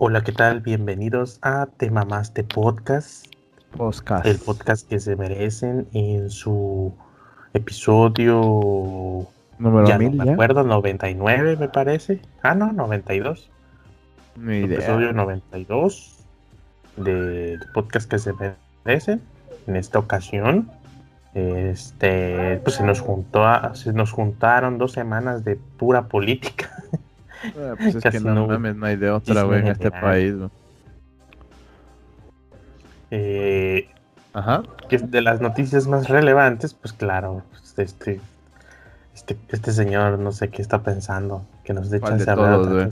Hola, ¿qué tal? Bienvenidos a Te Mamaste Podcast. Podcast. El podcast que se merecen en su episodio Número ya mil, no me ¿ya? acuerdo, 99 me parece. Ah, no, 92. Ni idea. Episodio 92 del podcast que se merecen. En esta ocasión, este, pues se nos juntó, a- se nos juntaron dos semanas de pura política. Ah, pues es Casi que no, no- mames, no hay de otra, güey, en este país. Eh, Ajá. que es de las noticias más relevantes, pues claro, pues, este, este, este señor no sé qué está pensando, que nos dé ¿Cuál de chance de hablar de todos, otra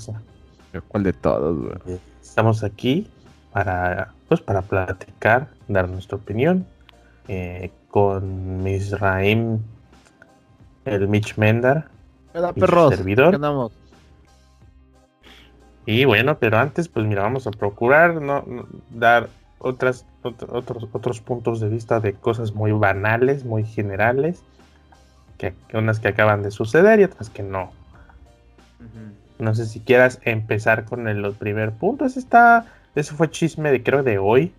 cosa. ¿Cuál de todos, güey? Eh, Estamos aquí para, pues, para platicar, dar nuestra opinión eh, con Misraim, el Mitch Mendar. ¿Y su perros. servidor? ¿Qué andamos? Y bueno, pero antes, pues mira, vamos a procurar no, no- dar otras, ot- otros, otros puntos de vista de cosas muy banales, muy generales, que, que unas que acaban de suceder y otras que no. No sé si quieras empezar con el, primer punto. Ese está, ese fue chisme de creo de hoy,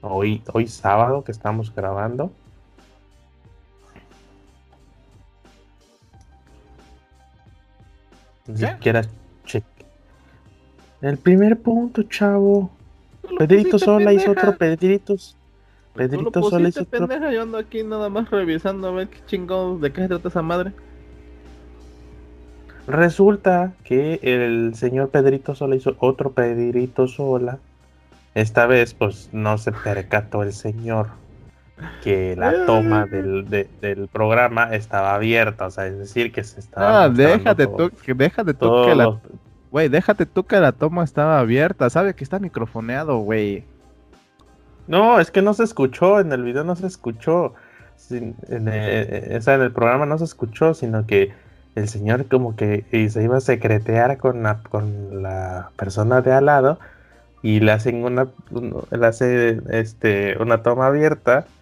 hoy, hoy sábado que estamos grabando. ¿Qué? Si quieras. El primer punto, chavo. Pedrito Sola hizo otro Pedritos. Pedrito Sola hizo otro. pendeja, yo ando aquí nada más revisando a ver qué chingados, de qué se trata esa madre. Resulta que el señor Pedrito Sola hizo otro Pedrito Sola. Esta vez, pues no se percató el señor que la toma del, de- del programa estaba abierta, o sea, es decir, que se estaba. Ah, déjate todo- tú, déjate tú todo que la... Güey, déjate tú que la toma estaba abierta, sabe que está microfoneado, güey. No, es que no se escuchó, en el video no se escuchó. En, el, o sea, en el programa no se escuchó, sino que el señor como que y se iba a secretear con la, con la persona de al lado y le hacen una, un- le hace este, una toma abierta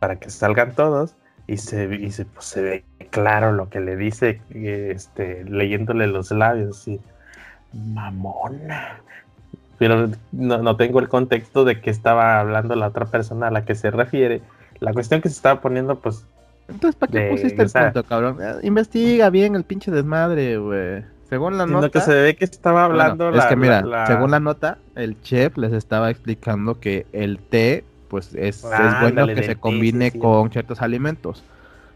para que salgan todos y se, y se, pues, se ve claro lo que le dice este, leyéndole los labios así, mamona. Pero no, no tengo el contexto de que estaba hablando la otra persona a la que se refiere. La cuestión que se estaba poniendo, pues, Entonces, ¿para qué De- pusiste el punto, cabrón? Eh, investiga bien el pinche desmadre, güey. Según la nota... que se ve que estaba Bueno, hablando es que mira, la- la- según la nota, el chef les estaba explicando que el té, pues es, es bueno que se combine sí, sí. con ciertos alimentos,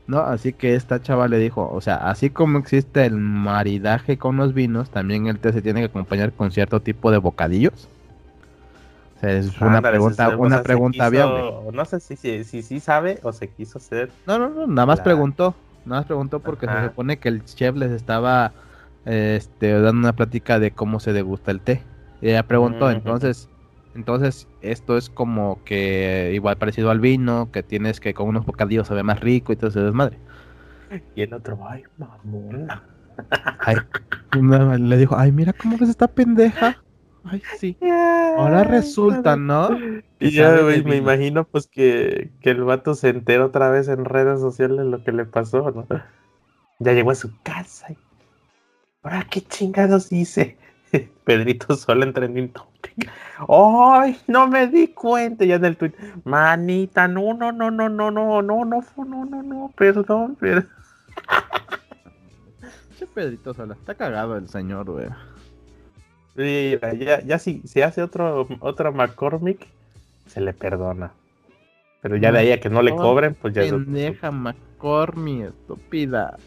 ¿no? Así que esta chava le dijo, o sea, así como existe el maridaje con los vinos, también el té se tiene que acompañar con cierto tipo de bocadillos. O sea, es una Ándale, pregunta, o una sea, pregunta quiso- viable. No sé si, si, si, sí sabe o se quiso hacer. No, no, no, nada más La- preguntó. Nada más preguntó porque se supone que el chef les estaba este, dando una plática de cómo se degusta el té. Y ella preguntó, Ujú. entonces, entonces esto es como que igual parecido al vino, que tienes que con unos bocadillos sabe más rico y todo ese desmadre. Y el otro, ay, mamona. Ay, le dijo, ay, mira cómo ves esta pendeja. Ay, sí. Ahora resulta, ¿no? Y ya, güey, me imagino pues que, que el vato se entera otra vez en redes sociales lo que le pasó, ¿no? Ya llegó a su casa y... Ahora, ¿qué chingados hice? Pedrito Sola en trending topic. ¡Ay! No me di cuenta. Ya en el tweet. Manita, no, no, no, no, no, no, no, no, no, no, no, perdón, perdón. Che Pedrito sola, está cagado el señor, güey. Mira, ya, ya si, si hace otro, otro McCormick, se le perdona. Pero ya de ahí a que no le cobren, pues ya Pendeja McCormick, estúpida.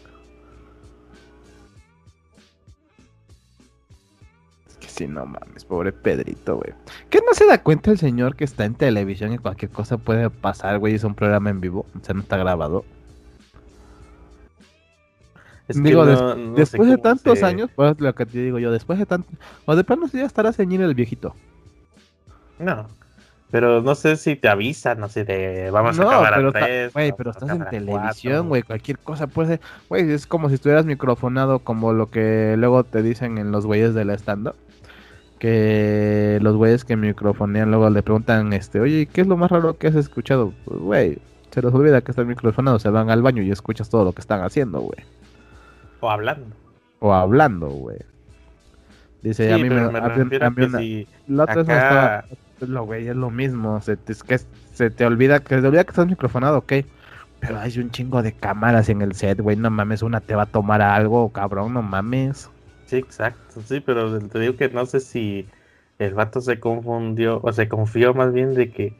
Sí, no mames, pobre Pedrito, güey. ¿Qué no se da cuenta el señor que está en televisión y cualquier cosa puede pasar, güey? Es un programa en vivo, o sea, no está grabado. Es que Digo, des- no- después de tantos se- años, pues lo que te digo yo, después de tantos... O de plano sí ya estará ceñir el viejito. No. Pero no sé si te avisan, no sé, de vamos a acabar pero, a tres. güey, pero estás en televisión, güey, cualquier cosa puede ser, güey, es como si estuvieras microfonado como lo que luego te dicen en los güeyes del stand-up, que los güeyes que microfonean luego le preguntan, este, oye, ¿qué es lo más raro que has escuchado? Pues, güey, se les olvida que están microfonados, se van al baño y escuchas todo lo que están haciendo, güey, O hablando. o hablando, güey. Dice, Sí, a mí me, me a a a mí que una- si La otra vez estaba. Güey, es lo mismo. Se te, es que se te olvida que se te olvida que estás microfonado, ok. Pero hay un chingo de cámaras en el set, güey. No mames, una te va a tomar algo, cabrón, no mames. Sí, exacto, sí, pero te digo que no sé si el vato se confundió o se confió más bien de que,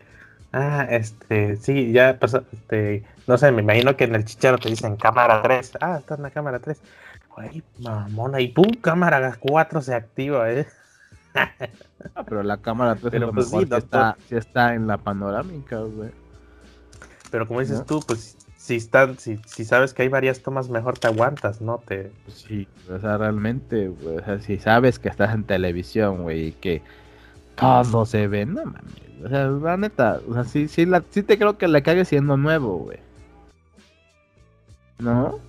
ah, este, sí, ya pasó, este, no sé, me imagino que en el chicharo te dicen cámara 3, ah, está en la cámara 3, güey, mamona, y pum, cámara 4 se activa, eh. Ah, pero la cámara 3 Pero a lo pues mejor sí, sí no está, sí está en la panorámica, güey. Pero como dices ¿No? tú, pues si están, si, si sabes que hay varias tomas, mejor te aguantas, ¿no? Te, sí, o sea, realmente, güey, o sea, si sabes que estás en televisión, güey, y que todo se ve, no mames. O sea, la neta, o sea, sí, sí, la, sí te creo que le cague siendo nuevo, güey. ¿No?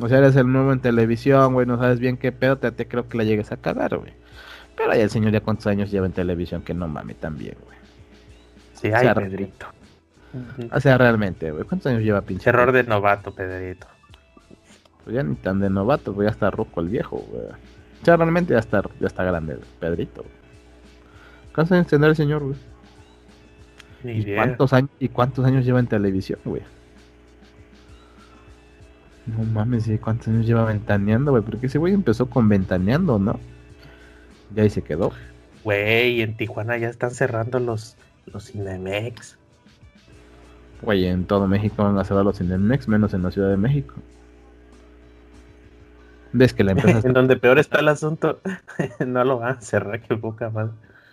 O sea, eres el nuevo en televisión, güey, no sabes bien qué pedo, te, te creo que le llegues a cagar, güey. Pero ahí el señor ya cuántos años lleva en televisión que no mames también, güey. sí, ay, sea, Pedrito. O sea, realmente, güey, ¿cuántos años lleva pinche? Error de novato, Pedrito. Pues ya ni tan de novato, pues ya está roco el viejo, güey. O sea, realmente ya está, ya está grande Pedrito. ¿Cuántos años tendrá el señor, güey? Ni ¿Y cuántos, años, ¿Y cuántos años lleva en televisión, güey? No mames, ¿y cuántos años lleva ventaneando, güey? Porque ese güey empezó con ventaneando, ¿no? Y ahí se quedó. Güey, en Tijuana ya están cerrando los, los Cinemex. Güey, en todo México van a cerrar los Cinemex, menos en la Ciudad de México. Ves que la empresa está en donde peor está el asunto, no lo van a cerrar, que poca más.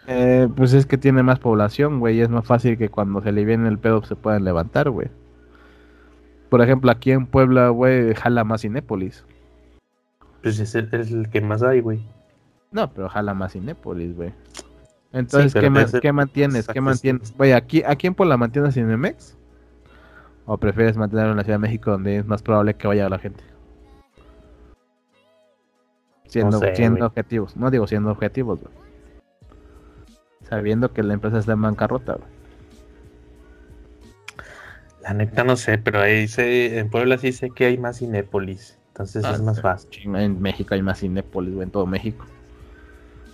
Eh, pues es que tiene más población, güey, y es más fácil que cuando se le viene el pedo se puedan levantar, güey. Por ejemplo, aquí en Puebla, güey, jala más Cinépolis. Pues es el, es el que más hay, güey. No, pero jala más Cinépolis, güey. Entonces, ¿qué, ma- qué mantienes? ¿Qué mantienes? Güey, ¿aquí, ¿aquí en Puebla mantienes Cinemex? ¿O prefieres mantenerlo en la Ciudad de México donde es más probable que vaya la gente? Siendo, sé, siendo güey. objetivos. No digo siendo objetivos, güey. Sabiendo que la empresa está en bancarrota, güey. La neta no sé, pero ahí sé, en Puebla sí sé que hay más Cinépolis. Entonces Ah, es más fácil. En México hay más Cinépolis, güey, en todo México.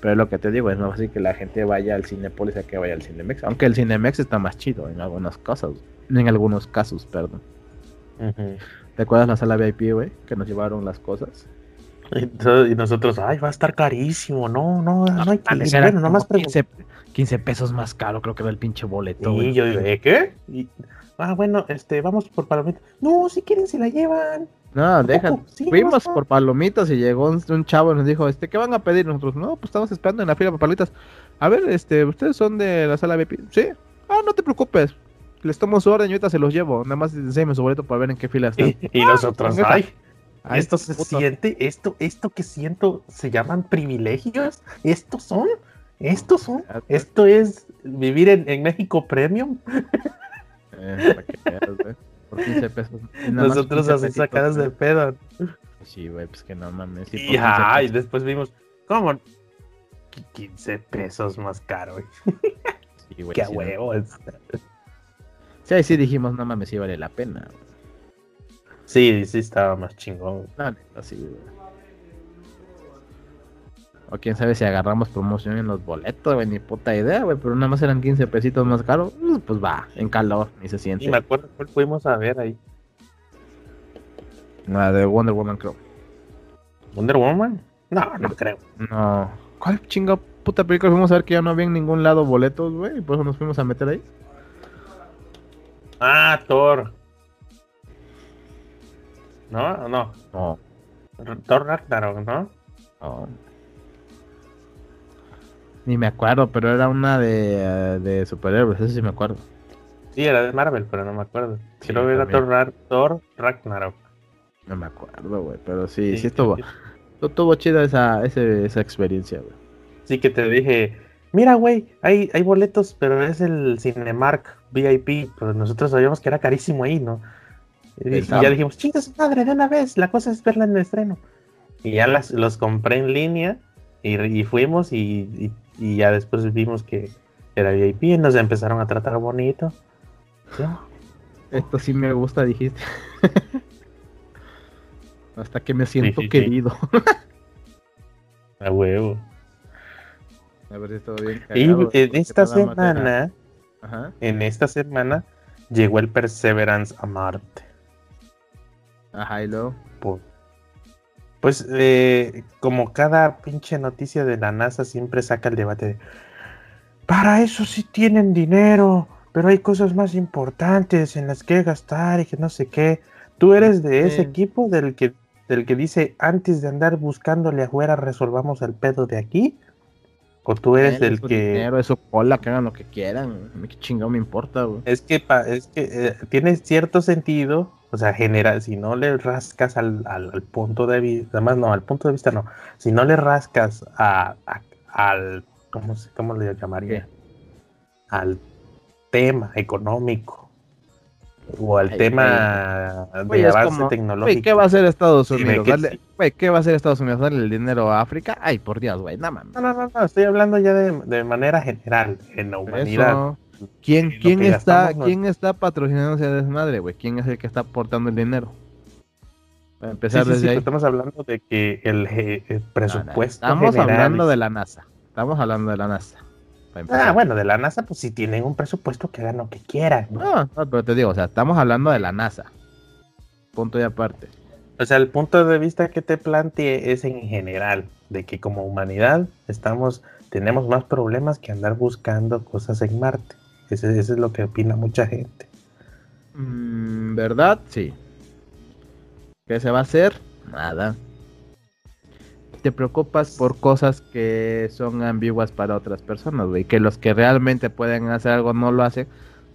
Pero es lo que te digo, es más fácil que la gente vaya al Cinépolis a que vaya al Cinemex. Aunque el Cinemex está más chido en algunas cosas. En algunos casos, perdón. Ujú. ¿Te acuerdas la sala VIP, güey? Que nos llevaron las cosas. y, nosotros, ay, va a estar carísimo. No, no, no hay que ir. era Bueno, nomás como pregunté. 15, 15 pesos más caro, creo que era el pinche boleto, Y güey. yo digo, ¿eh, qué? Y- ah, bueno, este, vamos por palomitas. No, si quieren se la llevan. No, deja. Tampoco, sí, Fuimos por palomitas y llegó un, un chavo y nos dijo, este, ¿qué van a pedir? Nosotros, no, pues estamos esperando en la fila por palomitas. A ver, este, ¿ustedes son de la sala VIP? Sí. Ah, no te preocupes. Les tomo su orden y ahorita se los llevo. Nada más enséñame su boleto para ver en qué fila están. Y, y nosotros, ay, Ay, esto se puto. siente, esto, esto que siento, se llaman privilegios. Estos son, estos son, esto es vivir en, en México Premium. Eh, para que veas, güey. Por 15 pesos. Y nada más Nosotros 15 así pesitos, sacadas de pedo. Sí, güey, pues que no mames. sí, Y, 15 ay, pesos. después vimos, ¿cómo? Qu- 15 pesos más caro, güey. Sí, güey, Qué sí, no. Sí, ahí sí dijimos, no mames, sí vale la pena. Sí, sí estaba más chingón. Sí. O quién sabe si agarramos promoción en los boletos, güey, ni puta idea, güey, pero nada más eran 15 pesitos más caros, pues va, en calor, ni se siente. Y me acuerdo cuál fuimos a ver ahí. La de Wonder Woman, creo. ¿Wonder Woman? No, no creo. No. ¿Cuál chinga puta película fuimos a ver que ya no había en ningún lado boletos, güey? Y por eso nos fuimos a meter ahí. Ah, Thor. ¿No? No. No. Thor Ragnarok, ¿no? no. Ni me acuerdo, pero era una de, eh, de superhéroes, eso sí me acuerdo. Sí, era de Marvel, pero no me acuerdo. Sí, que era también. Thor, Thor Ragnarok. No me acuerdo, güey, pero sí, sí, sí, estuvo, sí. estuvo chida esa, ese- esa experiencia, güey. Sí que te dije, mira, güey, hay, hay boletos, pero es el Cinemark VIP, pero nosotros sabíamos que era carísimo ahí, ¿no? Y, ya dijimos, chingas madre, de una vez, la cosa es verla en el estreno. Y ya las, los compré en línea y, y fuimos y, y- ya después vimos que era VIP y nos empezaron a tratar bonito. Ya, Esto sí me gusta, dijiste. Hasta que me siento sí, sí. querido. a huevo. Y en esta era- semana, Ajá. en esta semana, llegó el Perseverance a Marte. Ajá, y luego. Por- Pues eh, como cada pinche noticia de la NASA siempre saca el debate de, para eso sí tienen dinero, pero hay cosas más importantes en las que gastar y que no sé qué. ¿Tú eres de ese equipo del que, del que dice antes de andar buscándole afuera resolvamos el pedo de aquí? ¿O tú eres su que... dinero, es su cola, que hagan lo que quieran. A mí qué chingado me importa, güey. Es que, pa- es que eh, tiene cierto sentido, o sea, general, si no le rascas al, al- al punto de vista, además no, al punto de vista no, si no le rascas a, a- al, ¿cómo, cómo le llamaría? Al tema económico o al Ay, tema de es avance como, tecnológico. ¿qué va a hacer Estados Unidos? Darle-. Güey, ¿qué va a hacer Estados Unidos? ¿Darle el dinero a África? Ay, por Dios, güey, nada más. No, no, no, no, estoy hablando ya de, de manera general, en la humanidad. Eso. ¿Quién, quién está, gastamos, quién está patrocinando ese desmadre, güey? ¿Quién es el que está aportando el dinero? Para Sí, empezar sí, sí, desde pero ahí. estamos hablando de que el, el No, no, presupuesto. Estamos general hablando de la NASA. Estamos hablando de la NASA. Ah, bueno, de la NASA, pues si tienen un presupuesto que hagan lo que quieran. ¿no? No, no, pero te digo, o sea, estamos hablando de la NASA. Punto y aparte. O sea, el punto de vista que te planteé es en general, de que como humanidad estamos, tenemos más problemas que andar buscando cosas en Marte. Ese, ese es lo que opina mucha gente. Mm, ¿Verdad? Sí. ¿Qué se va a hacer? Nada. Te preocupas por cosas que son ambiguas para otras personas, güey. Que los que realmente pueden hacer algo no lo hacen.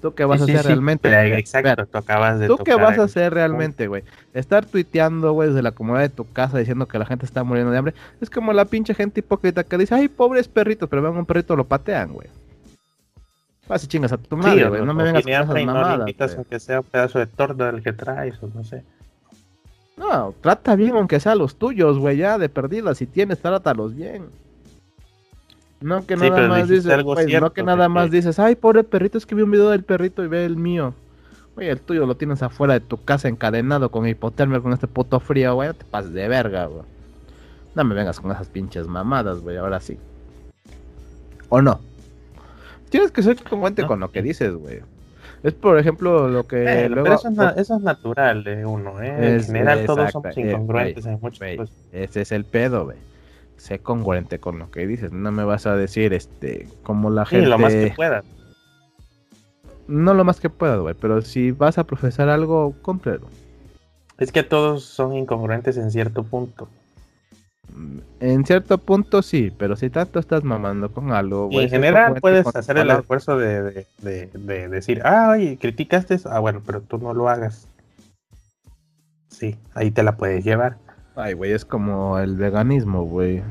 ¿Tú qué vas Sí, a sí, hacer sí, realmente? Ver, exacto, tú acabas de ¿Tú qué tocar vas a el- hacer realmente, güey? Estar tuiteando, güey, desde la comodidad de tu casa diciendo que la gente está muriendo de hambre. Es como la pinche gente hipócrita que dice, ay, pobres perritos, pero ven a un perrito lo patean, güey. Vas y chingas a tu Sí, madre, güey. No me vengas con esas y no mamadas. invitas güey. aunque sea un pedazo de torta del que traes, o no sé. No, trata bien aunque sea los tuyos, güey, ya de perdida. Si tienes, trátalos bien. No que Sí, nada más dices, algo güey, no que nada que- más dices, ay, pobre perrito, es que vi un video del perrito y ve el mío. Oye, el tuyo lo tienes afuera de tu casa encadenado con hipotermia con este puto frío, güey, no te pases de verga, güey. No me vengas con esas pinches mamadas, güey, ahora sí. ¿O no? Tienes que ser congruente No. con lo que dices, güey. Es por ejemplo lo que Eh, luego... pero eso es, na- eso es natural de uno, ¿eh? Es- en general todos somos eh, incongruentes en muchas güey, cosas. Ese es el pedo, güey. Sé congruente con lo que dices. No me vas a decir, este, como la Sí, gente. lo más que puedas. No lo más que puedas, güey. Pero si vas a profesar algo, cómpralo. Es que todos son incongruentes en cierto punto. En cierto punto sí, pero si tanto estás mamando con algo, Y en general puedes hacer el esfuerzo de, de- de- de decir, ah, oye, criticaste eso. Ah, bueno, pero tú no lo hagas. Sí, ahí te la puedes llevar. Ay, güey, es como el veganismo, güey.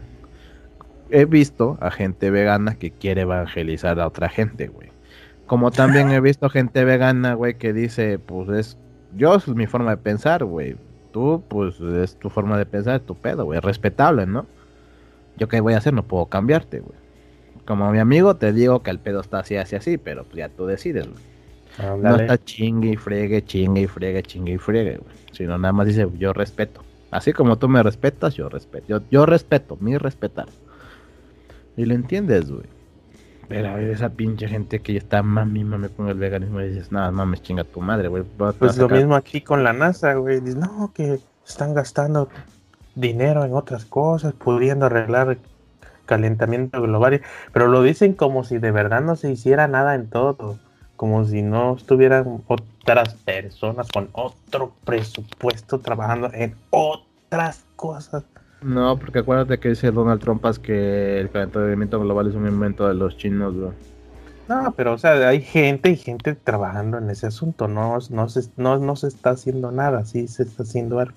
He visto a gente vegana que quiere evangelizar a otra gente, güey. Como también he visto gente vegana, güey, que dice, pues es, yo es mi forma de pensar, güey. Tú, pues es tu forma de pensar, tu pedo, güey. Respetable, ¿no? Yo qué voy a hacer, no puedo cambiarte, güey. Como mi amigo te digo que el pedo está así, así, así, pero pues ya tú decides, güey. No está chingue y fregue, chingue y fregue, chingue y fregue, güey. Sino nada más dice, yo respeto. Así como tú me respetas, yo respeto. Yo, yo respeto, mi respetar. Y lo entiendes, güey. Pero esa pinche gente que ya está mami, mami con el veganismo y dices, nada, mames, chinga tu madre, güey. Pues lo mismo aquí con la NASA, güey. Dices, no, que están gastando dinero en otras cosas, pudiendo arreglar calentamiento global. Pero lo dicen como si de verdad no se hiciera nada en todo. Como si no estuvieran otras personas con otro presupuesto trabajando en otras cosas. No, porque acuérdate que dice Donald Trump es que el calentamiento global es un invento de los chinos, güey. No, pero o sea, hay gente y gente trabajando en ese asunto. No, no, se, no, no se está haciendo nada, sí se está haciendo algo.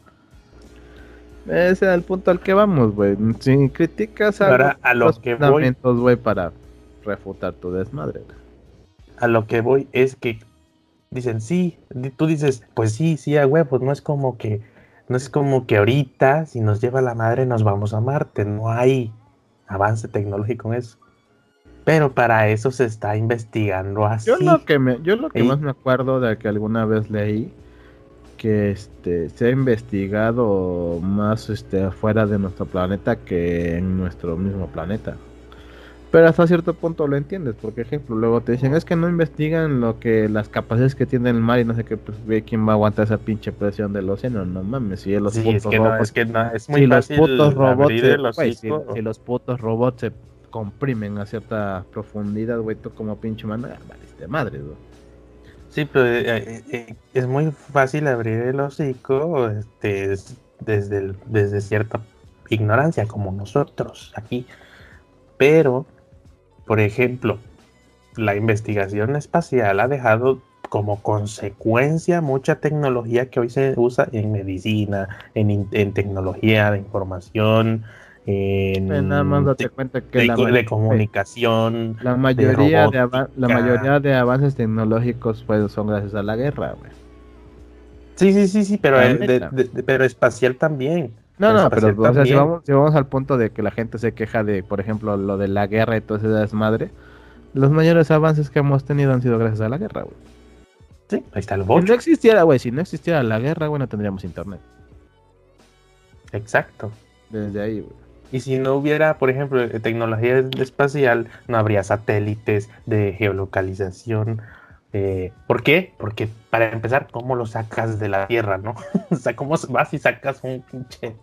Ese es el punto al que vamos, güey. Si criticas algo, Ahora, a lo los que fundamentos, güey, para refutar tu desmadre. a lo que voy es que dicen sí, tú dices, pues sí, sí, a huevos, no es como que, no es como que ahorita, si nos lleva la madre, nos vamos a Marte, no hay avance tecnológico en eso. Pero para eso se está investigando así. Yo lo que me, yo lo que más me acuerdo de que alguna vez leí que este se ha investigado más este afuera de nuestro planeta que en nuestro mismo planeta. Pero hasta cierto punto lo entiendes, porque ejemplo, luego te dicen, es que no investigan lo que las capacidades que tiene el mar y no sé qué, pues ve quién va a aguantar esa pinche presión del océano, no mames, si los Sí, putos es que no, robots, es que no, es muy si los fácil putos robots, se, güey, si, los putos robots se comprimen a cierta profundidad, güey, tú como pinche mano, ah, valiste madre, güey. Sí, pero eh, eh, eh, es muy fácil abrir el hocico este, es- desde, el- desde cierta ignorancia, como nosotros aquí. Pero, por ejemplo, la investigación espacial ha dejado como consecuencia mucha tecnología que hoy se usa en medicina, en, tecnología de información, en Nada más date te- cuenta que de, la, de comunicación. la mayoría de, la mayoría de avances tecnológicos pues, son gracias a la guerra, güey. Sí, sí, sí, sí, el de- de- de- pero espacial también. No, no, pero espacial o sea, si vamos, si vamos al punto de que la gente se queja de, por ejemplo, lo de la guerra y todo ese desmadre, los mayores avances que hemos tenido han sido gracias a la guerra, güey. Sí, ahí está el Si bocho. no existiera, güey, si no existiera la guerra, güey, no tendríamos internet. Exacto. Desde ahí, güey. Y si no hubiera, por ejemplo, eh, tecnología espacial, no habría satélites de geolocalización. Eh, ¿Por qué? Porque para empezar, ¿cómo lo sacas de la Tierra, no? o sea, ¿cómo vas y sacas un pinche,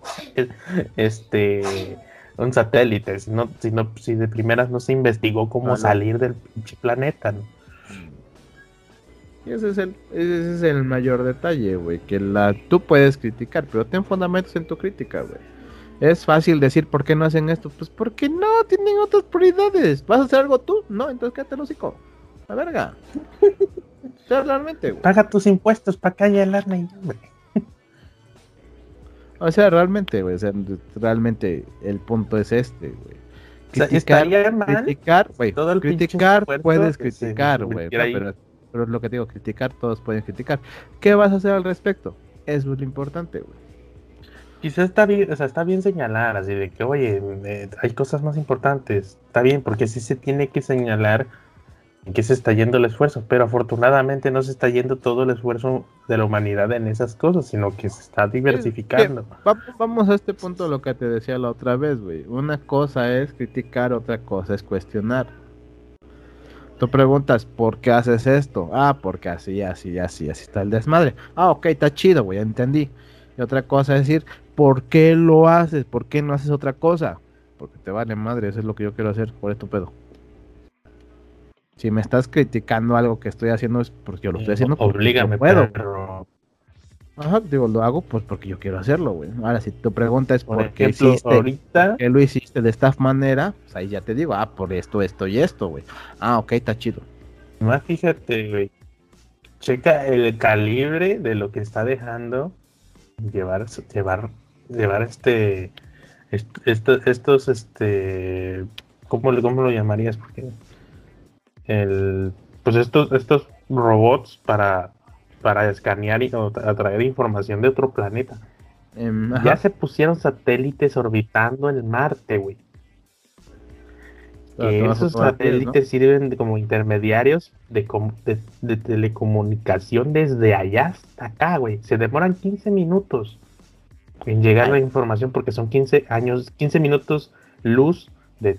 este, un satélite? Si, no, si, no, si de primeras no se investigó cómo Ah, no. salir del pinche planeta, ¿no? Y ese es el, ese es el mayor detalle, güey. Que la, tú puedes criticar, pero ten fundamentos en tu crítica, güey. Es fácil decir por qué no hacen esto. Pues porque no, tienen otras prioridades. ¿Vas a hacer algo tú? No, entonces quédate el hocico. La verga. Sea, realmente, güey. Paga tus impuestos para que haya lana y. O sea, realmente, güey. O sea, realmente el punto es este, güey. O sea, Criticar, mal criticar, güey. Criticar, puedes criticar, güey. Pero, pero es lo que digo, criticar, todos pueden criticar. ¿Qué vas a hacer al respecto? Eso es lo importante, güey. Quizás está bien, o sea, está bien señalar, así de que, oye, eh, hay cosas más importantes. Está bien, porque sí se tiene que señalar en qué se está yendo el esfuerzo, pero afortunadamente no se está yendo todo el esfuerzo de la humanidad en esas cosas, sino que se está diversificando. Va- Vamos a este punto lo que te decía la otra vez, güey. Una cosa es criticar, otra cosa es cuestionar. Tú preguntas, ¿por qué haces esto? Ah, porque así, así, así, así está el desmadre. Ah, ok, está chido, güey, entendí. Y otra cosa es decir, ¿por qué lo haces? ¿Por qué no haces otra cosa? Porque te vale madre, eso es lo que yo quiero hacer, por esto pedo. Si me estás criticando algo que estoy haciendo es porque yo lo estoy haciendo. porque yo Oblígame, puedo. pero Ajá, digo, lo hago pues porque yo quiero hacerlo, güey. Ahora, si tu pregunta es por por, qué ejemplo, hiciste, ahorita, que lo hiciste de esta manera, pues ahí ya te digo, ah, por esto, esto y esto, güey. Ah, ok, está chido. más fíjate, güey, checa el calibre de lo que está dejando llevar, llevar, llevar este, est- esto- estos, este, ¿cómo, cómo lo llamarías? Porque el, pues estos, estos robots para, para escanear y o atraer información de otro planeta. Em, Ya se pusieron satélites orbitando el Marte, güey. Que esos satélites sirven de- como intermediarios de, com- de- de telecomunicación desde allá hasta acá, güey. Se demoran 15 minutos en llegar la información porque son 15 años, 15 minutos luz de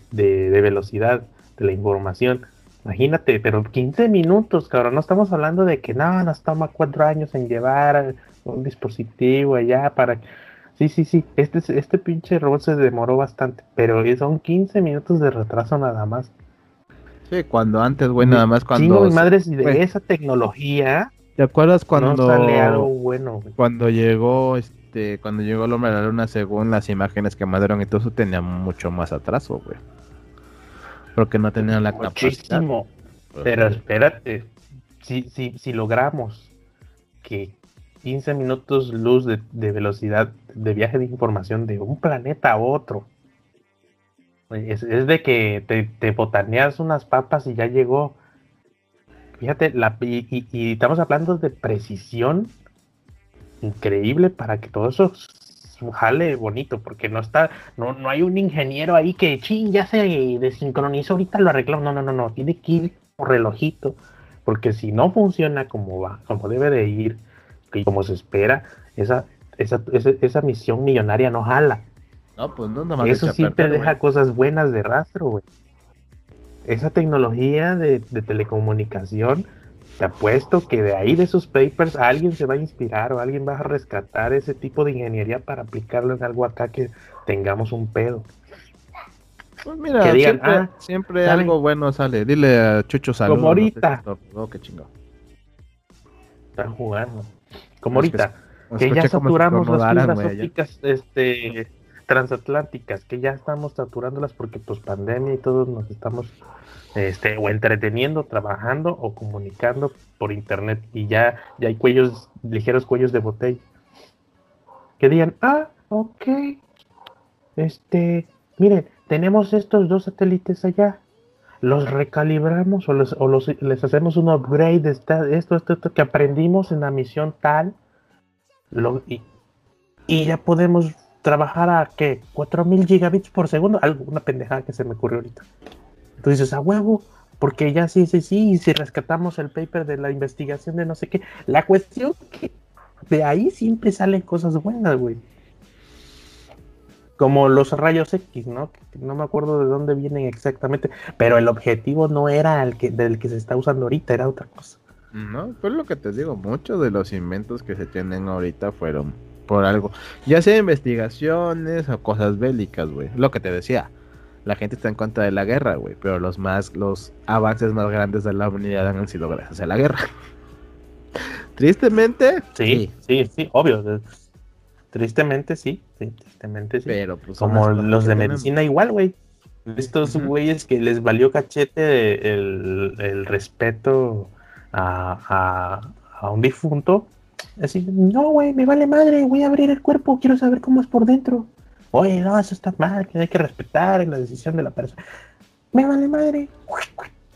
velocidad de la información. Imagínate, pero 15 minutos, cabrón. No estamos hablando de que no, nos toma cuatro años en llevar un dispositivo allá para. Sí, sí, sí. Este, este pinche robot se demoró bastante, pero son 15 minutos de retraso nada más. Sí, cuando antes, güey, nada más cuando... mi madre, si de güey. esa tecnología ¿Te acuerdas cuando... no sale algo bueno, güey. Cuando llegó, este, cuando llegó el hombre a la luna, según las imágenes que mandaron y todo eso, tenía mucho más atraso, güey. Porque no tenían la capacidad. Muchísimo. Pero espérate, si, si, si logramos que 15 minutos luz de, de velocidad de viaje de información de un planeta a otro, es, es de que te, te botaneas unas papas y ya llegó. Fíjate, la, y, y- y estamos hablando de precisión increíble para que todo eso jale bonito, porque no está, no, no hay un ingeniero ahí que, ching, ya se desincronizó, ahorita lo arregló. No, no, no, no, tiene que ir por relojito, porque si no funciona como va, como debe de ir, y como se espera, esa, esa, esa, esa misión millonaria no jala. No, pues no, más Eso siempre perder, deja cosas buenas de rastro, güey. esa tecnología de, telecomunicación, te apuesto que de ahí de esos papers alguien se va a inspirar o alguien va a rescatar ese tipo de ingeniería para aplicarlo en algo acá que tengamos un pedo. Pues mira, siempre, ah, algo bueno sale. Dile a Chucho Salud. Como ahorita. oh, qué chingado. Están jugando. Como ahorita. Que, ya saturamos las ópticas este, transatlánticas, que ya estamos saturándolas porque pues pandemia y todos nos estamos este, o entreteniendo, trabajando o comunicando por internet y ya, ya hay cuellos, ligeros cuellos de botella. Que digan, ah, ok, este, miren, tenemos estos dos satélites allá, los recalibramos o, les hacemos un upgrade de esto, esto, esto, que aprendimos en la misión tal, y, ya podemos trabajar a ¿qué? 4000 gigabits por segundo, algo, una pendejada que se me ocurrió ahorita. Entonces dices, a huevo, porque ya sí, sí, sí, y si rescatamos el paper de la investigación de no sé qué, la cuestión que de ahí siempre salen cosas buenas, güey como los rayos X, ¿no? No me acuerdo de dónde vienen exactamente, pero el objetivo no era el que, del que se está usando ahorita, era otra cosa. No, pues lo que te digo, muchos de los inventos que se tienen ahorita fueron por algo, ya sea investigaciones o cosas bélicas, güey. Lo que te decía, la gente está en contra de la guerra, güey, pero los más, los avances más grandes de la humanidad han sido gracias a la guerra. Tristemente, sí, sí, sí, obvio. Tristemente sí, tristemente sí. Pero pues como los de medicina igual, güey. Estos güeyes que les valió cachete el, respeto a, un difunto. Así, no, güey, me vale madre, voy a abrir el cuerpo, quiero saber cómo es por dentro. Oye, no, eso está mal, que hay que respetar la decisión de la persona. Me vale madre.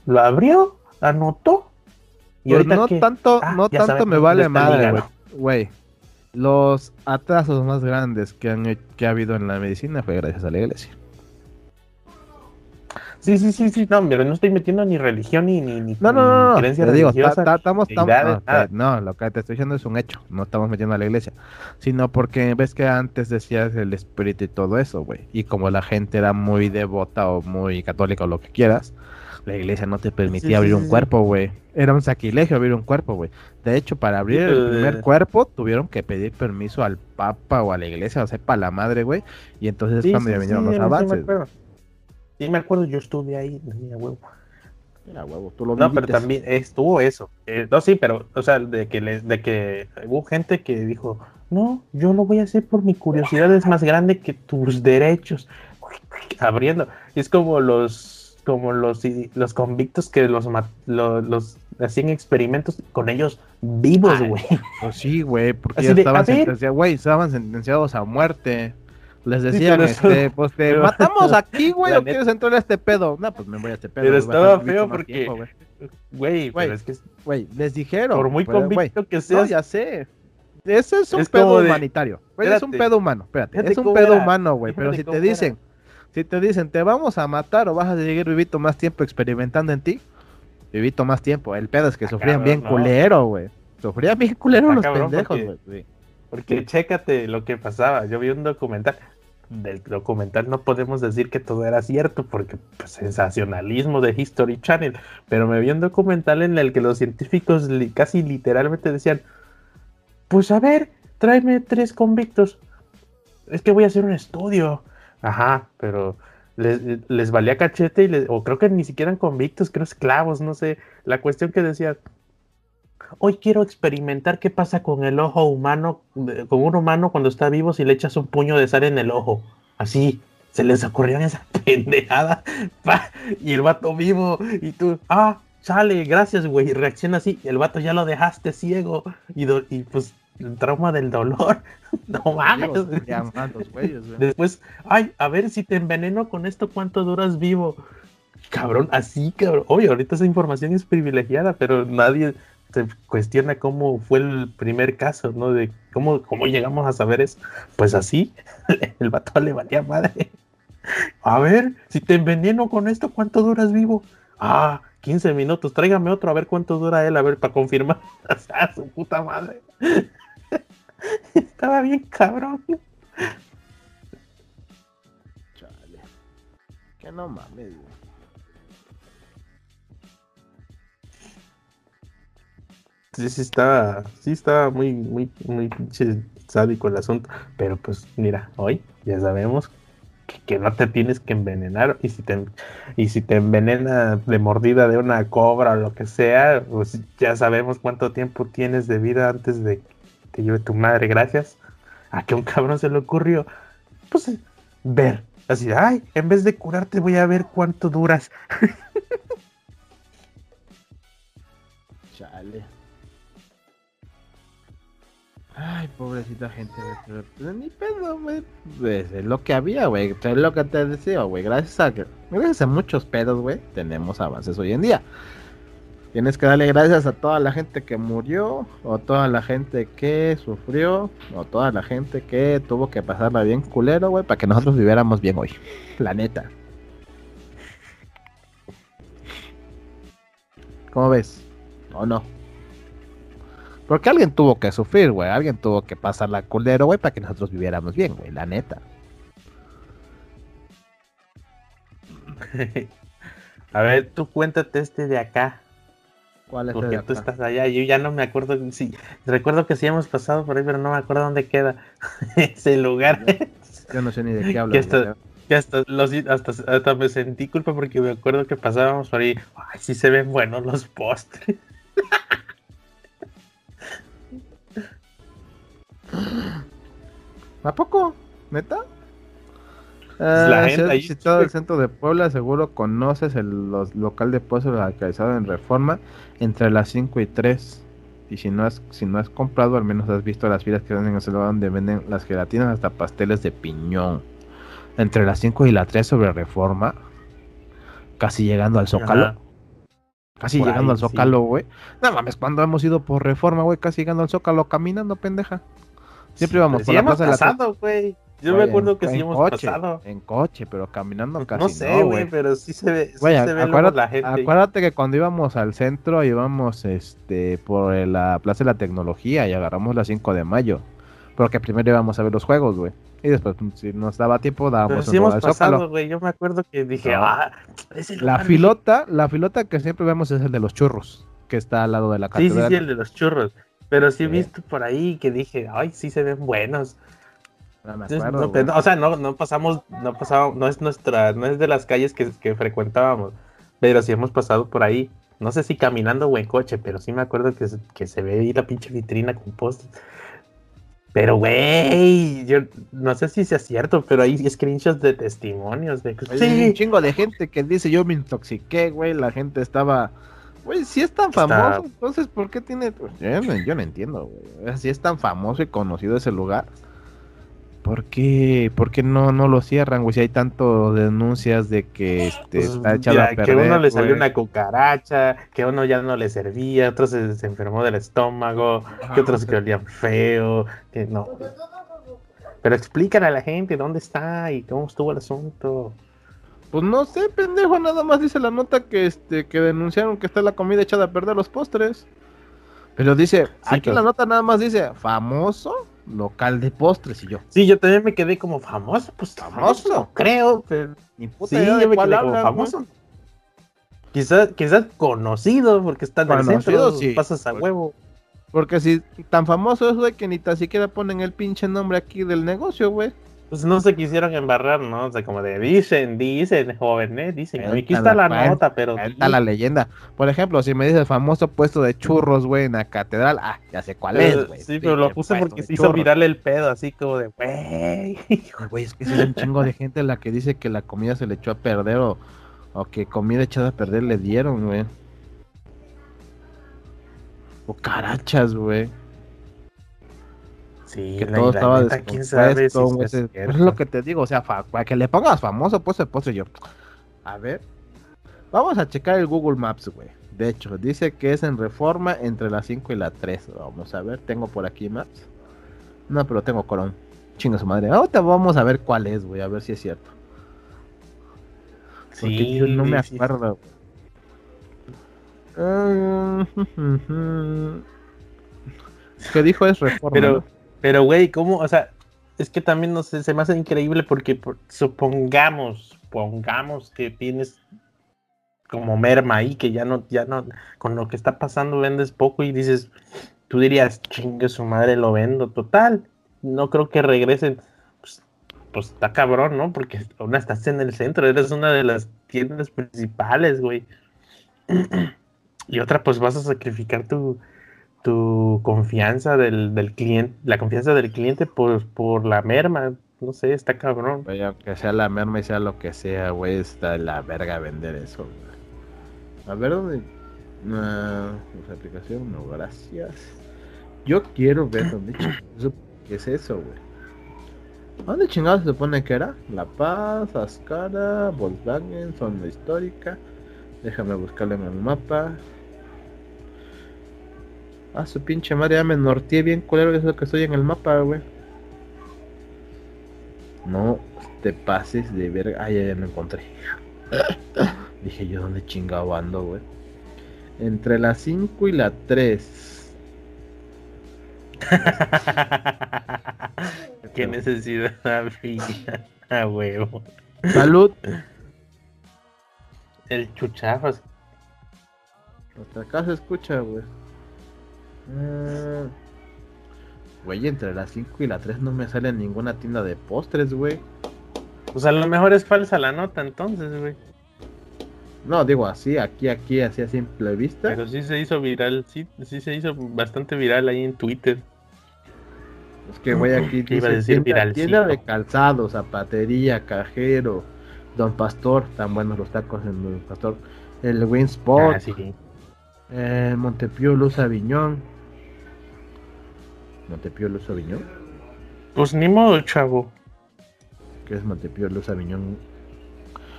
Lo abrió, anotó. Y pues no tanto, ah, no tanto me vale madre, güey los atrasos más grandes que, han, que ha habido en la medicina fue gracias a la iglesia. Sí, sí, sí, sí, no, pero no estoy metiendo ni religión ni, ni, no, no, no, creencia digo, estamos, no, lo que te estoy diciendo es un hecho, no estamos metiendo a la iglesia, sino porque ves que antes decías el espíritu y todo eso, güey, y como la gente era muy devota o muy católica o lo que quieras, la iglesia no te permitía abrir un cuerpo, güey. Era un sacrilegio abrir un cuerpo, güey. De hecho, para abrir el primer cuerpo tuvieron que pedir permiso al papa o a la iglesia, o sea, para la madre, güey. Y entonces cuando ya vinieron los avances. Sí me, acuerdo, yo estuve ahí, mira, huevo. Mira, huevo, tú lo No, pero también estuvo eso. Eh, no, sí, pero, o sea, de que, les, de que hubo gente que dijo, no, yo lo voy a hacer por mi curiosidad, es más grande que tus derechos. Abriendo. Y es como los como los, los convictos que los, los, hacían experimentos con ellos vivos, güey. Pues sí, güey, porque ya estaban, sentenciados, güey, estaban sentenciados a muerte. Les decían, este, pues te matamos aquí, güey, o quieres entrar a este pedo. No, pues me voy a este pedo. Pero estaba feo porque, güey, pero es que, güey, les dijeron. Por muy convicto que seas. No, ya sé. Ese es un pedo humanitario. es un pedo humano, espérate. es un pedo humano, güey, pero si te dicen, si te dicen, te vamos a matar o vas a seguir vivito más tiempo experimentando en ti, vivito más tiempo. El pedo es que ah, sufrían bien culero, güey. Sufrían bien culero los pendejos, güey. Porque, chécate lo que pasaba. Yo vi un documental. Del documental no podemos decir que todo era cierto porque pues, sensacionalismo de History Channel. Pero me vi un documental en el que los científicos casi literalmente decían, pues a ver, tráeme tres convictos. Es que voy a hacer un estudio Ajá, pero les, valía cachete y o creo que ni siquiera eran convictos, creo esclavos, no sé. La cuestión que decía, hoy quiero experimentar qué pasa con el ojo humano, con un humano cuando está vivo si le echas un puño de sal en el ojo. Así, se les ocurrió esa pendejada. y el vato vivo, y tú, ah, sale, gracias, güey. Y reacciona así, el vato ya lo dejaste ciego. Y, y pues el trauma del dolor. No mames. Después, ay, a ver si te enveneno con esto, ¿cuánto duras vivo? Cabrón, así, cabrón. Oye, ahorita esa información es privilegiada, pero nadie se cuestiona cómo fue el primer caso, ¿no? De cómo, cómo llegamos a saber eso. Pues así, el vato le valía madre. A ver, si te enveneno con esto, ¿cuánto duras vivo? Ah, 15 minutos, tráigame otro a ver cuánto dura él, a ver, para confirmar. O su puta madre. Estaba bien cabrón. Chale. Que no mames, Sí, sí estaba, sí estaba muy, muy, muy pinche sádico el asunto. Pero pues mira, hoy ya sabemos que, no te tienes que envenenar. Y si te, y si te envenena de mordida de una cobra o lo que sea, pues ya sabemos cuánto tiempo tienes de vida antes de que te lleve tu madre. Gracias a que un cabrón se le ocurrió, pues ver. Así, ay, en vez de curarte voy a ver cuánto duras. Chale. Ay, pobrecita gente, pues, ni pedo, güey. Pues, es lo que había, güey. Es lo que te decía, güey. Gracias a, gracias a muchos pedos, güey, tenemos avances hoy en día. Tienes que darle gracias a toda la gente que murió, o toda la gente que sufrió, o toda la gente que tuvo que pasarla bien culero, güey, para que nosotros viviéramos bien hoy. La neta. ¿Cómo ves? ¿O no? Porque alguien tuvo que sufrir, güey. Alguien tuvo que pasar la culero, güey, para que nosotros viviéramos bien, güey. La neta. A ver, tú cuéntate este de acá. ¿Cuál es Porque tú estás allá. Yo ya no me acuerdo. Sí, recuerdo que sí hemos pasado por ahí, pero no me acuerdo dónde queda ese lugar. Yo, no sé ni de qué hablas. hasta, hasta, me sentí culpa porque me acuerdo que pasábamos por ahí. Ay, sí se ven buenos los postres. ¿A poco? ¿Neta? la ah, gente si has visitado el centro de Puebla, seguro conoces el local de pozos localizado en Reforma entre las 5 y 3. Y si no has, si no has comprado, al menos has visto las filas que venden en ese lugar donde venden las gelatinas hasta pasteles de piñón. Entre las 5 y la 3 sobre Reforma, casi llegando al Zócalo. Casi llegando al Zócalo, güey. No mames, cuando hemos ido por Reforma, güey, casi llegando al Zócalo caminando, pendeja. Siempre íbamos por la plaza pasado, güey. Yo me acuerdo que sí hemos coche, pasado. En coche, pero caminando pues casi no. sé, güey, pero sí se ve, sí se ve acuérdate, la gente. Acuérdate que cuando íbamos al centro, íbamos este por la Plaza de la Tecnología y agarramos la 5 de mayo. Porque primero íbamos a ver los juegos, güey. Y después, si nos daba tiempo, dábamos Pero sí pasado, güey. Yo me acuerdo que dije, ah, la filota, la filota que siempre vemos es el de los churros, que está al lado de la catedral. Sí, sí, sí, el de los churros. Pero sí he visto por ahí que dije, ay, sí se ven buenos. o sea, no, no pasamos, no pasamos, no es nuestra, no es de las calles que, que, frecuentábamos, pero sí hemos pasado por ahí. No sé si caminando o en coche, pero sí me acuerdo que, que se ve ahí la pinche vitrina con postes. Pero, güey, yo no sé si sea cierto, pero hay screenshots de testimonios de que sí. un chingo de gente que dice yo me intoxiqué, güey, la gente estaba... Güey, si es tan famoso, entonces, ¿por qué tiene...? Yo no, yo no entiendo, güey. Si es tan famoso y conocido ese lugar, ¿Por qué, ¿Por qué no, no lo cierran, güey? Si hay tanto denuncias de que este, pues, está echado a perder. Que uno le salió una cucaracha, que uno ya no le servía, otro se, se enfermó del estómago, que otros que olían feo, que no. Pero explícale a la gente dónde está y cómo estuvo el asunto. Pues no sé, pendejo, nada más dice la nota que este que denunciaron que está la comida echada a perder los postres. Pero dice, aquí la nota nada más dice, famoso local de postres y yo. Sí, yo también me quedé como famoso, pues famoso, creo, pero ni puta sí, yo me quedé como famoso. Quizás, quizás conocido, porque está en el centro, sí. pasas a huevo. Porque si tan famoso es, güey, que ni tan siquiera ponen el pinche nombre aquí del negocio, güey pues no se quisieron embarrar, ¿no? O sea, como de dicen, dicen, joven, ¿eh? Dicen, aquí está la, nota, pero... Está la leyenda. Por ejemplo, si me dice el famoso puesto de churros, güey, en la catedral, ah, ya sé cuál es, güey. Sí, pero lo puse porque se hizo virarle el pedo, así como de, güey. Güey, es que es un chingo de gente la que dice que la comida se le echó a perder o, o que comida echada a perder le dieron, güey. O carachas, güey que todo estaba descompuesto. es, lo que te digo, o sea, para que le pongas famoso, pues el postre yo. A ver, vamos a checar el Google Maps, güey. De hecho, dice que es en reforma entre las 5 y la 3. Vamos a ver, tengo por aquí Maps. No, pero tengo Corón. Chinga su madre. Ahorita vamos a ver cuál es, güey, a ver si es cierto. Porque yo no me acuerdo. Ah, ¿Qué dijo es reforma. Pero, pero, güey, ¿cómo? O sea, es que también no sé, se me hace increíble porque supongamos, pongamos que tienes como merma ahí, que ya no, ya no, con lo que está pasando vendes poco y dices, tú dirías, chingue su madre, lo vendo, total. No creo que regresen. Pues, pues está cabrón, ¿no? Porque una estás en el centro, eres una de las tiendas principales, güey. y otra, pues vas a sacrificar tu, tu confianza del, del cliente, la confianza del cliente por, por la merma. No sé, está cabrón. Oye, aunque sea la merma y sea lo que sea, güey, está la verga vender eso. güey. A ver dónde. No, esa aplicación, no, gracias. Yo quiero ver dónde chingados. ¿Qué es eso, güey? ¿Dónde chingados se supone que era? La Paz, Ascara, Volkswagen, zona histórica. Déjame buscarlo en el mapa. Ah, su pinche madre, ya me norteé bien culero, eso que estoy en el mapa, güey. No te pases de verga. Ah, ya, ya lo encontré. Dije yo, ¿dónde chingado ando, güey? Entre la 5 y la 3. Qué necesidad había. A huevo. Salud. El chuchafas. Hasta acá se escucha, güey. Ah. Güey, entre la 5 y la 3 no me sale ninguna tienda de postres, güey. Pues a lo mejor es falsa la nota entonces, güey. No, digo así, aquí, aquí, así a simple vista. Pero sí se hizo viral, sí, sí se hizo bastante viral ahí en Twitter. Es que, güey, aquí ¿Qué iba a dice decir tienda, de calzado, zapatería, cajero, Don Pastor, tan buenos los tacos en Don Pastor. El Winspot, Ah, sí. Montepío Luz Aviñón. Montepío Luz Aviñón. Pues ni modo, chavo. ¿Qué es Montepío Luz Aviñón?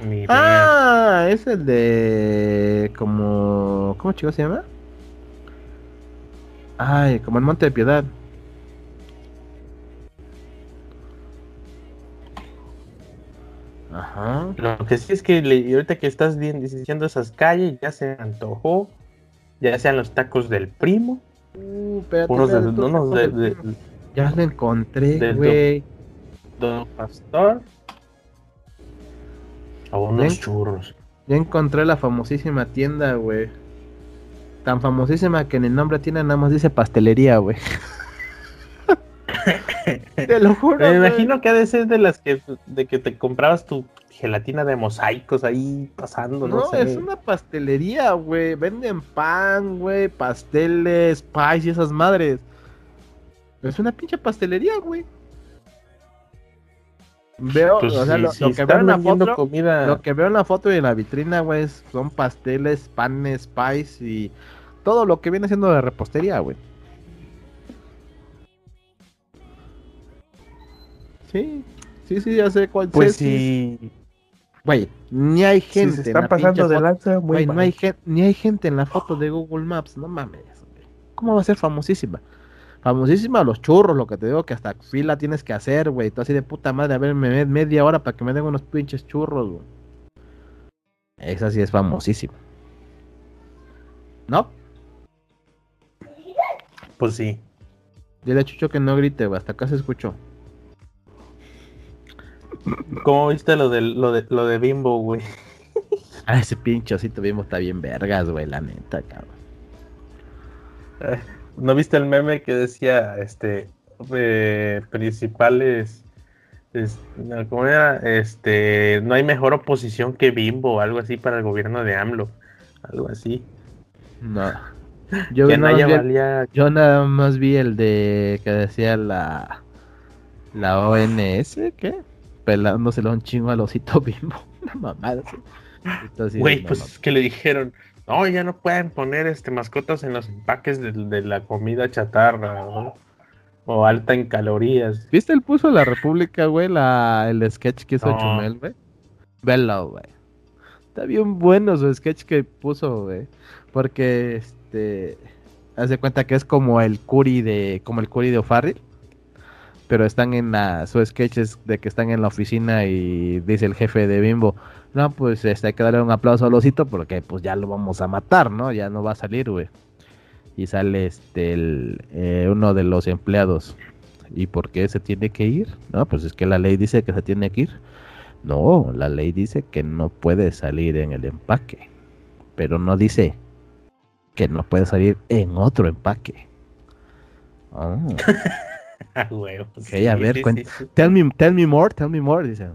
Ni. Ah, es el de. Como. ¿Cómo chico se llama? Ay, como el Monte de Piedad. Ajá. Lo que sí es que le- ahorita que estás diciendo esas calles, ya se antojó. Ya sean los tacos del primo, Uh, espérate, unos de, espérate, unos de, de- Ya lo encontré, güey. Don Pastor. O unos Ven. churros. Ya encontré la famosísima tienda, güey. Tan famosísima que en el nombre tiene nada más dice pastelería, güey. Te lo juro. Me imagino que ha de ser de las que, de que te comprabas tu gelatina de mosaicos ahí pasando, no, No, sé. es una pastelería, güey. Venden pan, güey, pasteles, pies y esas madres. Es una pinche pastelería, güey. Veo, Pues o sea, sí, lo, sí lo que veo en la foto, comida. lo que veo en la foto y en la vitrina, güey, es- son pasteles, panes, pies y todo lo que viene siendo de repostería, güey. Sí, sí, sí, ya sé cuál Pues sé, sí. Güey, ni hay Si gente. se en están pasando de lanza, muy Güey, no hay ni hay gente en la foto de Google Maps, no mames. güey. ¿Cómo va a ser famosísima? Famosísima los churros, lo que te digo que hasta fila tienes que hacer, güey. Tú así de puta madre, a ver, me me- media hora para que me den unos pinches churros, güey. Esa sí es famosísima. ¿No? Pues sí. Dile a Chucho que no grite, güey. Hasta acá se escuchó. ¿Cómo viste lo de, lo de, lo de Bimbo, güey? Ah, ese pinche osito mismo está bien vergas, güey, la neta, cabrón. ¿No viste el meme que decía, este, eh, principales, es- ¿cómo era? Este, no hay mejor oposición que Bimbo algo así para el gobierno de AMLO, algo así. No. Yo, que nada más Naya vi el- valía, yo nada más vi el de que decía la la ONS, ¿qué? Pelándoselo un chingo al osito bimbo. Una mamada. güey, mamá. pues que le dijeron, no, ya no pueden poner este mascotas en los empaques de, de la comida chatarra, ¿no? O alta en calorías. ¿Viste el puso de la República, güey? La, el sketch que hizo No. Chumel, güey. Velo, güey. Está bien bueno su sketch que puso, güey. Porque, este... Haz de cuenta que es como el Curi de... Como el Curi de O'Farrill. Pero están en la... Su sketch es de que están en la oficina y dice el jefe de Bimbo... No, pues este, hay que darle un aplauso al osito porque pues ya lo vamos a matar, ¿no? Ya no va a salir, güey. Y sale este el, eh, uno de los empleados. ¿Y por qué se tiene que ir? No, pues es que la ley dice que se tiene que ir. No, la ley dice que no puede salir en el empaque. pero no dice que no puede salir en otro empaque. Oh. Ok, a ver, Tell, me, tell me more, tell me more, dice.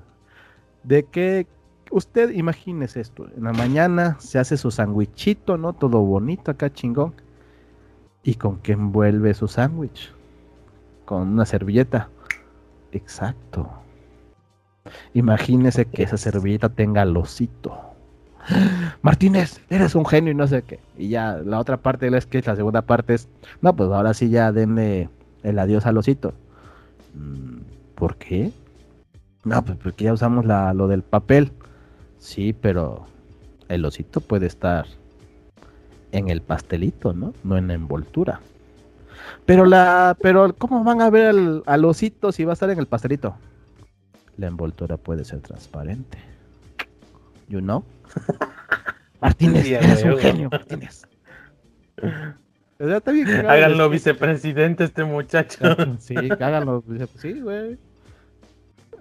De que usted imagínese esto, en la mañana se hace su sandwichito, ¿no? Todo bonito acá, chingón. ¿Y con qué envuelve su sándwich? Con una servilleta. Exacto. Imagínese que esa servilleta tenga losito. Martínez, eres un genio y no sé qué. Y ya la otra parte es que la segunda parte es, no, pues ahora sí ya denle el adiós al osito. Mm, ¿Por qué? No, pues porque ya usamos la, lo del papel. Sí, pero el osito puede estar en el pastelito, ¿no? No en la envoltura. Pero la, pero ¿cómo van a ver al, al osito si va a estar en el pastelito? La envoltura puede ser transparente. You know? Martínez, eres un genio, Martínez. háganlo vicepresidente este muchacho. Sí, háganlo. Sí, güey.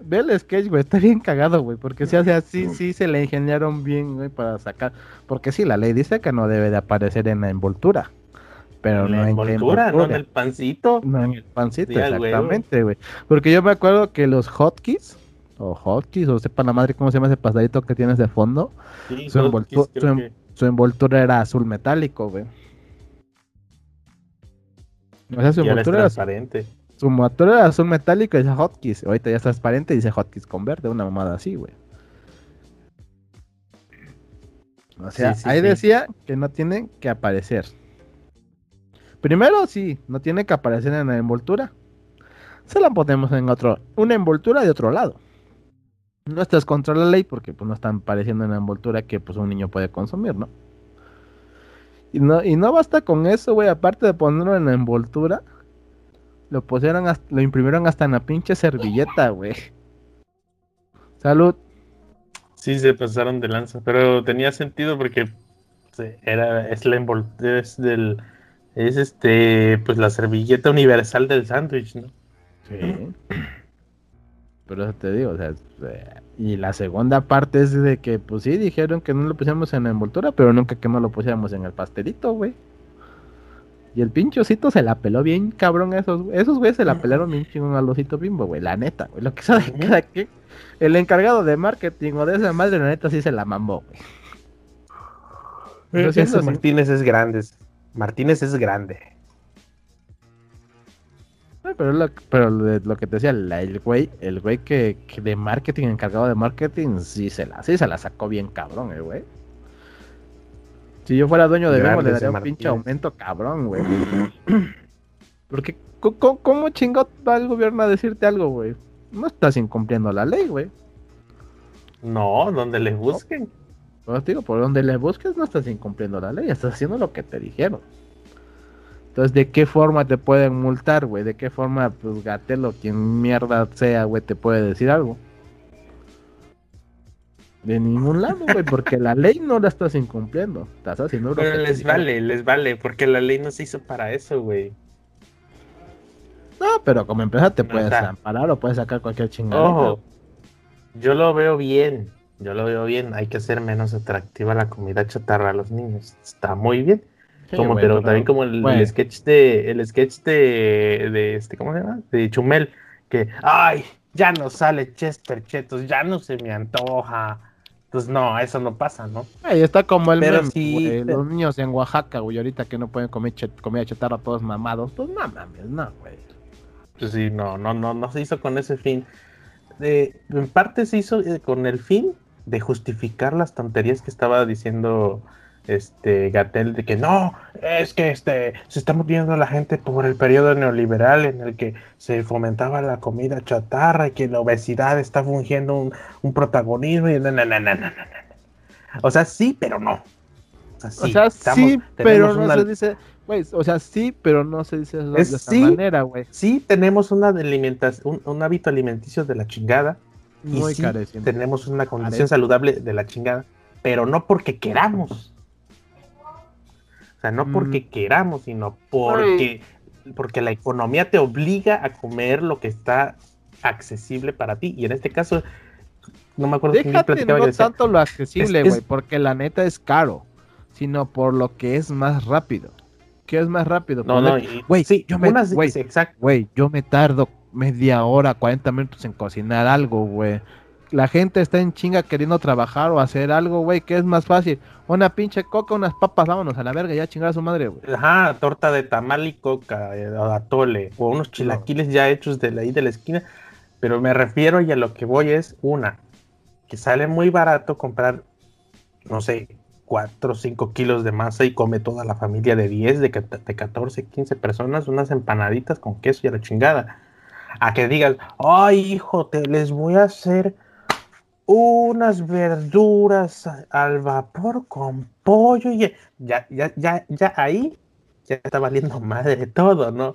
Ve el sketch, güey. Está bien cagado, güey. Porque si hace así, sí se le ingeniaron bien, güey, para sacar. Porque sí, la ley dice que no debe de aparecer en la envoltura. Pero no en la envoltura, no en el pancito. No en el pancito, exactamente, güey. Porque yo me acuerdo que los hotkeys, o hotkeys, o sepa la madre cómo se llama ese pasadito que tienes de fondo, su, su envoltura era azul metálico, güey. O sea, su motor era transparente. Su motor era azul metálico y dice hotkeys. Ahorita ya es transparente y dice hotkeys con verde, una mamada así, güey. O sea, ahí decía que no tienen que aparecer. Primero, sí, no tiene que aparecer en la envoltura. Se la ponemos en otro, una envoltura de otro lado. No estás contra la ley porque pues no están apareciendo en la envoltura que pues un niño puede consumir, ¿no? Y no, y no basta con eso, güey. Aparte de ponerlo en la envoltura, lo pusieron, lo imprimieron hasta en la pinche servilleta, güey. Salud. Sí, se pasaron de lanza, pero tenía sentido porque era, es la envoltura, es del, es este, pues la servilleta universal del sándwich, ¿no? Sí. Pero eso te digo, o sea, y la segunda parte es de que, pues sí, dijeron que no lo pusiéramos en la envoltura, pero nunca que no lo pusiéramos en el pastelito, güey. Y el pinchocito se la peló bien cabrón esos, esos güeyes se la pelaron bien chingón al osito bimbo, güey, la neta, güey, lo que sabe cada que el encargado de marketing o de esa madre, la neta sí se la mamó, güey. Ese Martínez es grande, Martínez es grande. Pero, lo, pero lo, que te decía, el güey, el güey que, de marketing, encargado de marketing, sí se la, sí se la sacó bien cabrón, el güey. Si yo fuera dueño de Memo, le daría un pinche aumento cabrón, güey. Porque, ¿cómo, cómo chingado va el gobierno a decirte algo, güey? No estás incumpliendo la ley, güey. No, donde les busquen. Pues digo, por donde les busques no estás incumpliendo la ley, estás haciendo lo que te dijeron. Entonces, ¿de qué forma te pueden multar, güey? ¿De qué forma, pues, Gatelo, quien mierda sea, güey, te puede decir algo? De ningún lado, güey, porque la ley no la estás incumpliendo. Estás haciendo Pero les vale, les vale, porque la ley no se hizo para eso, güey. No, pero como empresa te puedes amparar o puedes sacar cualquier chingada. Ojo, yo lo veo bien, yo lo veo bien. Hay que hacer menos atractiva la comida chatarra a los niños. Está muy bien como, pero, también como el, sketch de, el sketch de, de, este, ¿cómo se llama? De Chumel, que, ay, ya no sale Chester Chetos, ya no se me antoja. Pues no, eso no pasa, ¿no? Ahí está como el sí, los niños en Oaxaca, güey, ahorita que no pueden comer comida chatarra todos mamados, pues no mames, no, güey. Pues sí, no, no, no, no se hizo con ese fin. De, en parte se hizo eh, con el fin de justificar las tonterías que estaba diciendo este Gatel de que no, es que este se está muriendo la gente por el periodo neoliberal en el que se fomentaba la comida chatarra y que la obesidad está fungiendo un, protagonismo y no, no, no, O sea, sí, pero no. O sea, sí, pero no se dice, güey, o sea, sí, pero no se dice de esa manera, güey. Sí, tenemos una alimentación, un, hábito alimenticio de la chingada. Muy y sí, tenemos una condición saludable de la chingada, pero no porque queramos. O sea, no porque mm. queramos, sino porque, porque la economía te obliga a comer lo que está accesible para ti. Y en este caso, no me acuerdo Déjate no tanto lo accesible, güey, porque la neta es caro. sino por lo que es más rápido. ¿Qué es más rápido? No, no, güey, sí, yo me, güey, yo me tardo media hora, 40 minutos en cocinar algo, güey. La gente está en chinga queriendo trabajar o hacer algo, güey, ¿qué es más fácil? Una pinche coca, unas papas, vámonos a la verga, ya chingar a su madre, güey. Ajá, torta de tamal y coca, eh, atole, o unos chilaquiles ya hechos de ahí de la esquina. Pero me refiero y a lo que voy es una, que sale muy barato comprar, no sé, 4 o 5 kilos de masa y come toda la familia de 10, de, de 14, 15 personas, unas empanaditas con queso y a la chingada. A que digas, ay hijo, te les voy a hacer unas verduras al vapor con pollo y ya, ya, ya, ya ahí ya está valiendo madre todo, ¿no?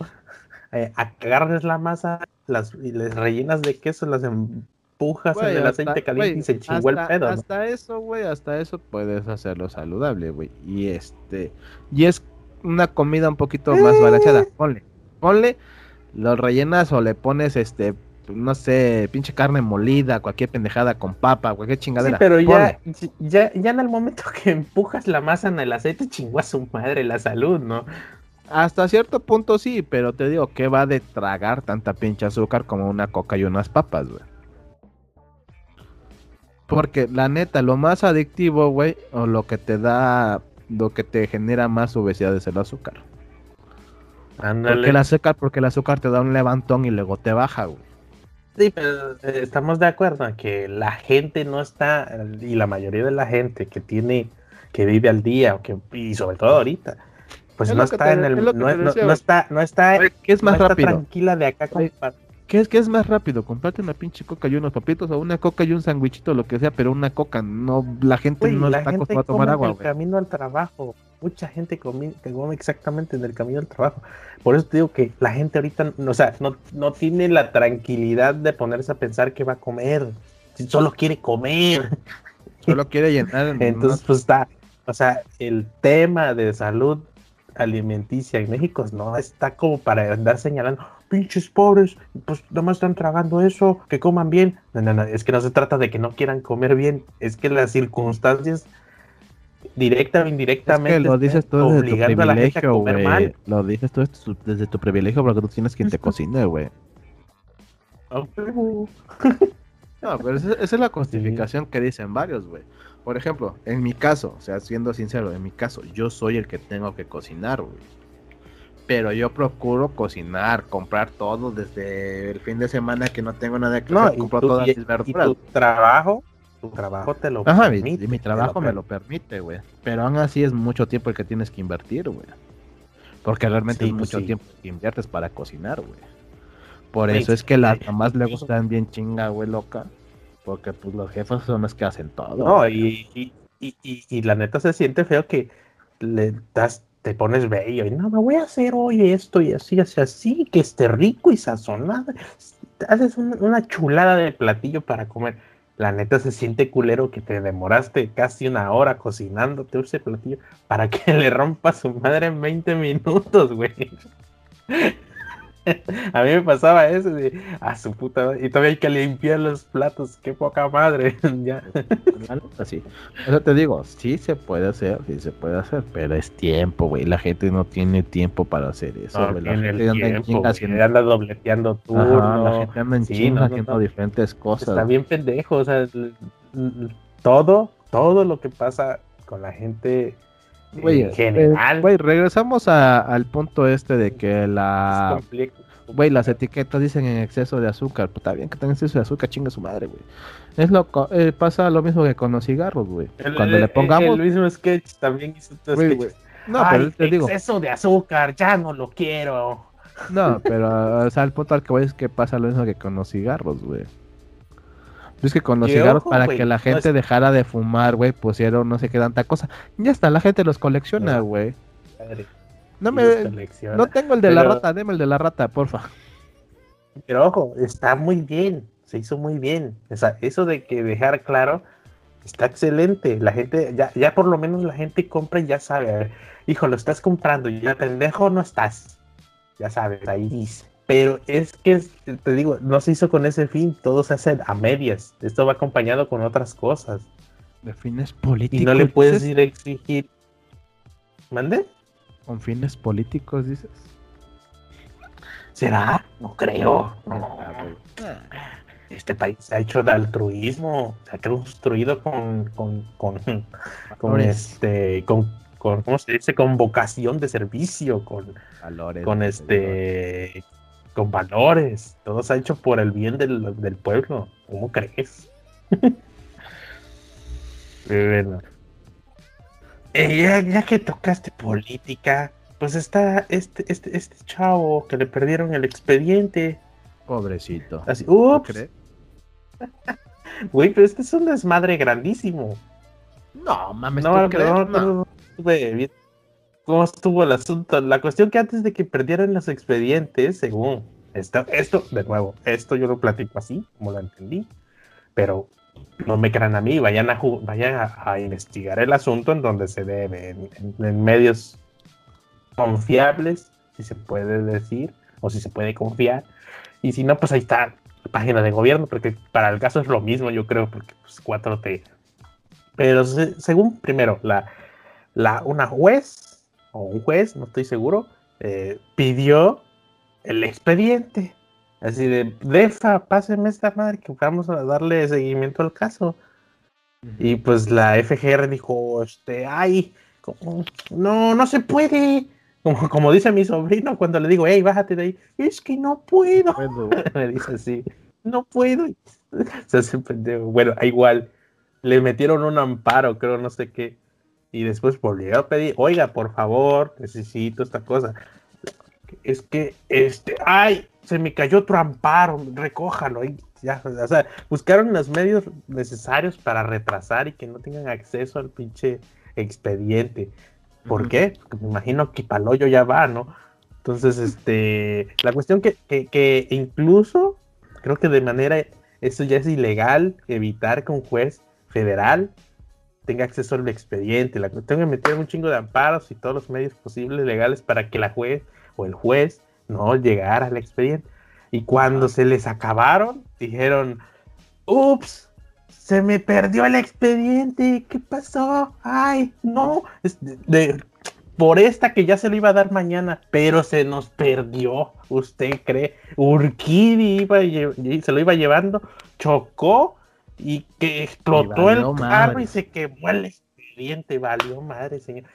Eh, agarras la masa las, y les rellenas de queso, las empujas en el hasta- aceite caliente y se chingó el hasta- pedo, ¿no? Hasta eso, güey, hasta eso puedes hacerlo saludable, güey. Y este, y es una comida un poquito más balanceada. Ponle, ponle, lo rellenas o le pones este, no sé, pinche carne molida, cualquier pendejada con papa, cualquier Sí, chingadera. pero ya, ya, ya en el momento que empujas la masa en el aceite, chingó a su madre la salud, ¿no? Hasta cierto punto sí, pero te digo que va de tragar tanta pinche azúcar como una coca y unas papas, güey. Porque la neta, lo más adictivo, güey, o lo que te da, lo que te genera más obesidad es el azúcar. Porque Ándale. el azúcar, porque el azúcar te da un levantón y luego te baja, güey. Sí, pero eh, estamos de acuerdo en que la gente no está, y la mayoría de la gente que tiene, que vive al día, o que, y sobre todo ahorita, pues Es no está te- en el, es no, no- no está, no está, ¿Qué es no más está rápido? tranquila de acá ¿Qué es, ¿Qué es más rápido? Comprarte una pinche coca y unos papitos o una coca y un sandwichito, lo que sea, pero una coca, no, la gente no la está gente acostumbrada a tomar agua, el güey. camino al trabajo. Mucha gente que come exactamente en el camino al trabajo. Por eso te digo que la gente ahorita, no, o sea, no, no tiene la tranquilidad de ponerse a pensar que va a comer. Solo quiere comer. Solo quiere llenar. Entonces, pues está, o sea, el tema de salud alimenticia en México no está como para andar señalando, pinches pobres, pues nomás están tragando eso, que coman bien. No, no, no, es que no se trata de que no quieran comer bien, es que las circunstancias directa o Es indirectamente que lo dices tú desde tu privilegio, güey. Lo dices tú desde tu- privilegio porque tú tienes quien te cocine, güey. No, pero esa, esa es la justificación que dicen varios, güey. Por ejemplo, en mi caso, o sea, siendo sincero, en mi caso, yo soy el que tengo que cocinar, güey. Pero yo procuro cocinar, comprar todo desde el fin de semana que no tengo nada que No, y, compro todas y- mis y verduras. tu trabajo, tu trabajo te lo Ajá, mi, permite, mi te trabajo me lo permite, güey. Pero aún así es mucho tiempo el que tienes que invertir, güey. Porque realmente Sí, es pues mucho sí. tiempo que inviertes para cocinar, güey. Por Sí, eso es que las sí. mamás luego están bien chinga, güey, loca. Porque pues los jefes son los que hacen todo. No, y, y, y, y- y la neta se siente feo que le das, te pones bello y no, me voy a hacer hoy esto y así, así, así, que esté rico y sazonado. Haces un- una chulada de platillo para comer. La neta se siente culero que te demoraste casi una hora cocinándote ese platillo para que le rompa su madre en 20 minutos, güey. A mí me pasaba eso de a su puta madre, y todavía hay que limpiar los platos, qué poca madre. ya. La neta, sí. Eso te digo, sí se puede hacer, sí se puede hacer, pero es tiempo, güey. La gente no tiene tiempo para hacer eso, No. La gente el anda en tiempo, chinga haciendo- anda dobleteando. Ajá, la gente anda en Sí, chinga no, no, haciendo no. diferentes cosas. Está bien pendejo, o sea, todo, todo lo que pasa con la gente Güey, en general eh, güey, regresamos a- al punto este de que la... Güey, las etiquetas dicen en exceso de azúcar. Pues está bien que tenga exceso de azúcar, chinga su madre, güey. Es lo eh, pasa lo mismo que con los cigarros, güey. El- Cuando el- le pongamos... El mismo sketch también hizo otro Güey, sketch. güey. No, Ay, pero te digo, exceso de azúcar, ya no lo quiero. no, pero o sea, el punto al que voy es que pasa lo mismo que con los cigarros, güey. Es que con los cigarros, para que la no gente es- dejara de fumar, güey, pusieron no sé qué tanta cosa. Ya está, la gente los colecciona, güey. No me... No tengo el de la rata, deme el de la rata, porfa. Pero ojo, está muy bien, se hizo muy bien. O sea, eso de que dejar claro está excelente. La gente, ya, ya por lo menos la gente compra y ya sabe. a ver, hijo, lo estás comprando y ya pendejo no estás. Ya sabes, ahí dice. Pero es que, te digo, no se hizo con ese fin, todo se hace a medias. Esto va acompañado con otras cosas. De fines políticos. Y no le puedes dices? ir a exigir, ¿Mande? ¿Con fines políticos, dices? ¿Será? No creo. Este país se ha hecho de altruismo, se ha construido con, con, con, con este, con, con, ¿cómo se dice? Con vocación de servicio, con valores, con este, con valores. Todo se ha hecho por el bien del, del pueblo. ¿Cómo crees? bueno. Eh, ya, ya, que tocaste política, pues está este, este, este chavo que le perdieron el expediente. Pobrecito. Así, ups. Güey, pero este es un desmadre grandísimo. No, mames, no, ¿tú no, no, no, ¿Cómo estuvo el asunto? La cuestión que antes de que perdieran los expedientes, según esto, esto, de nuevo, esto yo lo platico así, como lo entendí, pero no me crean a mí, vayan a, vayan a, investigar el asunto en donde se debe, en, medios confiables, si se puede decir, o si se puede confiar, y si no, pues ahí está la página de gobierno, porque para el caso es lo mismo, yo creo, porque pues 4T. Pero según, primero, la, la, una juez, o un juez, no estoy seguro, eh, pidió el expediente Así de, defa, páseme esta madre que vamos a darle seguimiento al caso. Y pues la FGR dijo, este, ay, no, no se puede. Como, como dice mi sobrino cuando le digo, hey, bájate de ahí, es que no puedo. Me dice así, no puedo. Se hace pendejo. Bueno, igual, le metieron un amparo, creo, no sé qué. Y después volvió a pedir, oiga, por favor, necesito esta cosa. Es que, este, ay, se me cayó otro amparo, recójalo. Y ya, o sea, buscaron los medios necesarios para retrasar y que no tengan acceso al pinche expediente. ¿Por qué? Porque me imagino que Paloyo ya va, ¿no? Entonces, este, la cuestión que, que, incluso creo que de manera, eso ya es ilegal, evitar que un juez federal tenga acceso al expediente. La cuestión es meter un chingo de amparos y todos los medios posibles legales para que la juez o el juez no llegar al expediente. Y cuando se les acabaron, dijeron, ups, se me perdió el expediente, ¿qué pasó? Ay, no, de, por esta que ya se lo iba a dar mañana, pero se nos perdió, ¿usted cree? Urquidi iba se lo iba llevando, chocó y que explotó el carro y se quemó el expediente, valió madre, señor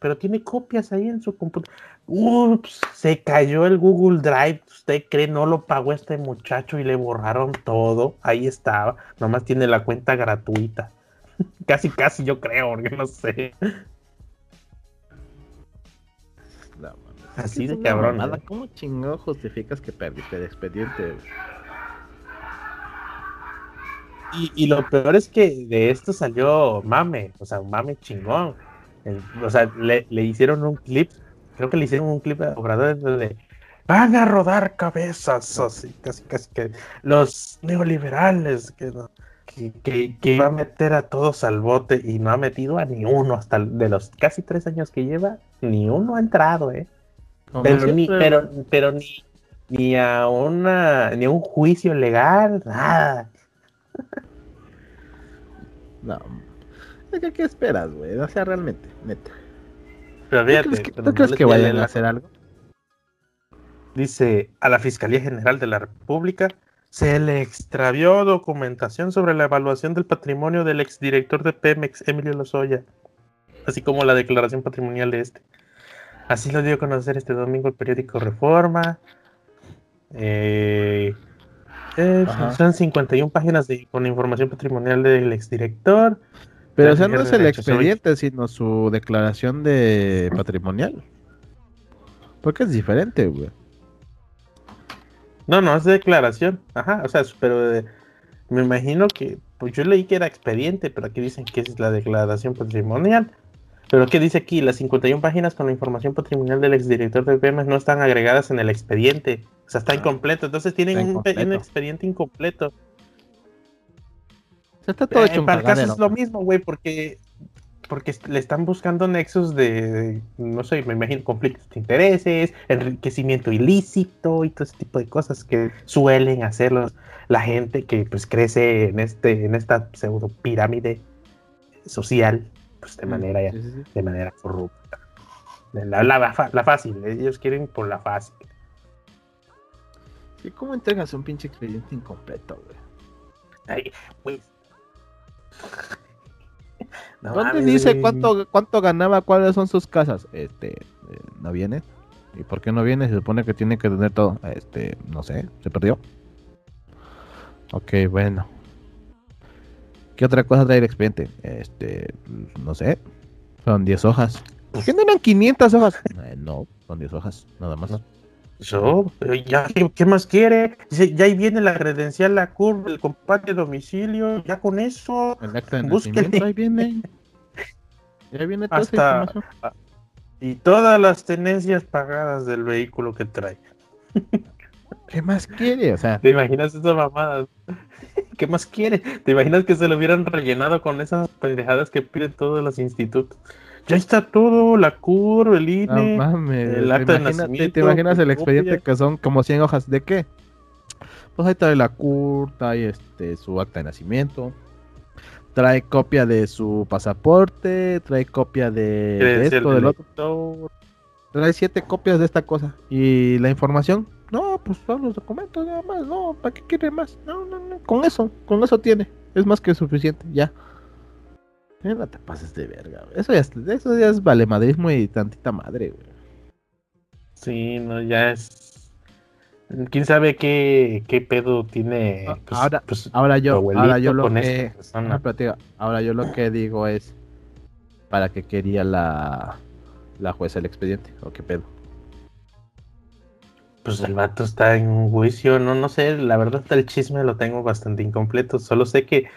pero tiene copias ahí en su computadora. Ups, se cayó el Google Drive. ¿Usted cree no lo pagó este muchacho y le borraron todo? Ahí estaba. Nomás tiene la cuenta gratuita. casi, casi yo creo, porque no sé. Así de cabrón. ¿eh? ¿Cómo chingado justificas que perdiste el expediente? Y, y lo peor es que de esto salió mame, o sea, mame chingón o sea, le, hicieron un clip, creo que le hicieron un clip a Obrador de van a rodar cabezas, así, casi, casi que los neoliberales, que, que, que, va a meter a todos al bote y no ha metido a ni uno hasta de los casi tres años que lleva, ni uno ha entrado, ¿eh? Pero ni, pero, pero ni, ni a una, ni a un juicio legal, nada. No, ¿Qué, esperas, güey? O sea, realmente, neta. Pero fíjate, ¿Tú crees que, vayan a hacer algo? Dice, a la Fiscalía General de la República se le extravió documentación sobre la evaluación del patrimonio del exdirector de Pemex, Emilio Lozoya, así como la declaración patrimonial de este. Así lo dio a conocer este domingo el periódico Reforma. Eh, eh, son 51 páginas de, con información patrimonial del exdirector. Pero o no es el expediente, sino su declaración de patrimonial. Porque es diferente, güey. No, no, es declaración. Ajá, o sea, pero eh, me imagino que, pues yo leí que era expediente, pero aquí dicen que es la declaración patrimonial. Pero ¿qué dice aquí? Las 51 páginas con la información patrimonial del exdirector de PEMES no están agregadas en el expediente. O sea, está ah. incompleto. Entonces tienen un, expediente incompleto está todo hecho eh, Para el caso es lo mismo, güey, porque porque le están buscando nexos de, no sé, me imagino conflictos de intereses, enriquecimiento ilícito y todo ese tipo de cosas que suelen hacer la gente que pues crece en este en esta pseudo pirámide social pues de manera de manera corrupta. La, la, fácil, ellos quieren por la fácil. ¿Y cómo entregas un pinche expediente incompleto, güey? Ay, güey. No ¿Dónde mames, dice güey. cuánto, cuánto ganaba, cuáles son sus casas? Este, eh, ¿no viene? ¿Y por qué no viene? Se supone que tiene que tener todo. Este, no sé, se perdió. Ok, bueno. ¿Qué otra cosa trae el expediente? Este, no sé. Son 10 hojas. ¿Por qué no eran 500 hojas? Eh, no, son 10 hojas, nada más. Yo, pero ya, ¿qué, más quiere? Dice, ya ahí viene la credencial, la curva, el compadre de domicilio, ya con eso. El acta de nacimiento, ahí viene. Ya viene toda esa Hasta- información. Y todas las tenencias pagadas del vehículo que trae. ¿Qué más quiere? O sea, ¿Te imaginas esa mamada? ¿Qué más quiere? ¿Te imaginas que se lo hubieran rellenado con esas pendejadas que piden todos los institutos? Ya está todo, la curva, el no INE. mames. el ¿te acta de nacimiento, ¿Te imaginas el expediente copia. que son como 100 hojas? ¿De qué? Pues ahí trae la CUR, trae este, su acta de nacimiento, trae copia de su pasaporte, trae copia de, de esto, del otro. Trae siete copias de esta cosa. ¿Y la información? No, pues son los documentos nada más. No, ¿para qué quiere más? No, no, no. Con eso, con eso tiene. Es más que suficiente, ya. Eh, No te pases de verga, güey. Eso ya es, eso ya es valemadrismo y tantita madre, güey. Sí, no, ya es. Quién sabe qué, qué pedo tiene. Ah, pues, ahora- pues, Ahora yo, ahora yo lo que. Ah, ahora yo lo que digo es para qué quería la la jueza el expediente o qué pedo. Pues el vato está en un juicio, no, no sé, la verdad el chisme lo tengo bastante incompleto, solo sé que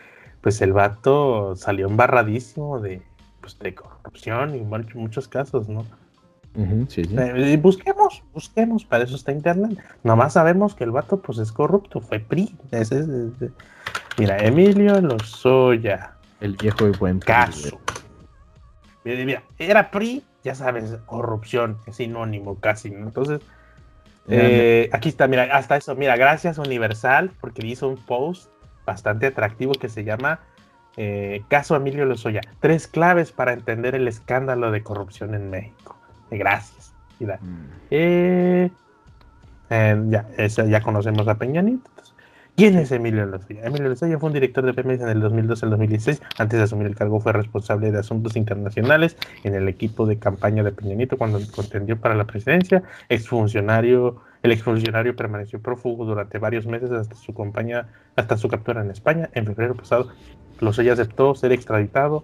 pues el vato salió embarradísimo de, pues, de corrupción y much- muchos casos, ¿no? sí, sí. Eh, busquemos, busquemos, para eso está internet. Nomás sabemos que el vato pues es corrupto, fue PRI. ese es- ese- mira, Emilio Lozoya, El viejo y buen caso. Mira, mira, era PRI, ya sabes, corrupción, es sinónimo casi, ¿no? Entonces, eh, aquí está, mira, hasta eso, mira, gracias Universal, porque hizo un post bastante atractivo que se llama eh, Caso Emilio Lozoya. Tres claves para entender el escándalo de corrupción en México. Eh, Gracias. Mira, Mm. eh, ya, esa- ya conocemos a Peña Nieto. entonces, ¿Quién es Emilio Lozoya? Emilio Lozoya fue un director de Pemex en el 2012 al 2016. Antes de asumir el cargo fue responsable de asuntos internacionales en el equipo de campaña de Peña Nieto cuando contendió para la presidencia. Exfuncionario, el exfuncionario permaneció prófugo durante varios meses hasta su compañía, hasta su captura en España. En febrero pasado, Lozoya aceptó ser extraditado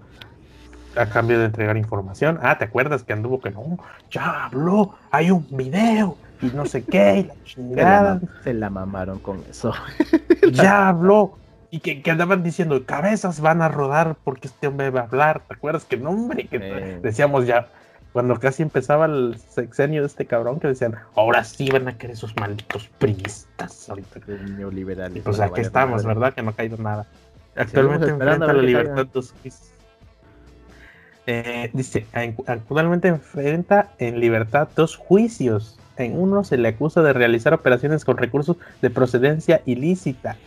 a cambio de entregar información. Ah, ¿te acuerdas que anduvo que no? Ya habló, hay un video y no sé qué, y la Se la, chingada, se la mamaron con eso. ya habló. Y que, que andaban diciendo, cabezas van a rodar porque este hombre va a hablar. ¿Te acuerdas que no, hombre? Que Eh. decíamos ya, cuando casi empezaba el sexenio de este cabrón, que decían, ahora sí van a querer esos malditos priistas. Ahorita. El neoliberal. Y pues aquí estamos, ¿verdad? Que no ha caído nada. Actualmente enfrenta a la qué libertad dos juicios. Eh, dice, en- actualmente enfrenta en libertad dos juicios. En uno se le acusa de realizar operaciones con recursos de procedencia ilícita,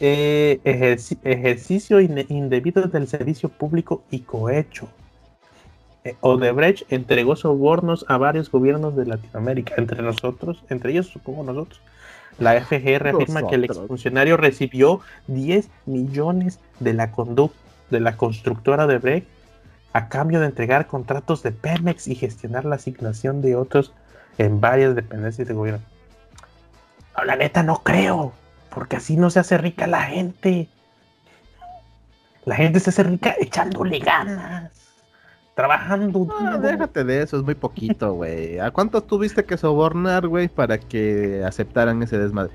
eh, ejerci- ejercicio indebido del servicio público y cohecho. Eh, Odebrecht entregó sobornos a varios gobiernos de Latinoamérica, entre nosotros, entre ellos supongo nosotros. La FGR afirma que el exfuncionario recibió 10 millones de la de la constructora Odebrecht a cambio de entregar contratos de Pemex y gestionar la asignación de otros en varias dependencias de gobierno. No, la neta no creo, porque así no se hace rica la gente. La gente se hace rica echándole ganas, trabajando. Ah, duro. déjate de eso, es muy poquito, güey. ¿A cuántos tuviste que sobornar, güey, para que aceptaran ese desmadre?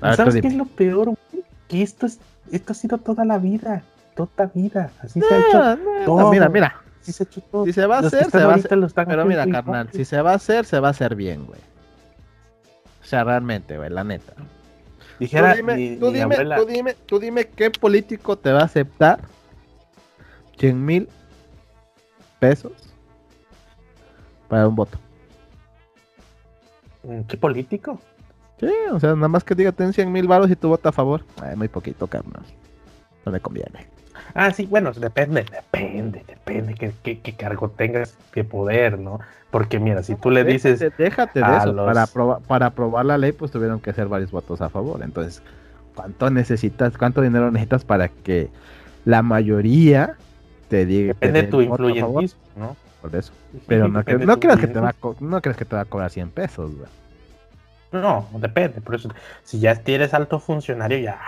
A ¿Sabes qué es lo peor? güey? Que esto, es, esto ha sido toda la vida, toda vida. Así se ha hecho. No, no, todo. Mira, mira. Si se va a hacer, se va a hacer. Pero mira, carnal, si se va a hacer, se va a hacer bien, güey. O sea, realmente, güey, la neta. Dijera tú dime, mi- tú mi dime, tú dime, tú dime qué político te va a aceptar 100 mil pesos para un voto. "Mm, ¿qué político? Sí, o sea, nada más que diga ten 100 mil varos y tu voto a favor. Ay, muy poquito, carnal. No me conviene. Ah, sí, bueno, depende, depende, depende qué, qué, cargo tengas, qué poder, ¿no? Porque mira, si tú le dices... Déjate, de eso, para, aprobar, para aprobar la ley pues tuvieron que hacer varios votos a favor, entonces, ¿cuánto necesitas, cuánto dinero necesitas para que la mayoría te diga... Depende de tu influyentismo, ¿no? Por eso. Pero no, no creas que te va a, no crees que te va a cobrar 100 pesos, güey. No, depende, por eso, si ya eres alto funcionario, ya,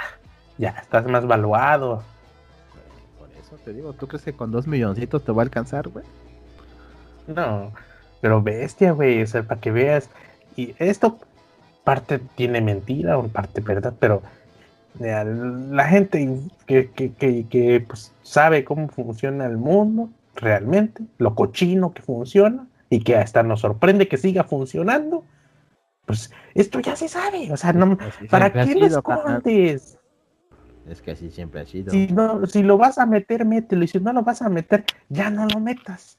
ya estás más valuado. Eso te digo, ¿tú crees que con dos milloncitos te va a alcanzar, güey? No, pero bestia, güey, o sea, para que veas. Y esto parte tiene mentira o parte verdad, pero la gente que, que, que, pues, sabe cómo funciona el mundo realmente, lo cochino que funciona y que hasta nos sorprende que siga funcionando, pues esto ya se sabe, o sea, no, ¿para qué lo escondes? Es que así siempre ha sido. Si, no, si lo vas a meter, mételo, y si no lo vas a meter, ya no lo metas,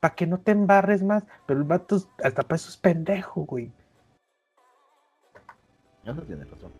para que no te embarres más, pero el vato hasta para eso es pendejo, güey. Eso tiene razón.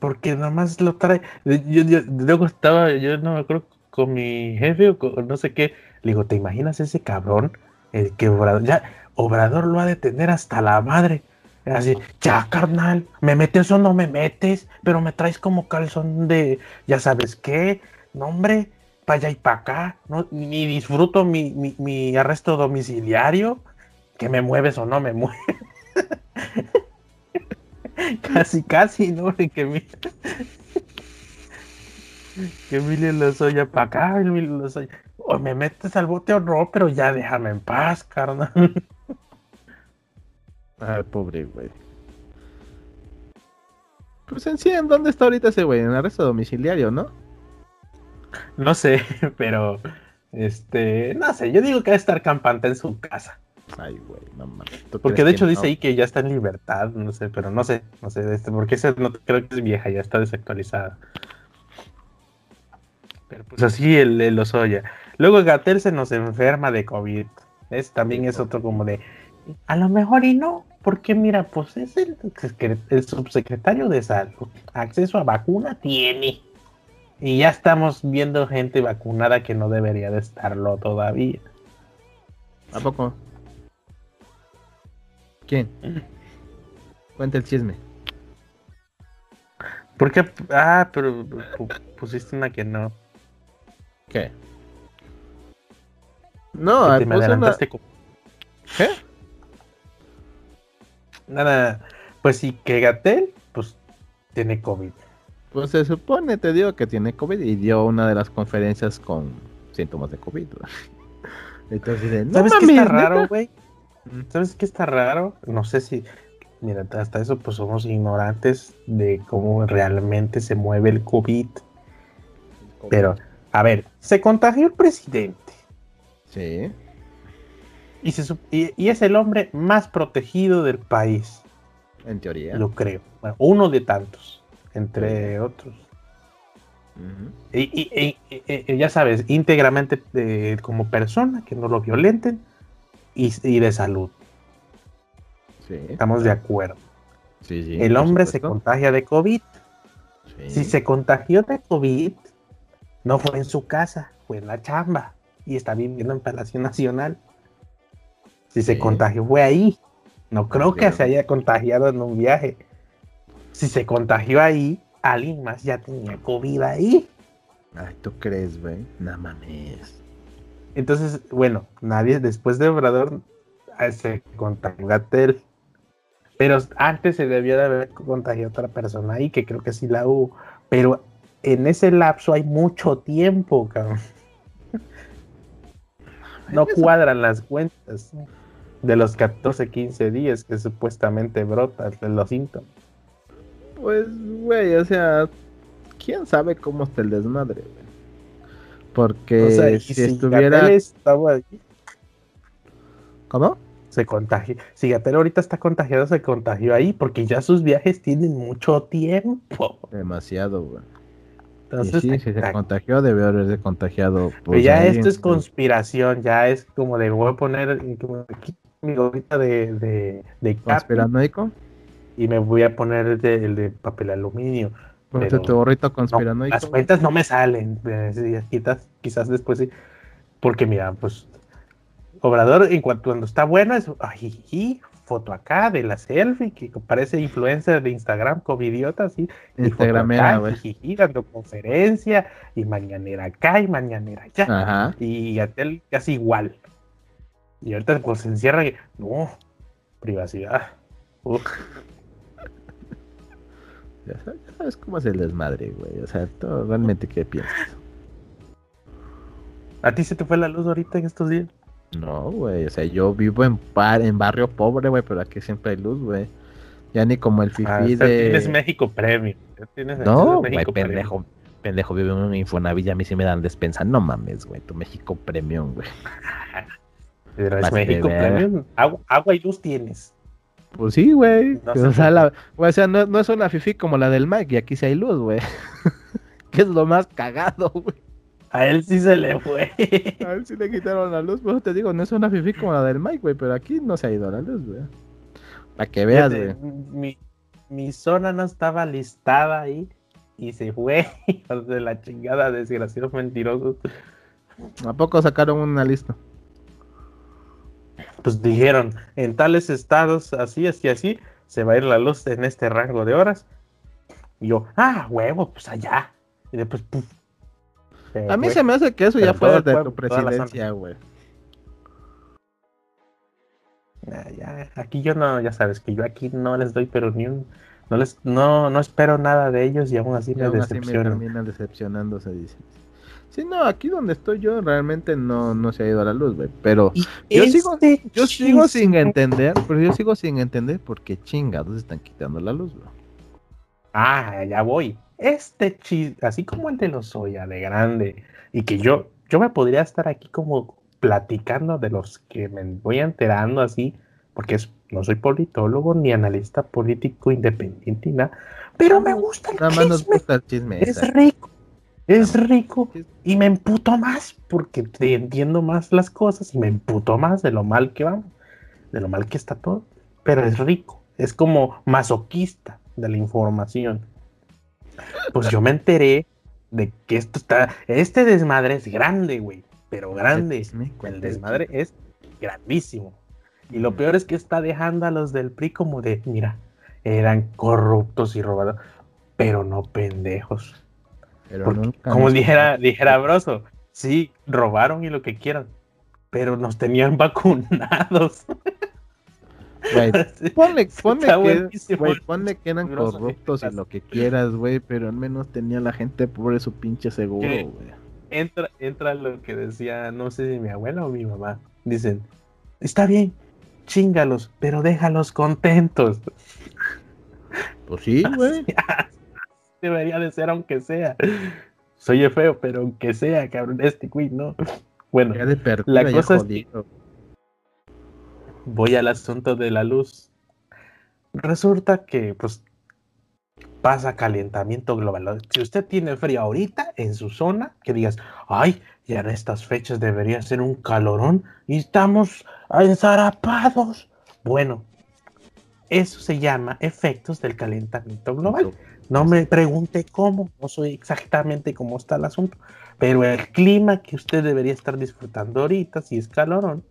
Porque nada más lo trae. Yo, yo, luego estaba, yo no me acuerdo con mi jefe o con no sé qué. Le digo, ¿te imaginas ese cabrón? El que ya, Obrador lo ha de tener hasta la madre. Así, ya carnal, me metes o no me metes, pero me traes como calzón de, ya sabes qué, no hombre, para allá y para acá, no, ni disfruto mi, mi, arresto domiciliario, que me mueves o no me mueves. casi, casi, ¿no? Que mi... que Emilio para acá, Emilio Lozoya. O me metes al bote o no, pero ya déjame en paz, carnal. Ay, pobre güey. Pues en sí, ¿en dónde está ahorita ese güey? En arresto domiciliario, ¿no? No sé, pero. Este. No sé, yo digo que va a estar campante en su casa. Ay, güey, no mames. Porque de hecho dice ahí que ya está en libertad, no sé, pero no sé, no sé, este, porque ese no creo que es vieja, ya está desactualizada. Pero pues así el, el Osoya. Luego Gatel se nos enferma de COVID. Es, también es otro como de, a lo mejor y no, porque mira, pues es el, el subsecretario de salud. Acceso a vacuna tiene. Y ya estamos viendo gente vacunada que no debería de estarlo todavía. ¿A poco? ¿Quién? Cuenta el chisme. ¿Por qué? Ah, pero pusiste una que no. ¿Qué? No, te me adelantaste. ¿Qué? Nada, pues sí, que Gatel, pues tiene COVID. Pues se supone, te digo que tiene COVID y dio una de las conferencias con síntomas de COVID. Entonces, no ¿sabes qué está raro, güey? ¿Sabes qué está raro? No sé si, mira, hasta eso pues somos ignorantes de cómo realmente se mueve el COVID. Pero, a ver, se contagió el presidente. Sí. Y, y, es el hombre más protegido del país. En teoría. Lo creo. uno de tantos, entre otros. y, ya sabes, íntegramente como persona, que no lo violenten, y, de salud. Estamos de acuerdo. el hombre se contagia de COVID. Si se contagió de COVID, no fue en su casa, fue en la chamba y está viviendo en Palacio Nacional. Si se contagió fue ahí. No creo que se haya contagiado en un viaje. Si se contagió ahí, alguien más ya tenía COVID ahí. Ay, ¿tú crees, güey? No mames. Entonces, bueno, nadie después de Obrador eh, se contagió Gatel. Pero antes se debió de haber contagiado otra persona ahí, que creo que sí la hubo. Pero en ese lapso hay mucho tiempo, cabrón. No cuadran las cuentas de los 14, 15 días que supuestamente brotan los síntomas. Pues, güey, o sea, quién sabe cómo está el desmadre, Porque si, estuviera. Estaba ¿Cómo? Se contagia. Si Gatel ahorita está contagiado, se contagió ahí, porque ya sus viajes tienen mucho tiempo. Demasiado, güey. Entonces, sí, si se contagió, debe haberse contagiado. Pues, ya esto es conspiración, ya es como de voy a poner mi gorrita de, de, de ¿Conspiranoico? y me voy a poner el de, papel aluminio. Ponte Pero tu gorrito no, conspiranoico. las cuentas no me salen. eh, quizás, quizás después sí. Porque mira, pues Obrador, en cuanto cuando está bueno, es ay, foto acá de la selfie, que parece influencer de Instagram como idiota, así. y Instagramera, jiji, dando conferencia, y mañanera acá, y mañanera allá. Ajá. Y Atel casi igual. Y ahorita pues se encierra y no, privacidad. Uf, Ya sabes, cómo es el desmadre, güey. O sea, todo, realmente, ¿qué piensas? ¿A ti se te fue la luz ahorita en estos días? No, güey. O sea, yo vivo en, par, en barrio pobre, güey, pero aquí siempre hay luz, güey. Ya ni como el Ah, fifí o sea, de. Tienes México Premium. Tienes, No, güey, pendejo. Pendejo, vive en un Infonavit, a mí sí me dan despensa. No mames, güey, tu México Premium, güey. Pero de México. Premium. Agua, agua y luz tienes. Pues sí, güey. No o, sea, por la- güey, o sea, no, no es una fifi como la del Mike, y aquí sí hay luz, güey. que es lo más cagado, güey. A él sí se le fue. A ver si le quitaron la luz, pues te digo, no es una fifi como la del Mike, güey, pero aquí no se ha ido la luz, güey. Para que veas, güey. mi, mi zona no estaba listada ahí y se fue. De la chingada, desgraciados mentirosos. ¿A poco sacaron una lista? Pues dijeron, en tales estados, así, así, así, se va a ir la luz en este rango de horas. Y yo, ah, huevo, pues allá. Y después, puf. A mí se me hace que eso Pero ya fue pueblo, tu presidencia, güey. Ah, ya, aquí yo no, ya sabes que yo aquí no les doy, pero ni un. No les, no, no espero nada de ellos y aún así Y me aún así me decepcionan. terminan decepcionándose, dice. Sí, no, aquí donde estoy yo realmente no, no se ha ido a la luz, güey. Pero Yo sigo- este yo sigo sin entender, pero yo sigo sin entender por qué chingados están quitando la luz, güey. Ah, ya voy. Este chis, así como el de los Soya, de grande, y que yo, yo me podría estar aquí como platicando de los que me voy enterando así, porque es- no soy politólogo ni analista político independiente ni nada, pero me gusta el Nada más nos chisme, gusta el chisme. es esa. rico, es rico, y me emputo más, porque te entiendo más las cosas, y me emputo más de lo mal que vamos, de lo mal que está todo, pero es rico, es como masoquista de la información. Pues yo me enteré de que esto está, este desmadre es grande, güey, pero grande. El desmadre es grandísimo. Y lo peor es que está dejando a los del PRI como de, mira, eran corruptos y robados, pero no pendejos. Pero Porque, nunca como dijera, dijera Broso, sí, robaron y lo que quieran, pero nos tenían vacunados. Güey, ponle, ponle que, ponle que eran corruptos y ¿qué lo que quieras, güey, pero al menos tenía la gente pobre su pinche seguro, güey. entra, entra lo que decía, no sé si mi abuela o mi mamá. Dicen, está bien, chingalos, pero déjalos contentos. Pues sí, güey. Debería de ser aunque sea. Soy feo, pero aunque sea, cabrón, este güey no. Bueno, La cosa es voy al asunto de la luz. Resulta que, pues, pasa calentamiento global. Si usted tiene frío ahorita en su zona, que digas, ay, ya en estas fechas debería ser un calorón y estamos ensarapados. Bueno, eso se llama efectos del calentamiento global. No me pregunte cómo, no soy exactamente cómo está el asunto, pero el clima que usted debería estar disfrutando ahorita, si es calorón,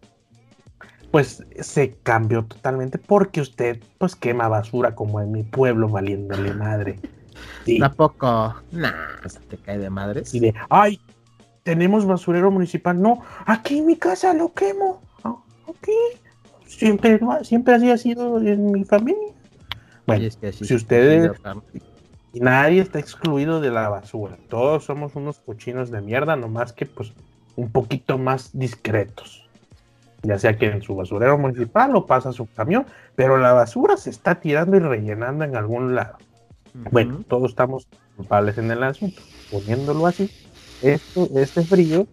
pues se cambió totalmente porque usted pues quema basura como en mi pueblo valiéndole madre. Sí, Tampoco. Nah, se te cae de madre. así de, ay, tenemos basurero municipal. No, aquí en mi casa lo quemo. Ah, Aquí siempre, siempre así ha sido en mi familia. Bueno, Oye, es que así si ustedes-. Y nadie está excluido de la basura. Todos somos unos cochinos de mierda, nomás que pues un poquito más discretos. Ya sea que en su basurero municipal o pasa su camión, pero la basura se está tirando y rellenando en algún lado. Bueno, todos estamos culpables en el asunto. Poniéndolo así, esto, este frío,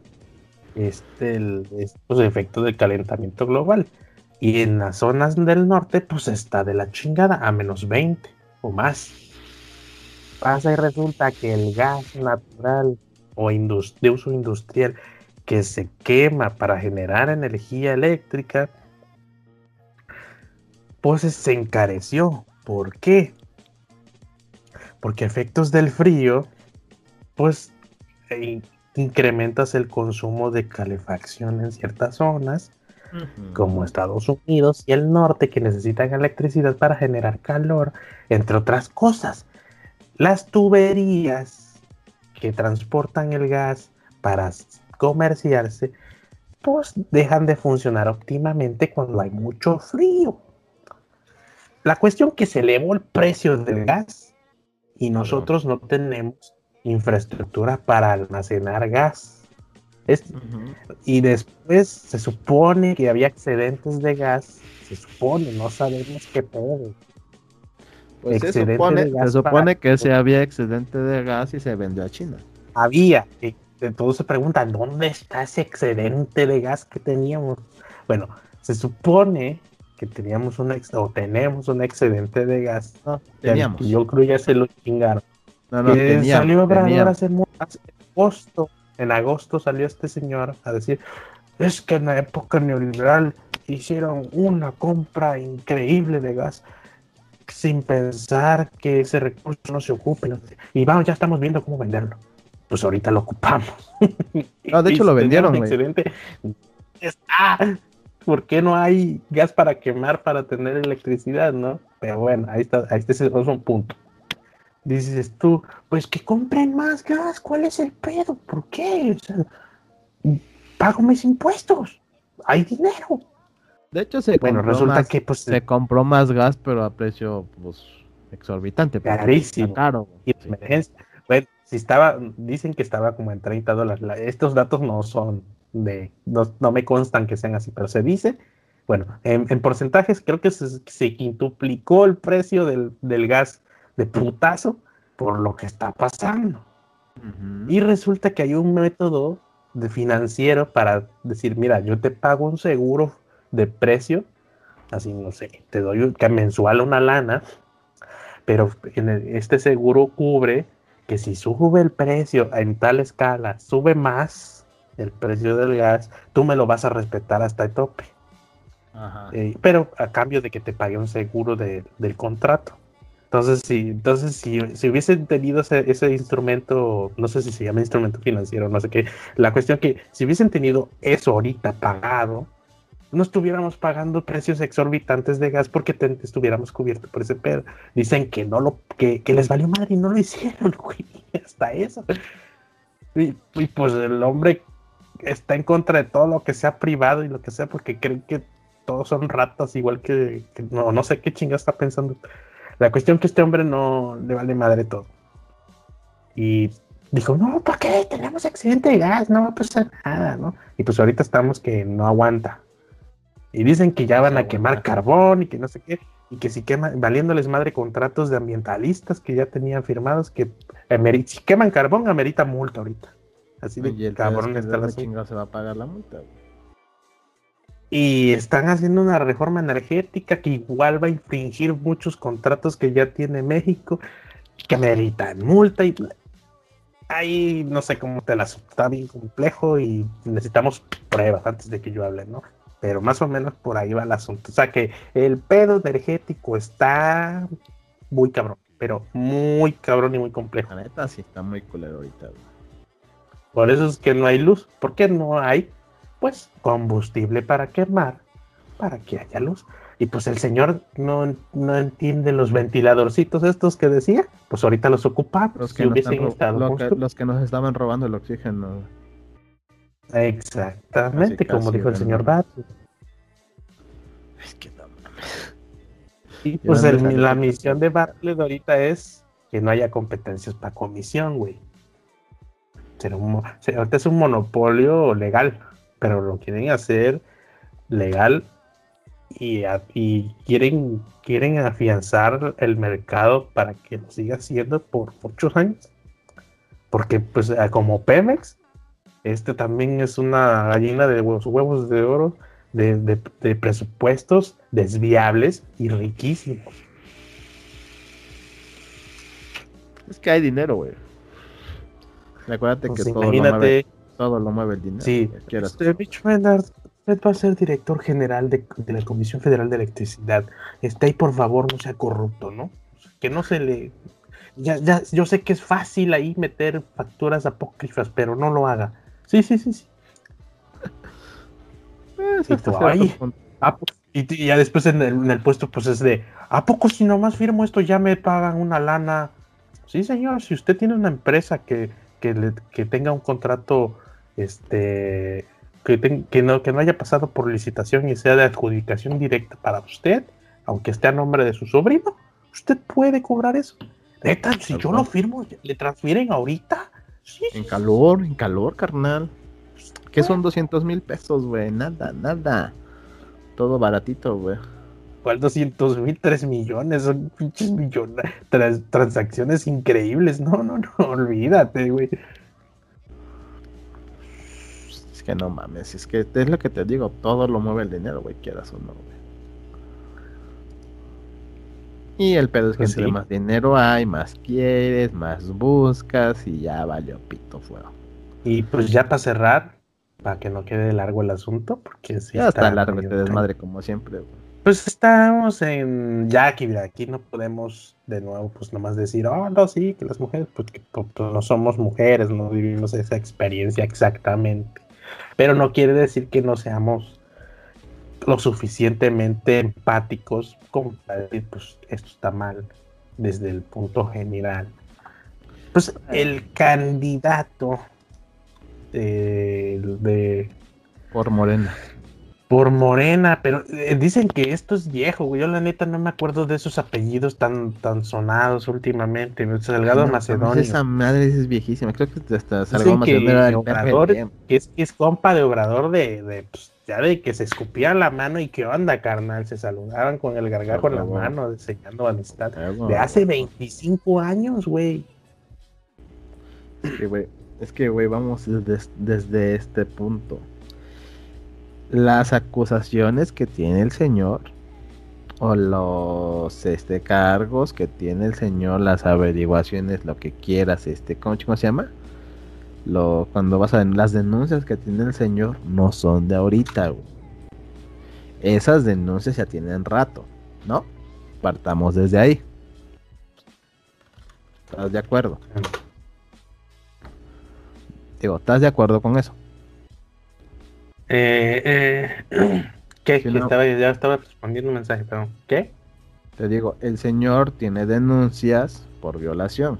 este, el, estos efectos del calentamiento global. Y en las zonas del norte, pues está de la chingada, a menos 20 o más. Pasa y resulta que el gas natural o de uso industrial que se quema para generar energía eléctrica, pues se encareció. ¿Por qué? porque efectos del frío, pues eh, incrementas el consumo de calefacción en ciertas zonas, como Estados Unidos y el norte, que necesitan electricidad para generar calor, entre otras cosas. Las tuberías que transportan el gas para comerciarse, pues dejan de funcionar óptimamente cuando hay mucho frío. La cuestión que se elevó el precio del gas y nosotros no tenemos infraestructura para almacenar gas. Y después se supone que había excedentes de gas. Se supone, no sabemos qué pedo. Pues se supone, que se había excedente de gas y se vendió a China. Había. Y todos se preguntan, ¿dónde está ese excedente de gas que teníamos? Bueno, se supone que teníamos un ex o tenemos un excedente de gas. No, teníamos. Yo creo ya se lo chingaron. No, no, salió Obrador hace, hace agosto. En agosto salió este señor a decir, es que en la época neoliberal hicieron una compra increíble de gas sin pensar que ese recurso no se ocupe. Y vamos, ya estamos viendo cómo venderlo. Pues ahorita lo ocupamos. No, de hecho lo vendieron. Excelente. Ah, ¿Por qué no hay gas para quemar para tener electricidad, no? Pero bueno, ahí está, ahí está ese es un punto. Dices tú, pues que compren más gas, ¿cuál es el pedo? ¿Por qué? pago mis impuestos, hay dinero. De hecho, se bueno, resulta que pues, se compró más gas, pero a precio pues exorbitante. Carísimo. Caro. Bueno, si estaba, dicen que estaba como en 30 dólares. estos datos no son de, no, me constan que sean así, pero se dice, bueno, en, porcentajes creo que se, quintuplicó el precio del, gas de putazo por lo que está pasando. Y resulta que hay un método de financiero para decir, mira, yo te pago un seguro de precio, así no sé, te doy que mensual una lana, pero en este seguro cubre que si sube el precio en tal escala, sube más el precio del gas, tú me lo vas a respetar hasta el tope. Eh, pero a cambio de que te pague un seguro del contrato. Entonces, si, entonces si, si hubiesen tenido ese, ese, instrumento, no sé si se llama instrumento financiero, no sé qué, la cuestión que si hubiesen tenido eso ahorita pagado, no estuviéramos pagando precios exorbitantes de gas porque estuviéramos cubiertos por ese pedo. Dicen que no lo, que, les valió madre y no lo hicieron, güey. Hasta eso. Y, pues el hombre está en contra de todo lo que sea privado y lo que sea porque creen que todos son ratas, igual que, no, no sé qué chinga está pensando. La cuestión que este hombre no le vale madre todo. Y dijo, no, ¿por qué? Tenemos accidente de gas, no va a pasar nada, ¿no? Y pues ahorita estamos que no aguanta. Y dicen que ya van a quemar carbón y que no sé qué, y que si queman, valiéndoles madre contratos de ambientalistas que ya tenían firmados, que si queman carbón, amerita multa ahorita. Así de cabrón está la se va a pagar la multa. Y están haciendo una reforma energética que igual va a infringir muchos contratos que ya tiene México, que ameritan multa y ahí no sé cómo te las está bien complejo y necesitamos pruebas antes de que yo hable, ¿no? Pero más o menos por ahí va el asunto. O sea que el pedo energético está muy cabrón, pero muy cabrón y muy complejo. La neta sí está muy culero ahorita. Por eso es que no hay luz. ¿Por qué no hay? Pues combustible para quemar, para que haya luz. Y pues el señor no, no entiende los ventiladorcitos estos que decía, pues ahorita los ocupamos. Los que, los que nos estaban robando el oxígeno. Exactamente, como dijo el señor Bat. Es que no Y pues la misión de Bartlett ahorita es que no haya competencias para comisión, güey. ahorita es un monopolio legal, pero lo quieren hacer legal y, y, quieren, quieren afianzar el mercado para que lo siga haciendo por muchos años. Porque pues como Pemex este también es una gallina de huevos, huevos de oro, de, presupuestos desviables y riquísimos. Es que hay dinero, güey. Acuérdate pues que todo, lo mueve, todo lo mueve el dinero. Sí, este, Mitch usted va a ser director general de, la Comisión Federal de Electricidad. Está ahí, por favor, no sea corrupto, ¿no? Que no se le ya, ya, yo sé que es fácil ahí meter facturas apócrifas, pero no lo haga. Sí, sí, sí, sí. y, tú, ay, y, ya después en el, en el, puesto, pues es de, ¿a poco si nomás firmo esto ya me pagan una lana? Sí, señor, si usted tiene una empresa que, que, le, que tenga un contrato, este, que, que, no, que no haya pasado por licitación y sea de adjudicación directa para usted, aunque esté a nombre de su sobrino, usted puede cobrar eso. Neta, si yo lo firmo, ¿le transfieren ahorita? En calor, en calor, carnal. ¿Qué son 200 mil pesos, güey? Nada, nada. Todo baratito, güey. ¿Cuál 200 mil? 3 millones. Son pinches millones. Trans transacciones increíbles. No, no, no. Olvídate, güey. Es que no mames. Es que es lo que te digo. Todo lo mueve el dinero, güey. Quieras o no, güey. Y el pedo es que pues entre más dinero hay, más quieres, más buscas y ya valió pito fuego. Y pues ya para cerrar, para que no quede largo el asunto, porque si ya está, largo este desmadre como siempre. Pues estamos en ya aquí, mira, aquí no podemos de nuevo pues nomás decir, oh, no, sí, que las mujeres, pues, pues, pues no somos mujeres, no vivimos esa experiencia exactamente. Pero no quiere decir que no seamos lo suficientemente empáticos como para decir, pues esto está mal desde el punto general. Pues el candidato de, por Morena. Por Morena, pero eh, dicen que esto es viejo, güey. Yo la neta no me acuerdo de esos apellidos tan, tan sonados últimamente. Salgado Macedonio. Esa madre es viejísima. Creo que hasta Salgado Macedonio que, es, que es compa de Obrador de, de pues, ya de que se escupían la mano y qué onda, carnal, se saludaban con el gargajo en la mano, enseñando amistad. De hace 25 años, güey. Sí, güey. Es que, güey, vamos desde, desde, este punto. Las acusaciones que tiene el señor, o los este, cargos que tiene el señor, las averiguaciones, lo que quieras, este, ¿cómo, cómo se llama? Lo, cuando vas a ver las denuncias que tiene el señor, no son de ahorita, Esas denuncias ya tienen rato, ¿no? Partamos desde ahí. ¿Estás de acuerdo? Digo, ¿estás de acuerdo con eso? Eh, eh, ¿Qué? estaba, ya estaba respondiendo un mensaje, pero ¿qué? Te digo, el señor tiene denuncias por violación.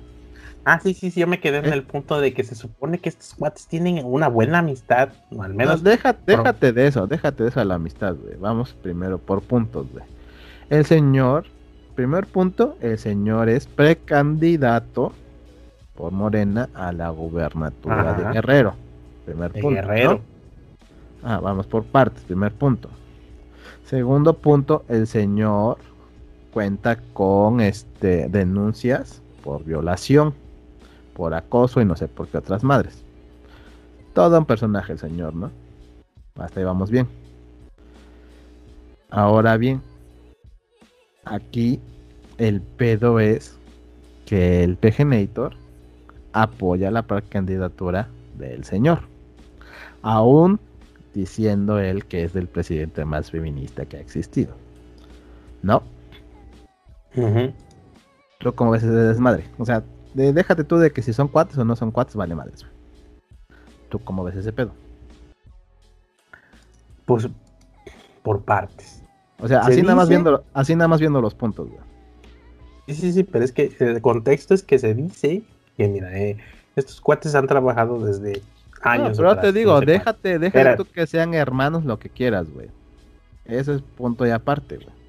Ah, sí, sí, sí, yo me quedé en eh. el punto de que se supone que estos cuates tienen una buena amistad, o al menos. déjate, déjate de eso, déjate de eso a la amistad, güey. Vamos primero por puntos, güey. El señor, primer punto, el señor es precandidato por Morena a la gubernatura de Guerrero. Primer punto. Guerrero. Ah, vamos por partes. Primer punto. Segundo punto, el señor cuenta con este denuncias por violación, por acoso y no sé por qué otras madres. Todo un personaje el señor, ¿no? Hasta ahí vamos bien. Ahora bien, aquí el pedo es que el PGNator apoya la candidatura del señor. Aún diciendo él que es el presidente más feminista que ha existido. ¿No? ¿Tú cómo ves ese desmadre? O sea, déjate tú de que si son cuates o no son cuates, vale madres. ¿Tú cómo ves ese pedo? Pues por partes. O sea, así nada más viendo, así nada más viendo los puntos, Sí, sí, sí, pero es que el contexto es que se dice que mira, eh, estos cuates han trabajado desde años. pero te digo, déjate, déjate tú que sean hermanos lo que quieras, güey. Ese es punto y aparte, güey.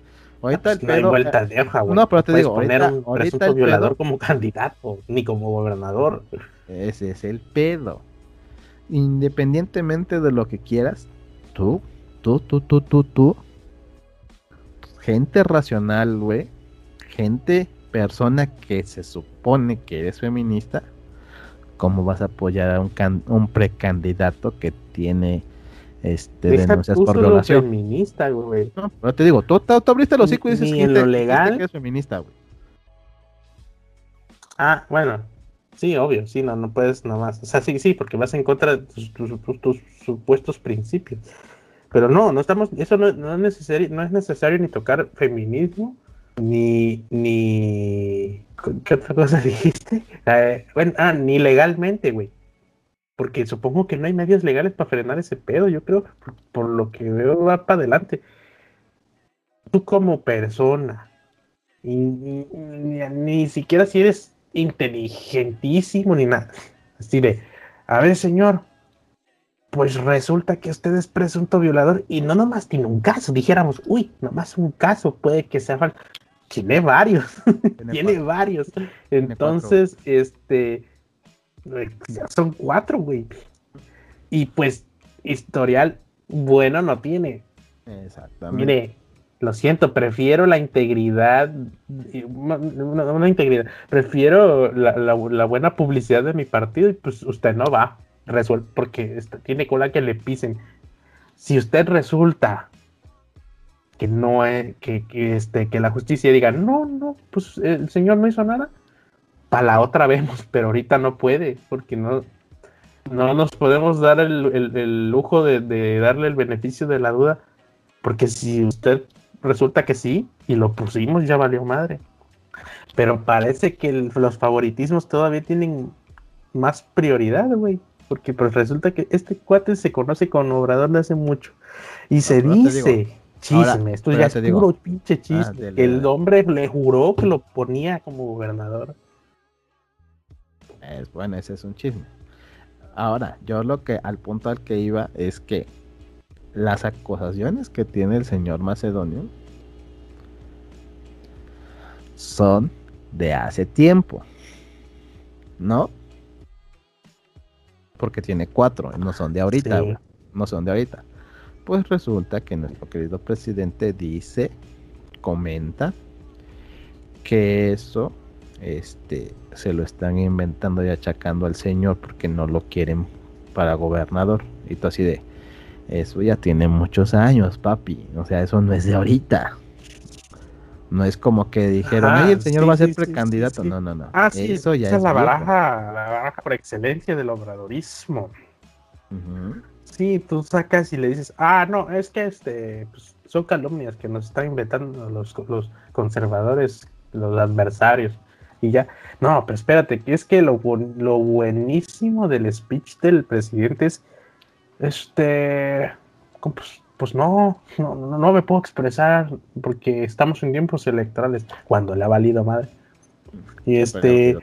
Ahorita el pedo, no de hoja, güey. No, pero te digo, poner un presunto violador como candidato, ni como gobernador. Ese es el pedo. Independientemente de lo que quieras, tú, tú, tú, tú, tú, tú, gente racional, güey, gente persona que se supone que eres feminista, ¿cómo vas a apoyar a un, un precandidato que tiene este, denuncias por violación? feminista, güey. No, pero te digo, tú, tú, abriste los hocico y dices que, lo legal? que es feminista, güey. Ah, bueno, sí, obvio, sí, no, no puedes nada más. O sea, sí, sí, porque vas en contra de tus, supuestos principios. Pero no, no estamos, eso no, no, es necesario, no es necesario ni tocar feminismo, ni, ni ¿Qué otra cosa dijiste? Eh, bueno, ah, ni legalmente, güey. Porque supongo que no hay medios legales para frenar ese pedo. Yo creo, por, lo que veo, va para adelante. Tú como persona, ni, siquiera si eres inteligentísimo ni nada. Así de, a ver, señor, pues resulta que usted es presunto violador y no nomás tiene un caso. Dijéramos, uy, nomás un caso, puede que sea falso. Tiene varios, tiene, varios. Entonces, este, ya son cuatro, güey. Y pues, historial bueno no tiene. Exactamente. Mire, lo siento, prefiero la integridad, una, integridad, prefiero la, buena publicidad de mi partido y pues usted no va, resuelve, porque tiene cola que le pisen. Si usted resulta que no es, que, este, que la justicia diga, no, no, pues el señor no hizo nada, para la otra vemos, pero ahorita no puede, porque no, no nos podemos dar el, lujo de, darle el beneficio de la duda, porque si usted resulta que sí, y lo pusimos, ya valió madre. Pero parece que los favoritismos todavía tienen más prioridad, güey. Porque pues resulta que este cuate se conoce con Obrador de hace mucho. Y se dice, chisme, esto ya es puro pinche chisme. el hombre le juró que lo ponía como gobernador. Es bueno, ese es un chisme. Ahora, yo lo que al punto al que iba es que las acusaciones que tiene el señor Macedonio son de hace tiempo, ¿no? Porque tiene cuatro, no son de ahorita, no son de ahorita. Pues resulta que nuestro querido presidente dice, comenta, que eso este, se lo están inventando y achacando al señor porque no lo quieren para gobernador. Y todo así de, eso ya tiene muchos años, papi. O sea, eso no es de ahorita. No es como que dijeron, el señor va a ser precandidato. no, no, no. Ah, sí, eso ya esa es, la baraja, la baraja por excelencia del obradorismo. Sí, tú sacas y le dices, ah, no, es que este, pues, son calumnias que nos están inventando los, los conservadores, los adversarios. Y ya, no, pero espérate, que es que lo, lo buenísimo del speech del presidente es este, pues, pues no, no, no, me puedo expresar porque estamos en tiempos electorales cuando le ha valido madre. Y este,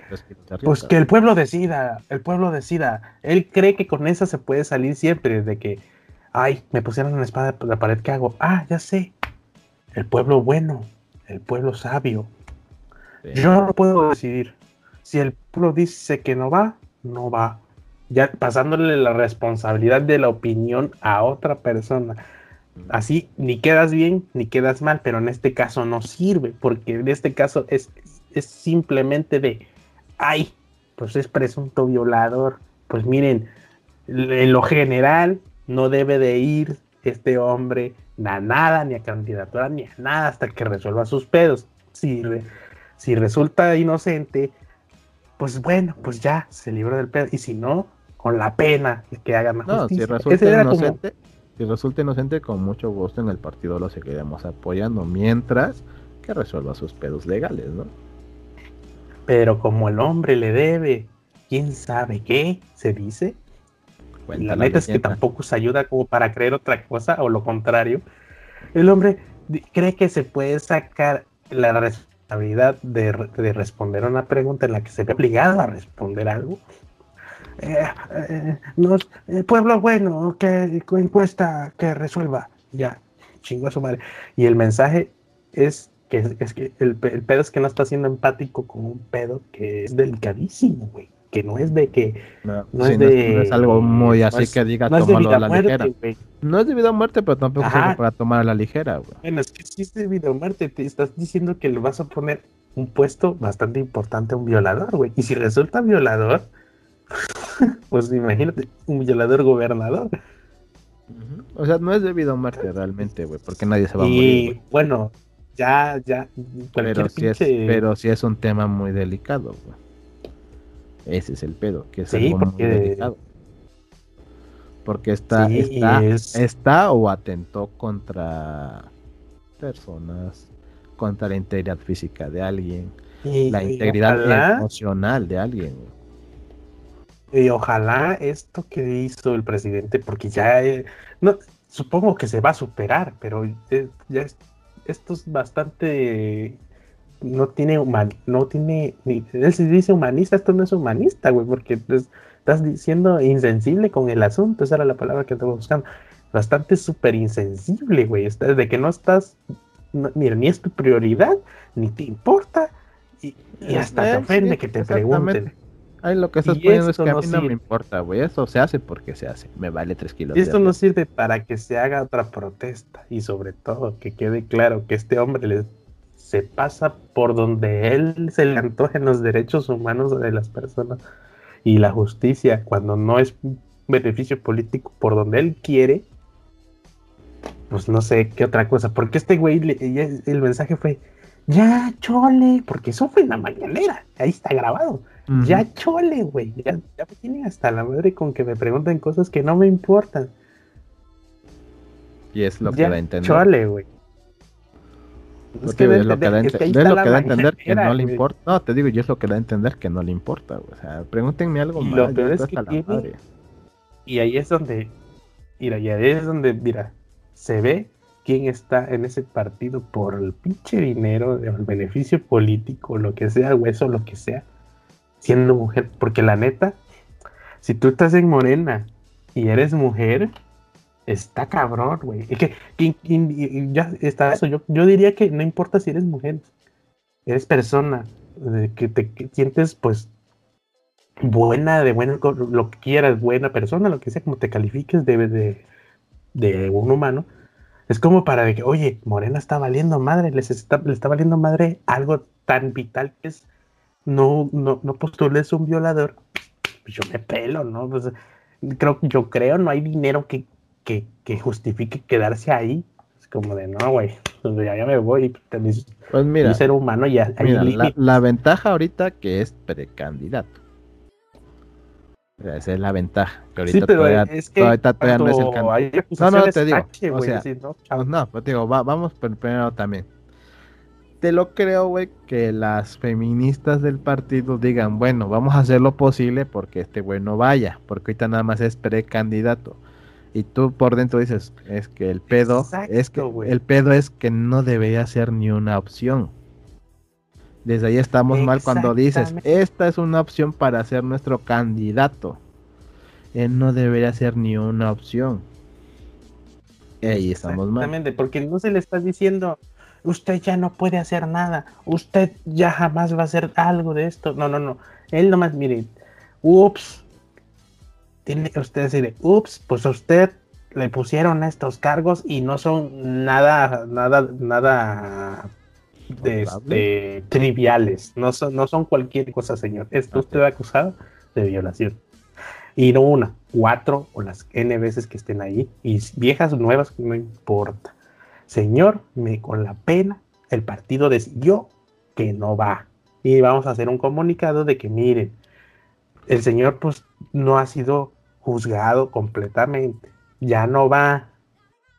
pues que el pueblo decida, el pueblo decida. Él cree que con esa se puede salir siempre de que, ay, me pusieron una espada por la pared, ¿qué hago? Ah, ya sé. El pueblo bueno, el pueblo sabio. Yo no puedo decidir. Si el pueblo dice que no va, no va ya pasándole la responsabilidad de la opinión a otra persona. Así ni quedas bien ni quedas mal, pero en este caso no sirve, porque en este caso es, es simplemente de, ay, pues es presunto violador. Pues miren, en lo general no debe de ir este hombre a nada, ni a candidatura, ni a nada hasta que resuelva sus pedos. Si, si resulta inocente, pues bueno, pues ya se libró del pedo. Y si no, con la pena que haga más no, Si resulta, inocente, si resulta inocente, con mucho gusto en el partido lo seguiremos apoyando, mientras que resuelva sus pedos legales, ¿no? Pero como el hombre le debe, quién sabe qué, se dice. la neta es que tampoco se ayuda como para creer otra cosa o lo contrario. El hombre cree que se puede sacar la responsabilidad de, de responder a una pregunta en la que se ve obligado a responder algo eh, eh, el pueblo bueno que encuesta que resuelva. Ya, chingo a su madre. Y el mensaje es que, es que el, pedo es que no está siendo empático con un pedo que es delicadísimo, güey. Que no es de que. No, es, de, no es, algo muy así que diga no a la ligera. No es debido a muerte, pero tampoco es para tomar a la ligera, güey. Bueno, es que si es debido a muerte, te estás diciendo que le vas a poner un puesto bastante importante a un violador, güey. Y si resulta violador, pues imagínate, un violador gobernador. O sea, no es debido a muerte realmente, güey, porque nadie se va a morir. Y bueno, ya, ya. Pero sí, es, pero sí es un tema muy delicado, güey. Ese es el pedo, que es algo muy delicado. Porque está, está, está o atentó contra personas, contra la integridad física de alguien, la integridad emocional de alguien. Y ojalá esto que hizo el presidente, porque ya eh, no, supongo que se va a superar, pero eh, ya esto es bastante no tiene human, no tiene ni él se dice humanista, esto no es humanista, güey, porque estás diciendo insensible con el asunto, esa era la palabra que estaba buscando. Bastante súper insensible, güey, de que no estás, mira, ni es tu prioridad, ni te importa, y, hasta te ofende que te pregunten. Ay, lo que estás poniendo es que a mí no me importa, güey. Eso se hace porque se hace. Me vale tres kilos. Y esto no sirve para que se haga otra protesta. Y sobre todo que quede claro que este hombre se pasa por donde él se le antojen los derechos humanos de las personas y la justicia cuando no es beneficio político por donde él quiere. Pues no sé qué otra cosa. Porque este güey, el mensaje fue, ya chole, porque eso fue en la mañanera. Ahí está grabado ya chole, güey. Ya, ya me tienen hasta la madre con que me pregunten cosas que no me importan. Y es lo que da a entender. Chole, güey. Es, que es lo que da, es que da a entender que no le importa. No, te digo, y es lo que da a entender que no le importa. O sea, pregúntenme algo más. Lo peor es que tiene, y ahí es donde, mira, y ahí es donde, mira, se ve quién está en ese partido por el pinche dinero, el beneficio político, lo que sea, hueso, lo que sea siendo mujer, porque la neta, si tú estás en Morena y eres mujer, está cabrón, güey. Es que, ya está eso. Yo, yo diría que no importa si eres mujer, eres persona, que te sientes pues buena, de bueno, lo que quieras, buena persona, lo que sea, como te califiques de, de, de un humano. Es como para que, oye, Morena está valiendo madre, les está, le está valiendo madre algo tan vital que es no, no, no postules un violador, yo me pelo, ¿no? Pues, creo, yo creo, no hay dinero que, que, que justifique quedarse ahí. Es como de, no, güey, pues ya, me voy. Pues mira, ser humano ya. la, la, ventaja ahorita que es precandidato. esa es la ventaja. Que ahorita sí, pero es que todavía, no es el candidato. No, no, te digo. o sea, no, no, pues digo, va, vamos primero también te lo creo, güey, que las feministas del partido digan, bueno, vamos a hacer lo posible porque este güey no vaya, porque ahorita nada más es precandidato. Y tú por dentro dices, es que el pedo, es que el pedo es que no debería ser ni una opción. Desde ahí estamos mal cuando dices, esta es una opción para ser nuestro candidato. Él no debería ser ni una opción. Ahí estamos mal. Exactamente, porque no se le está diciendo, usted ya no puede hacer nada, usted ya jamás va a hacer algo de esto. No, no, no. Él nomás, mire, ups, tiene que usted decir, ups, pues a usted le pusieron estos cargos y no son nada, nada, nada de, este, triviales, no son, no son cualquier cosa, señor. Esto usted va acusado de violación. Y no una, cuatro o las N veces que estén ahí. Y viejas nuevas, no importa. Señor, me, con la pena, el partido decidió que no va. Y vamos a hacer un comunicado de que miren, el señor pues no ha sido juzgado completamente. Ya no va.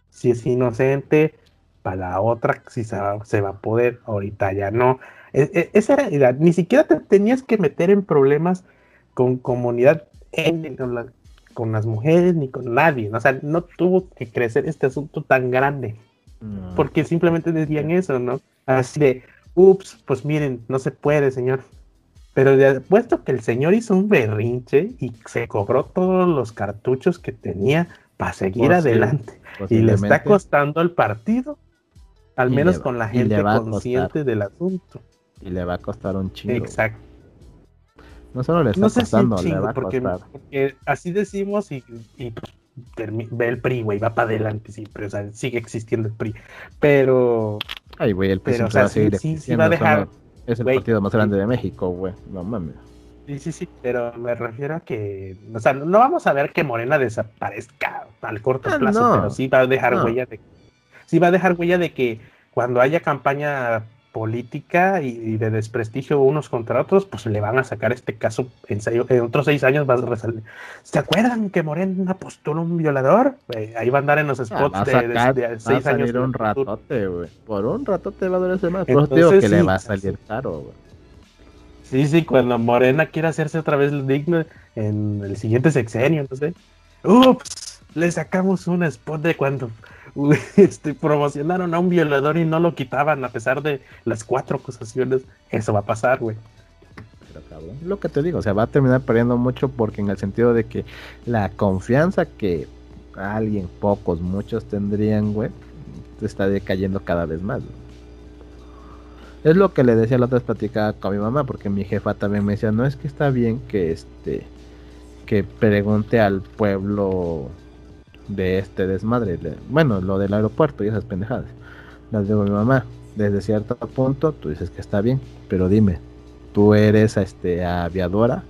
Si es inocente, para la otra si se va, se va a poder, ahorita ya no. E, e, esa era, ni siquiera te tenías que meter en problemas con comunidad, con, con las mujeres ni con nadie. O sea, no tuvo que crecer este asunto tan grande. Porque simplemente decían eso, ¿no? Así de, ups, pues miren, no se puede, señor. Pero de puesto que el señor hizo un berrinche y se cobró todos los cartuchos que tenía para seguir pues adelante. y le está costando al partido, al menos con la gente consciente del asunto. Y le va a costar un chingo. Exacto. No solo le está costando, le va a porque, costar. Porque así decimos y, y ve el PRI, güey, va para adelante siempre, o sea, sigue existiendo el PRI. Pero. Ay, güey, el PRI pero, o sea, sí, sí, va a dejar. Es el partido más grande de México, güey, no mames. Sí, sí, sí, pero me refiero a que, o sea, no vamos a ver que Morena desaparezca al corto ah, plazo, pero sí va a dejar huella de, sí va a dejar huella de que cuando haya campaña política y, de desprestigio unos contra otros, pues le van a sacar este caso en, en otros seis años va a resalir. ¿Se acuerdan que Morena postuló un violador? Eh, ahí va a andar en los ah, spots de, seis años. un ratote, güey. Por un ratote va a durar ese más. Por digo que le va a salir caro, güey. Sí, sí, cuando Morena quiere hacerse otra vez digno en el siguiente sexenio, no sé. Ups, le sacamos un spot de cuando este, promocionaron a un violador y no lo quitaban a pesar de las cuatro acusaciones. Eso va a pasar, güey. Lo que te digo, o sea, va a terminar perdiendo mucho porque en el sentido de que la confianza que alguien, pocos, muchos tendrían, güey, está decayendo cada vez más. Es lo que le decía la otra vez platicaba con mi mamá, porque mi jefa también me decía, no es que está bien que este que pregunte al pueblo de este desmadre, bueno, lo del aeropuerto y esas pendejadas. Las digo mi mamá, desde cierto punto tú dices que está bien, pero dime, tú eres este aviadora,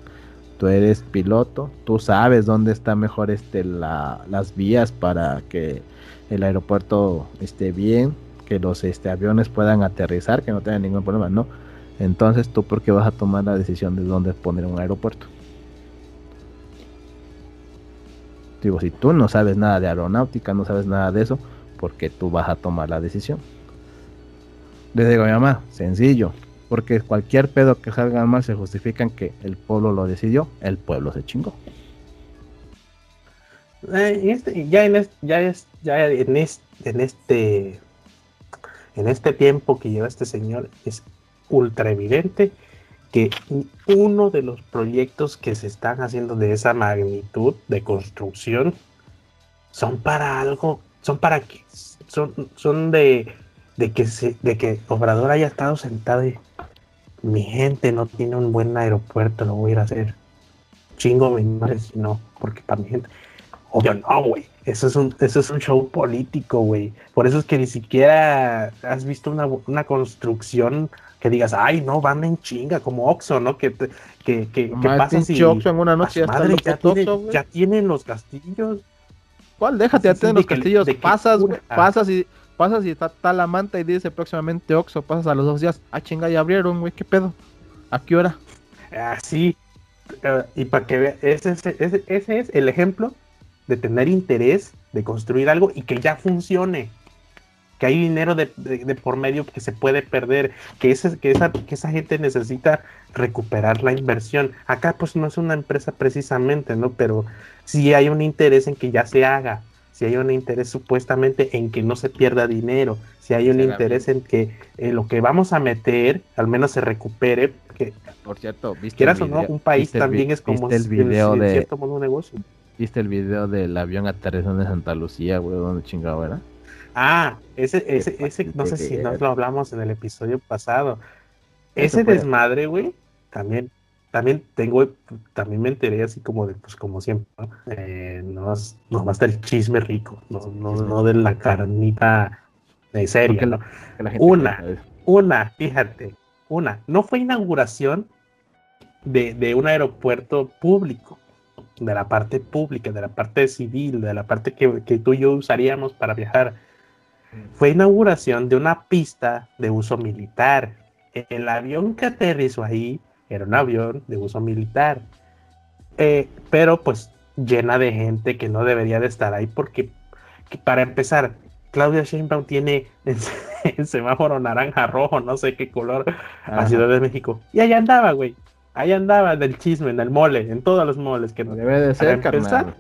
tú eres piloto, tú sabes dónde está mejor este las vías para que el aeropuerto esté bien, que los este, aviones puedan aterrizar, que no tengan ningún problema, no. Entonces, ¿tú por qué vas a tomar la decisión de dónde poner un aeropuerto? Si tú no sabes nada de aeronáutica, no sabes nada de eso, ¿por qué tú vas a tomar la decisión? Le digo mi mamá, sencillo, porque cualquier pedo que salga mal se justifican que el pueblo lo decidió, el pueblo se chingó. Ya en este en este tiempo que lleva este señor es ultra evidente que uno de los proyectos que se están haciendo de esa magnitud de construcción son para algo, son para que son, son de, de que se, de que Obrador haya estado sentado y mi gente no tiene un buen aeropuerto, lo voy a ir a hacer. Chingo mi madre si no, porque para mi gente. Obvio no, güey. Eso es un, eso es un show político, güey. Por eso es que ni siquiera has visto una, una construcción que digas, ay, no, van en chinga, como Oxxo, ¿no? Que, que, que, que pasa si... Oxxo en una noche ya, madre, ya, tiene, ya, tienen los castillos. ¿Cuál? Déjate, ya tienen los castillos. pasas, güey, pasas y pasas y está, la manta y dice próximamente Oxxo, pasas a los dos días, ah, chinga, ya abrieron, güey, ¿qué pedo? ¿A qué hora? Así, ah, y para que vean, ese, ese, ese es el ejemplo de tener interés de construir algo y que ya funcione. Que hay dinero de, por medio que se puede perder, que, ese, que, esa, que esa gente necesita recuperar la inversión. Acá pues no es una empresa precisamente, ¿no? Pero sí hay un interés en que ya se haga, si hay un interés supuestamente en que no se pierda dinero, si hay un interés en que lo que vamos a meter al menos se recupere. Que, Por cierto, ¿viste quieras o no, un país también es como el video de, cierto modo un negocio. ¿Viste el video del avión aterrizando en Santa Lucía, güey? ¿Dónde chingado era? Ah, ese, ese, ese, no sé si nos lo hablamos en el episodio pasado. Ese desmadre, güey, también, también tengo, también me enteré así como de, pues como siempre, ¿no? Eh, no, va a estar el chisme rico, no, no, no de la carnita de serie, ¿no? una, una, fíjate, una, no fue inauguración de, de un aeropuerto público de la parte pública, de la parte civil, de la parte que, tú y yo usaríamos para viajar, fue inauguración de una pista de uso militar. El avión que aterrizó ahí era un avión de uso militar, eh, pero pues llena de gente que no debería de estar ahí porque, para empezar, Claudia Sheinbaum tiene el semáforo naranja, rojo, no sé qué color, a Ciudad de México. Y allá andaba, güey ahí andaba del chisme, en el mole, en todos los moles que Debe de ser, empezar,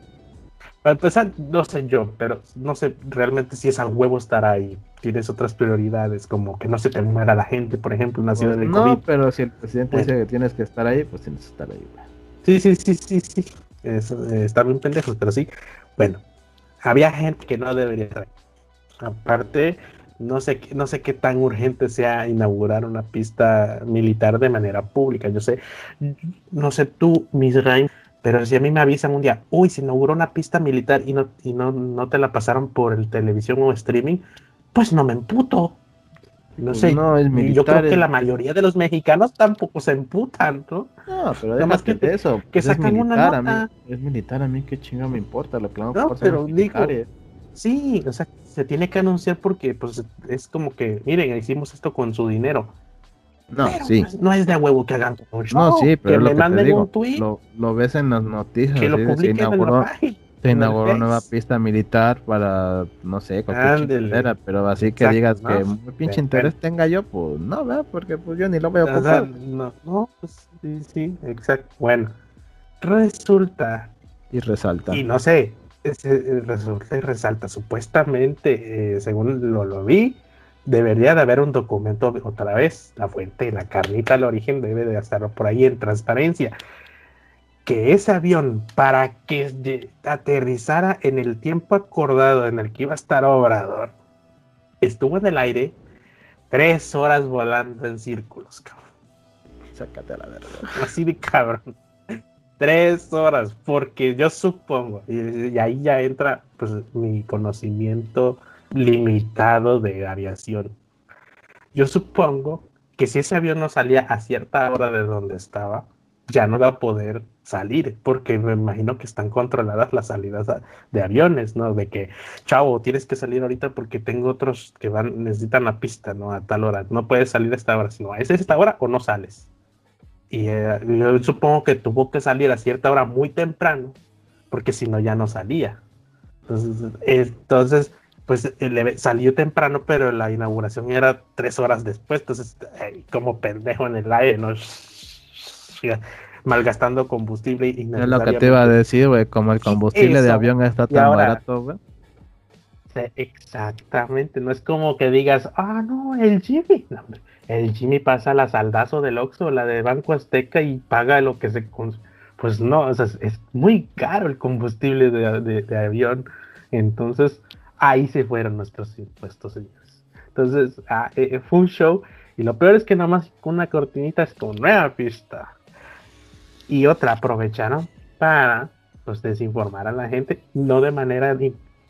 Para empezar, no sé yo, pero no sé realmente si es al huevo estar ahí. Tienes otras prioridades, como que no se te muera la gente, por ejemplo, en una ciudad de no, pero si el presidente dice que tienes que estar ahí, pues tienes que estar ahí. Sí, sí, sí, sí, sí. Eso, eh, está bien pendejos, pero sí. Bueno, había gente que no debería estar ahí. Aparte, no sé, no sé qué tan urgente sea inaugurar una pista militar de manera pública. Yo sé, no sé tú, Misraim, pero si a mí me avisan un día, uy, se inauguró una pista militar y no, y no, no te la pasaron por el televisión o streaming, pues no me emputo. No pues sé, no, es militar, yo creo que la mayoría de los mexicanos tampoco se emputan, ¿no? No, pero además que, eso, que pues sacan una nota. es militar, a mí qué chingo me importa, lo que no, pero digo, Sí, o sea, se tiene que anunciar porque pues es como que, miren, hicimos esto con su dinero. No, sí. Pues, no es de huevo que hagan todo No, sí, pero que me manden un tweet. Lo, ves en las noticias. Que lo publiquen en la página. Se inauguró nueva pista militar para, no sé, cualquier pero así que digas que muy pinche interés tenga yo, pues no, ¿verdad? Porque pues yo ni lo veo ocupar. No, no, pues sí, sí, exacto. Bueno, resulta. Y resalta. Y no sé, eh, resulta y resalta. Supuestamente, eh, según lo, lo vi, debería de haber un documento otra vez. La fuente, la carnita, el origen debe de estar por ahí en transparencia que ese avión, para que aterrizara en el tiempo acordado en el que iba a estar Obrador, estuvo en el aire tres horas volando en círculos, cabrón. Sácate a la verdad. Así de cabrón. Tres horas, porque yo supongo, y, ahí ya entra pues mi conocimiento limitado de aviación. Yo supongo que si ese avión no salía a cierta hora de donde estaba, ya no va a poder salir, porque me imagino que están controladas las salidas de aviones, ¿no? De que, chavo, tienes que salir ahorita porque tengo otros que van, necesitan la pista, ¿no? A tal hora, no puedes salir a esta hora, sino es esta hora o no sales. Y eh, yo supongo que tuvo que salir a cierta hora muy temprano, porque si no ya no salía. Entonces, entonces pues salió temprano, pero la inauguración era tres horas después, entonces, como pendejo en el aire, ¿no? malgastando combustible Es lo que te iba a decir, güey, como el combustible de avión está tan barato, güey. Exactamente, no es como que digas, ah, no, el Jimmy. el Jimmy pasa la saldazo del Oxxo, la de Banco Azteca y paga lo que se... Pues no, o sea, es muy caro el combustible de, avión. Entonces, ahí se fueron nuestros impuestos, señores. Entonces, ah, eh, fue un show. Y lo peor es que nada más con una cortinita es con nueva pista y otra aprovecharon para pues desinformar a la gente, no de manera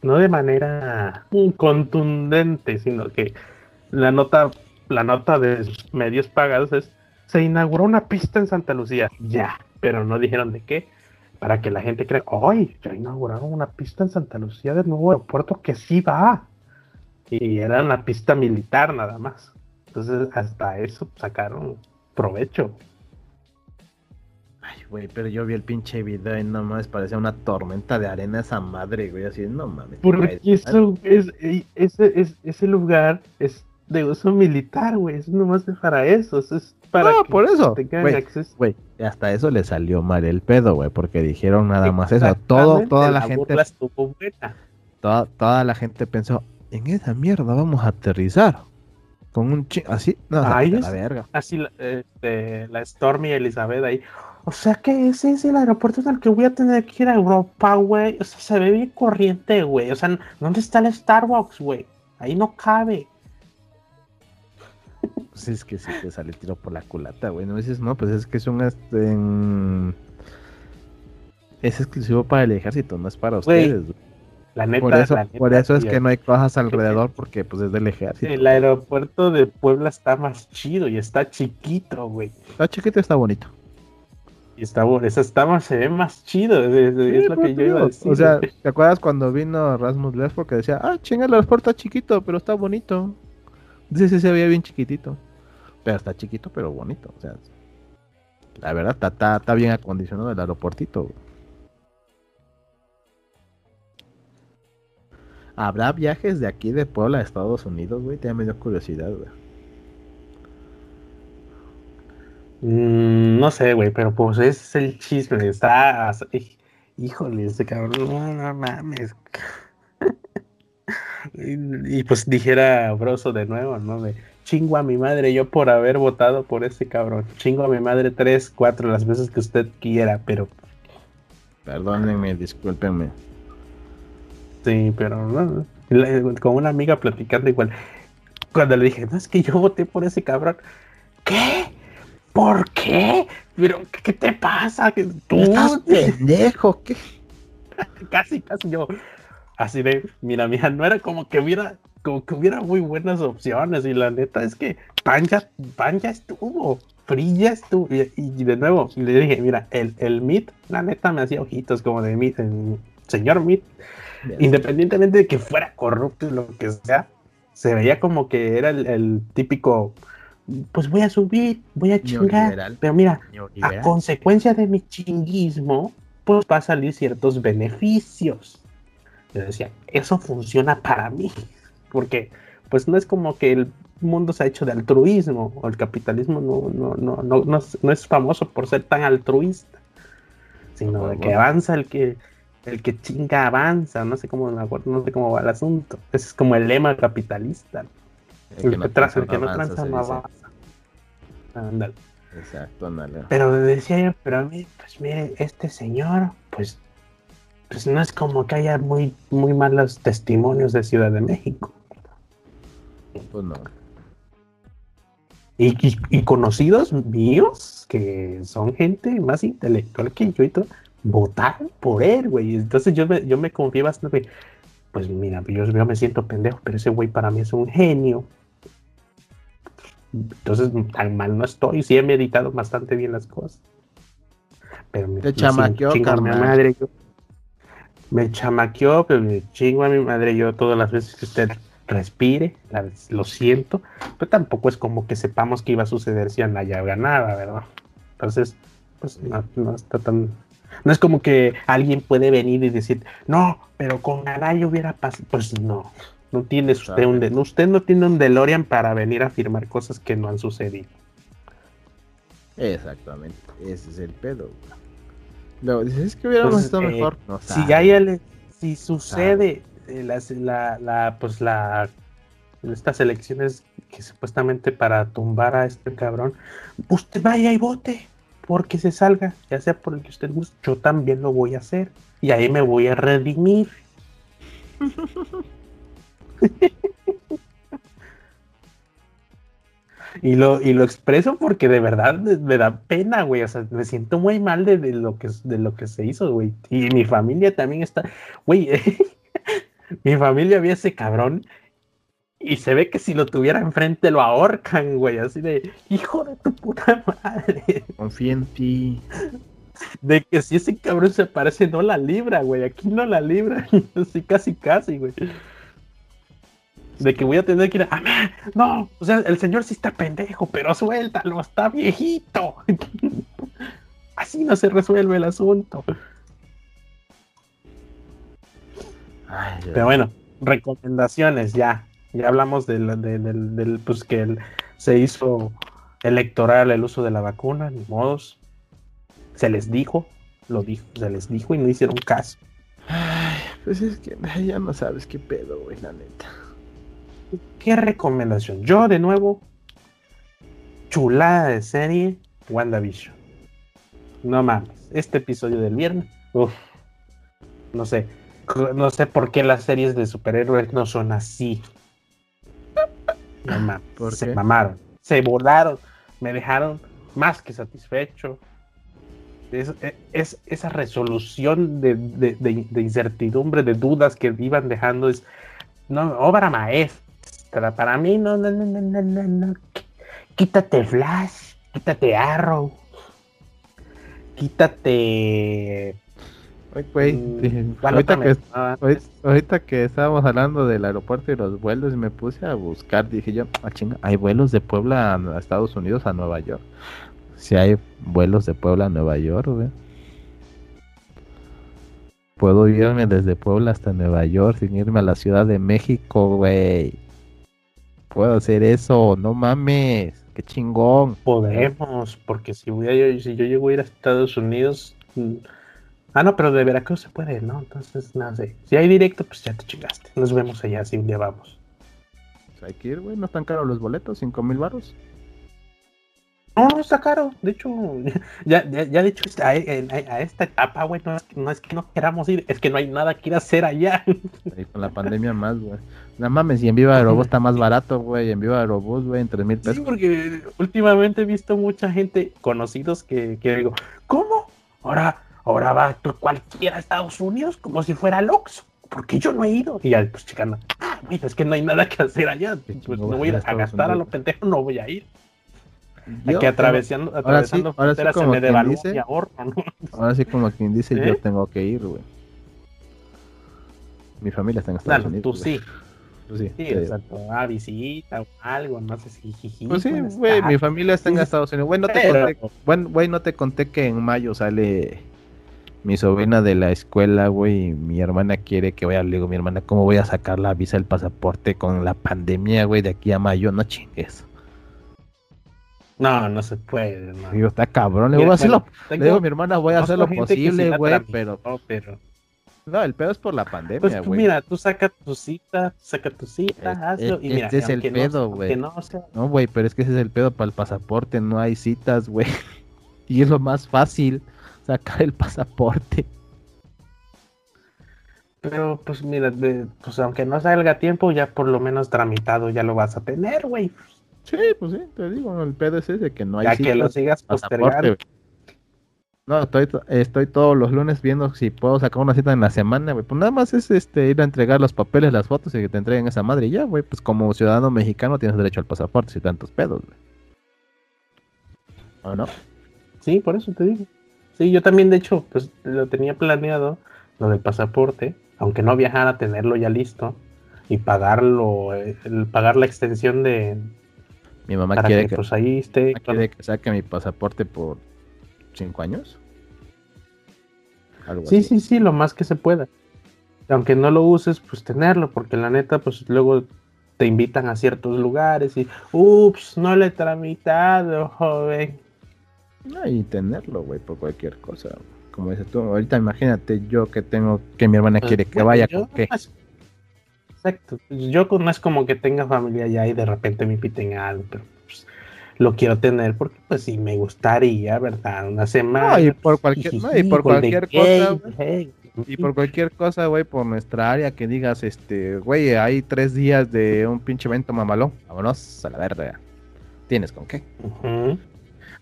no de manera contundente, sino que la nota la nota de medios pagados es se inauguró una pista en Santa Lucía, ya, pero no dijeron de qué, para que la gente crea, ¡ay! Ya inauguraron una pista en Santa Lucía del nuevo aeropuerto que sí va. Y era una pista militar nada más. Entonces, hasta eso sacaron provecho. Ay, güey, pero yo vi el pinche video y no mames, parecía una tormenta de arena esa madre, güey, así, no mames. Porque eso es, ese, es, ese lugar es de uso militar, güey, es nomás para eso, es para no, por eso, güey, hasta eso le salió mal el pedo, güey, porque dijeron nada más eso, todo, toda la, gente, toda, toda la gente pensó, en esa mierda vamos a aterrizar. Con un ching, así, no, la verga. Así, este, la Stormy Elizabeth ahí. O sea que ese es el aeropuerto en el que voy a tener que ir a Europa, güey. O sea, se ve bien corriente, güey. O sea, ¿dónde está el Starbucks, güey? Ahí no cabe. Pues es que sí te sale tiro por la culata, güey. No dices, no, pues es que es un. Este, es exclusivo para el ejército, no es para ustedes, güey. La neta, por eso, por eso es que no hay cosas alrededor, porque pues es del ejército. El aeropuerto de Puebla está más chido y está chiquito, güey. Está chiquito y está bonito. Y está, esa está se ve más chido. Es, lo que yo iba a decir. O sea, ¿te acuerdas cuando vino Rasmus Lesbo que decía, ah, chinga, el aeropuerto está chiquito, pero está bonito? Dice, sí, se veía bien chiquitito. Pero está chiquito, pero bonito. O sea, la verdad, está, está, bien acondicionado el aeropuertito. ¿Habrá viajes de aquí de Puebla a Estados Unidos, güey? Te me dio curiosidad, güey. Mm, no sé, güey, pero pues es el chisme. Está. Híjole, ese cabrón, no, mames. Y, pues dijera Broso de nuevo, ¿no? De chingo a mi madre yo por haber votado por ese cabrón. Chingo a mi madre tres, cuatro, las veces que usted quiera, pero. Perdónenme, discúlpenme. Sí, pero no. Con una amiga platicando igual. Cuando le dije, no, es que yo voté por ese cabrón. ¿Qué? ¿Por qué? Pero, ¿qué te pasa? ¿Tú? ¿Estás pendejo? ¿Qué? casi, casi yo. Así de, mira, mira, no era como que hubiera, como que hubiera muy buenas opciones. Y la neta es que Pan ya, pan ya estuvo. Free ya estuvo. Y, de nuevo, le dije, mira, el, el Meat, la neta me hacía ojitos como de Meat, señor Meat. Independientemente de que fuera corrupto y lo que sea, se veía como que era el típico pues voy a subir, voy a chingar. Pero mira, a consecuencia de mi chinguismo, pues va a salir ciertos beneficios. Yo decía, eso funciona para mí, porque pues no es como que el mundo se ha hecho de altruismo, o el capitalismo no, no, no, no, no, es, no es famoso por ser tan altruista, sino de que avanza el que el que chinga avanza, no sé cómo no sé cómo va el asunto. Ese es como el lema capitalista. El, que, no tranza, el que no tranza no avanza. Ándale. Exacto, ándale. Pero decía yo, pero a mí, pues mire, este señor, pues, pues no es como que haya muy, muy malos testimonios de Ciudad de México. Pues no. Y, y, conocidos míos que son gente más intelectual que yo y todo, votar por él, güey. Entonces yo me, yo me confié bastante. Pues mira, yo, yo me siento pendejo, pero ese güey para mí es un genio. Entonces tan mal no estoy. Sí he meditado bastante bien las cosas. Pero me, Te chamaqueó, a mi madre. Yo, me chamaqueó, pero me chingo a mi madre yo todas las veces que usted respire, lo siento, pero tampoco es como que sepamos que iba a suceder si Anaya ganaba, ¿verdad? Entonces, pues no está tan, no es como que alguien puede venir y decir, no, pero con Anaya hubiera pasado. Pues no, no tiene usted un, usted no tiene un DeLorean para venir a afirmar cosas que no han sucedido. Exactamente, ese es el pedo. Luego dices que hubiéramos pues, estado eh, mejor. si hay si sucede eh, la, la, pues la estas elecciones que supuestamente para tumbar a este cabrón, usted vaya y vote porque se salga, ya sea por el que usted guste, yo también lo voy a hacer. Y ahí me voy a redimir. y, lo, y lo expreso porque de verdad me da pena, güey. O sea, me siento muy mal de, lo, que, de lo que se hizo, güey. Y mi familia también está. Güey, mi familia vio ese cabrón y se ve que si lo tuviera enfrente lo ahorcan, güey. Así de, hijo de tu puta madre. Confía en ti. De que si ese cabrón se parece, no la libra, güey. Aquí no la libra. Así casi, casi, güey. De que voy a tener que ir a. No, o sea, el señor sí está pendejo, pero suéltalo, está viejito. Así no se resuelve el asunto. pero bueno, recomendaciones ya ya hablamos del, del, pues que se hizo electoral el uso de la vacuna, ni modos. Se les dijo, lo dijo, se les dijo y no hicieron caso. Ay, pues es que ya no sabes qué pedo, güey, la neta. ¿Qué recomendación? Yo, de nuevo, chulada de serie, WandaVision. No mames, este episodio del viernes, uff, no sé, no sé por qué las series de superhéroes no son así. No se mamaron, se volaron, me dejaron más que satisfecho. Es, es esa resolución de, incertidumbre, de dudas que iban dejando, es no, obra maestra. Para mí, no, no, no, no, no, no. Quítate Flash, quítate Arrow, quítate Mm, ahorita, que, ahorita, que estábamos hablando del aeropuerto y los vuelos, y me puse a buscar, dije yo, ah, chinga, hay vuelos de Puebla a, Estados Unidos, a Nueva York. Si hay vuelos de Puebla a Nueva York, Puedo irme desde Puebla hasta Nueva York sin irme a la Ciudad de México, güey. Puedo hacer eso, no mames, qué chingón. Podemos, porque si voy a, si yo llego a ir a Estados Unidos, mm, Ah, no, pero de Veracruz se puede, ¿no? Entonces, no sé. Si hay directo, pues ya te chingaste. Nos vemos allá si un día vamos. Pues hay que ir, güey. No están caros los boletos, cinco mil baros. No, no está caro. De hecho, ya, ya, ya de hecho, a, esta etapa, güey, no es, que no queramos ir, es que no hay nada que ir a hacer allá. Ahí con la pandemia más, güey. No mames, y en Viva Aerobús está más barato, güey. En Viva Aerobús, güey, en tres mil pesos. Sí, porque últimamente he visto mucha gente, conocidos, que, que digo, ¿cómo? Ahora Ahora va cualquiera a Estados Unidos como si fuera Lox, porque yo no he ido. Y ya, pues chicana, ah, es que no hay nada que hacer allá. Pues no voy a ir a, gastar a lo pendejo, no voy a ir. Yo, que atravesando, atravesando ahora sí, ahora sí se me devalúa y ahorra, ¿no? Ahora sí, como quien dice, yo ¿Eh? tengo que ir, güey. Mi familia está en Estados Unidos. Tú sí. Tú sí, sí exacto. Ah, visita o algo, no sé si Pues sí, güey, mi familia está en Estados Unidos. Güey, no te conté, bueno, güey, no te conté que en mayo sale mi sobrina de la escuela, güey, y mi hermana quiere que vaya, le digo, mi hermana, ¿cómo voy a sacar la visa, el pasaporte con la pandemia, güey, de aquí a mayo? No chingues. No, no se puede, no. Digo, está cabrón, le voy a hacerlo. Le digo, mi hermana, voy a hacer lo posible, güey, pero... pero No, el pedo es por la Pues pandemia, tú güey. mira, tú saca tu cita, saca tu cita, hazlo y mira, este es el no- pedo, güey. no sea- No, güey, pero es que ese es el pedo para el pasaporte, no hay citas, güey. Y es lo más fácil, sacar el pasaporte. pero pues mira, de- pues aunque no salga a tiempo, ya por lo menos tramitado ya lo vas a tener, güey. Sí, pues sí, te digo, el pedo es ese, que no hay Ya que lo sigas pasaporte, postergando. No, estoy, to- estoy todos los lunes viendo si puedo sacar una cita en la semana, güey. Pues nada más es este ir a entregar los papeles, las fotos y que te entreguen esa madre y ya, güey. Pues como ciudadano mexicano tienes derecho al pasaporte y tantos pedos, güey. ¿O no? Sí, por eso te digo. Sí, yo también, de hecho, pues lo tenía planeado, lo del pasaporte, aunque no viajara, tenerlo ya listo y pagarlo, eh, el, pagar la extensión de Mi mamá para quiere que, que, pues ahí esté. mamá quiere que saque mi pasaporte por cinco años. Algo Sí, así. sí, sí, lo más que se pueda. Aunque no lo uses, pues tenerlo, porque la neta, pues luego te invitan a ciertos lugares y, ups, no lo he tramitado, joven. No, y tenerlo, güey, por cualquier cosa. Como dices tú, ahorita imagínate yo que tengo, que mi hermana Pues, quiere que bueno, vaya yo con qué. no es- Exacto. Pues, Yo no es como que tenga familia ya y de repente me inviten a algo, pero pues, lo quiero tener porque pues sí me gustaría, ¿verdad? Una semana. No, y por cualquier, no, y por cualquier cosa, hey. Y por cualquier cosa, güey, por nuestra área que digas, este, güey, hay tres días de un pinche evento mamalón. Vámonos a la verga. ¿Tienes con qué?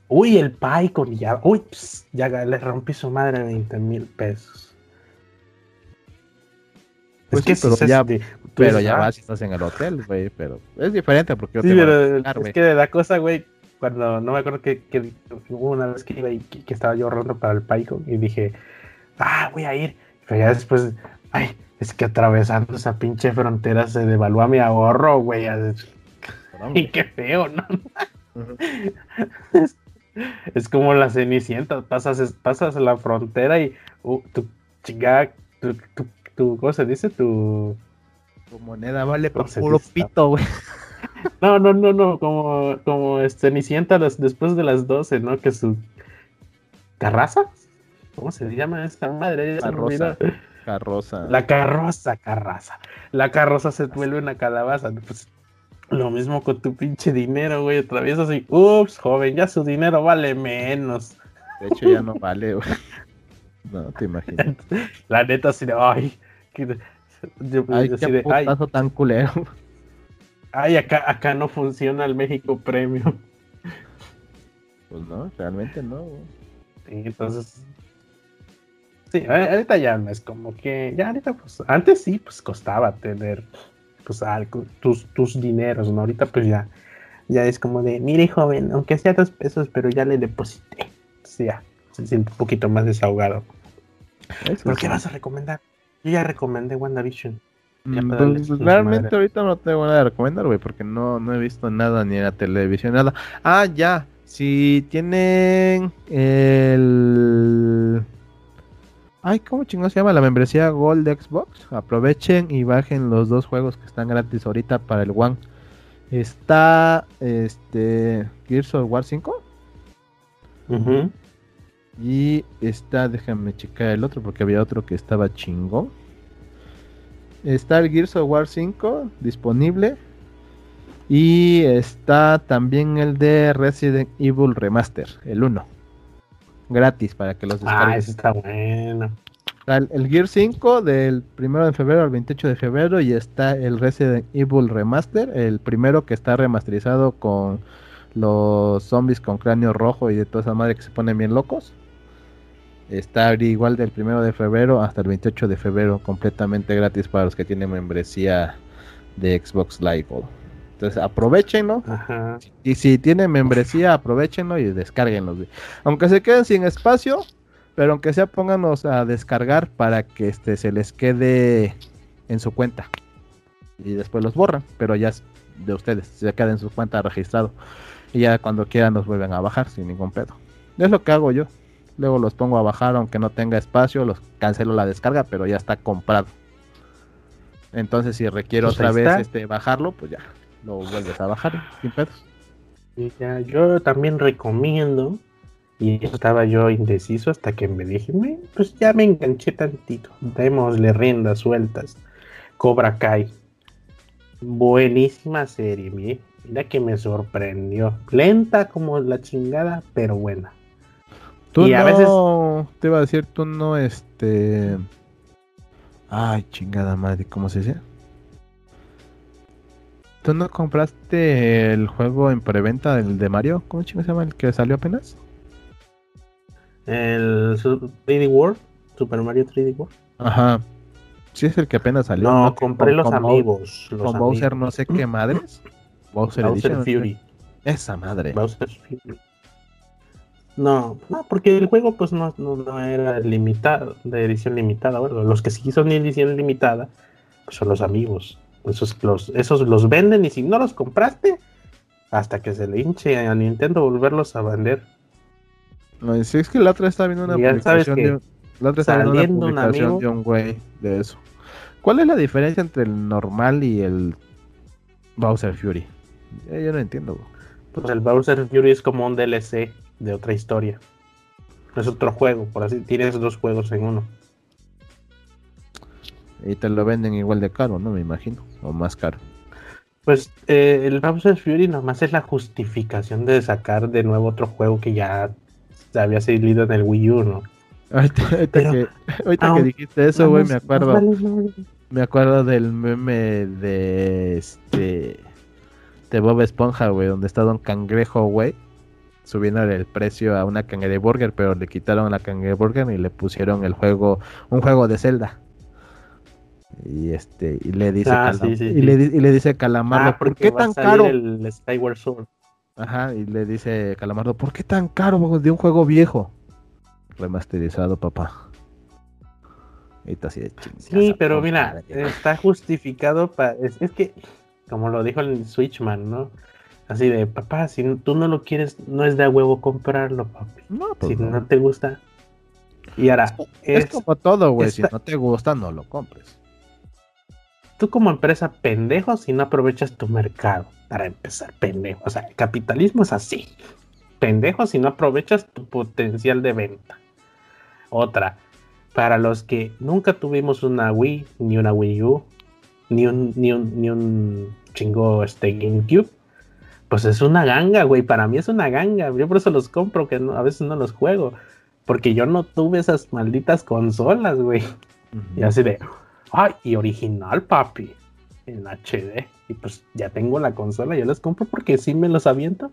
Uy, el pay con ya. Uy, ps, ya le rompí su madre 20 mil pesos. Pues sí, es pero es ya- de- tú Pero dices, ya ah, vas y estás en el hotel, güey, pero es diferente porque yo Sí, te voy a pero pagar, es que la cosa, güey, cuando no me acuerdo que, que hubo una vez que iba y que, que estaba yo ahorrando para el Paico y dije, ah, voy a ir. Pero ya después, ay, es que atravesando esa pinche frontera se devalúa mi ahorro, güey. Y qué feo, ¿no? Es como la cenicienta, pasas, pasas la frontera y uh, tu chingada, tu, tu, tu, ¿cómo se dice? Tu... Tu moneda vale por Entonces, puro está- pito, güey. No, no, no, no, como, como cenicienta las- después de las 12, ¿no? Que su carraza, ¿cómo se llama esta madre? Carroza. Carroza. La carroza, carraza. La carroza se vuelve una calabaza. Pues, lo mismo con tu pinche dinero, güey. Atraviesas y, ups, joven, ya su dinero vale menos. De hecho, ya no vale, güey. No, te imaginas. La neta, así de, ay, que- yo- Ay, así qué de, ay, tan culero. ay, acá, acá no funciona el México Premium. Pues no, realmente no. Sí, entonces. Sí, ahorita ya no es como que. Ya ahorita, pues. Antes sí, pues costaba tener. Pues algo, tus, tus dineros, ¿no? Ahorita, pues ya. Ya es como de, mire, joven, aunque sea dos pesos, pero ya le deposité. Sí, ya. Se siente un poquito más desahogado. Eso ¿Pero sí. qué vas a recomendar? Yo ya recomendé WandaVision. Ya Mm, pues, realmente ahorita no tengo nada de recomendar, güey, porque no, no he visto nada ni en la televisión, nada. Ah, ya, si tienen el... Ay, ¿cómo chingados se llama? La membresía Gold de Xbox. Aprovechen y bajen los dos juegos que están gratis ahorita para el One. Está este Gears of War 5 Ujú. Y está, déjame checar el otro porque había otro que estaba chingón. Está el Gears of War 5 disponible. Y está también el de Resident Evil Remaster, el 1. Gratis para que los Ah, descarguen. ese está bueno. El, el Gear 5 del 1 de febrero al 28 de febrero y está el Resident Evil Remaster, el primero que está remasterizado con los zombies con cráneo rojo y de toda esa madre que se ponen bien locos. Está igual del 1 de febrero hasta el 28 de febrero, completamente gratis para los que tienen membresía de Xbox Live Gold. Entonces aprovechenlo. Ajá. Y si tienen membresía, aprovechenlo y descárguenlos. güey. Aunque se queden sin espacio, pero aunque sea pónganos a descargar para que este se les quede en su cuenta. Y después los borran, pero ya es de ustedes, se queda en su cuenta registrado. Y ya cuando quieran los vuelven a bajar sin ningún pedo. Es lo que hago yo. Luego los pongo a bajar aunque no tenga espacio, los cancelo la descarga, pero ya está comprado. Entonces si requiero Pues otra vez está. este bajarlo, pues ya lo vuelves a bajar sin pedos. Ya, yo también recomiendo, y estaba yo indeciso hasta que me dije, "Me- pues ya me enganché tantito, démosle riendas sueltas. Cobra Kai. Buenísima serie, mi- mira que me sorprendió. Lenta como la chingada, pero buena. Tú Y no, a veces- te iba a decir, tú no, este... Ay, chingada madre, ¿cómo se dice? ¿Tú no compraste el juego en preventa del de Mario? ¿Cómo chingo se llama? ¿El que salió apenas? El su- 3D World, Super Mario 3D World. Ajá. Sí, es el que apenas salió. No, compré con- los con Bowser- amigos. Los Con Bowser amigos. no sé qué madres. Bowser, Bowser Edition, Fury. Esa madre. Bowser Fury. No, no, porque el juego pues no, no, no era limitado, de edición limitada. Bueno, los que sí son de edición limitada pues son los amigos. Esos los, esos los venden y si no los compraste, hasta que se le hinche a Nintendo volverlos a vender. No, sí, es que la otra estaba viendo una ya publicación de un- la otra estaba viendo una un publicación amigo- de un güey de eso. ¿Cuál es la diferencia entre el normal y el Bowser Fury? Ya- yo no entiendo. Pues el Bowser Fury es como un DLC de otra historia. Es otro juego, por así tienes dos juegos en uno. Y te lo venden igual de caro, ¿no? Me imagino. O más caro. Pues eh, el Bowser Fury nomás es la justificación de sacar de nuevo otro juego que ya había salido en el Wii U, ¿no? Ahorita, ahorita Pero- que, ahorita que dijiste eso, güey, me acuerdo. vale. Me acuerdo del meme de este de Bob Esponja, güey, donde está Don Cangrejo, güey, subiendo el precio a una cangreburger, pero le quitaron la cangreburger y le pusieron el juego, un juego de Zelda. Y este, y le dice Ah, Calam- sí, sí, y, sí. le, di- y le dice Calamardo, Ah, ¿por porque qué tan caro? el Skyward Sword. Ajá, y le dice Calamardo, ¿por qué tan caro de un juego viejo? Remasterizado, papá. Y está así de. Sí, pero mira, está justificado para... Es, es que, como lo dijo el Switchman, ¿no? Así de, papá, si tú no lo quieres, no es de a huevo comprarlo, papi. no, pues Si no. no te gusta. Y ahora, Es, es, como todo, güey. Si no te gusta, no lo compres. tú como empresa pendejo si no aprovechas tu mercado. Para empezar, pendejo. O sea, el capitalismo es así. Pendejo si no aprovechas tu potencial de venta. Otra, para los que nunca tuvimos una Wii, ni una Wii U, ni un, ni un, ni un chingo este GameCube, pues es una ganga, güey. Para mí es una ganga. Yo por eso los compro, que no- a veces no los juego. Porque yo no tuve esas malditas consolas, güey. Y así de, ay, y original, papi, en HD. Y pues ya tengo la consola, yo las compro porque sí me los aviento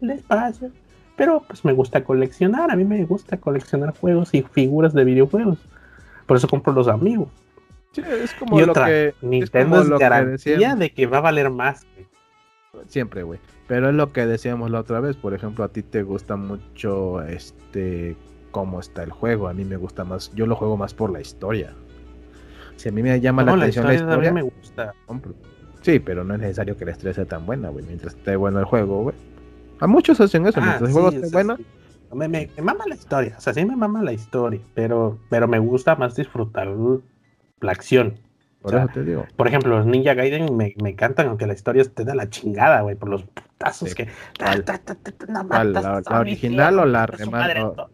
despacio. Pero pues me gusta coleccionar, a mí me gusta coleccionar juegos y figuras de videojuegos. Por eso compro los amigos. Sí, es como Y lo otra, que. Nintendo como es, lo que garantía de que va a valer más. güey. Siempre, güey. Pero es lo que decíamos la otra vez. Por ejemplo, a ti te gusta mucho este cómo está el juego. A mí me gusta más. Yo lo juego más por la historia. Si a mí me llama No, la atención la historia a mí historia, me gusta. compro. Sí, pero no es necesario que la historia sea tan buena, güey. Mientras esté bueno el juego, güey. A muchos hacen eso. Ah, mientras el juego esté bueno. Me, me- me mama la historia, o sea, sí me mama la historia, pero, pero me gusta más disfrutar la acción. Por o sea, eso te digo. Por ejemplo, los Ninja Gaiden me, me encantan, aunque la historia te da la chingada, güey, por los putazos Sí. que. ¿La- la original tío, o la to-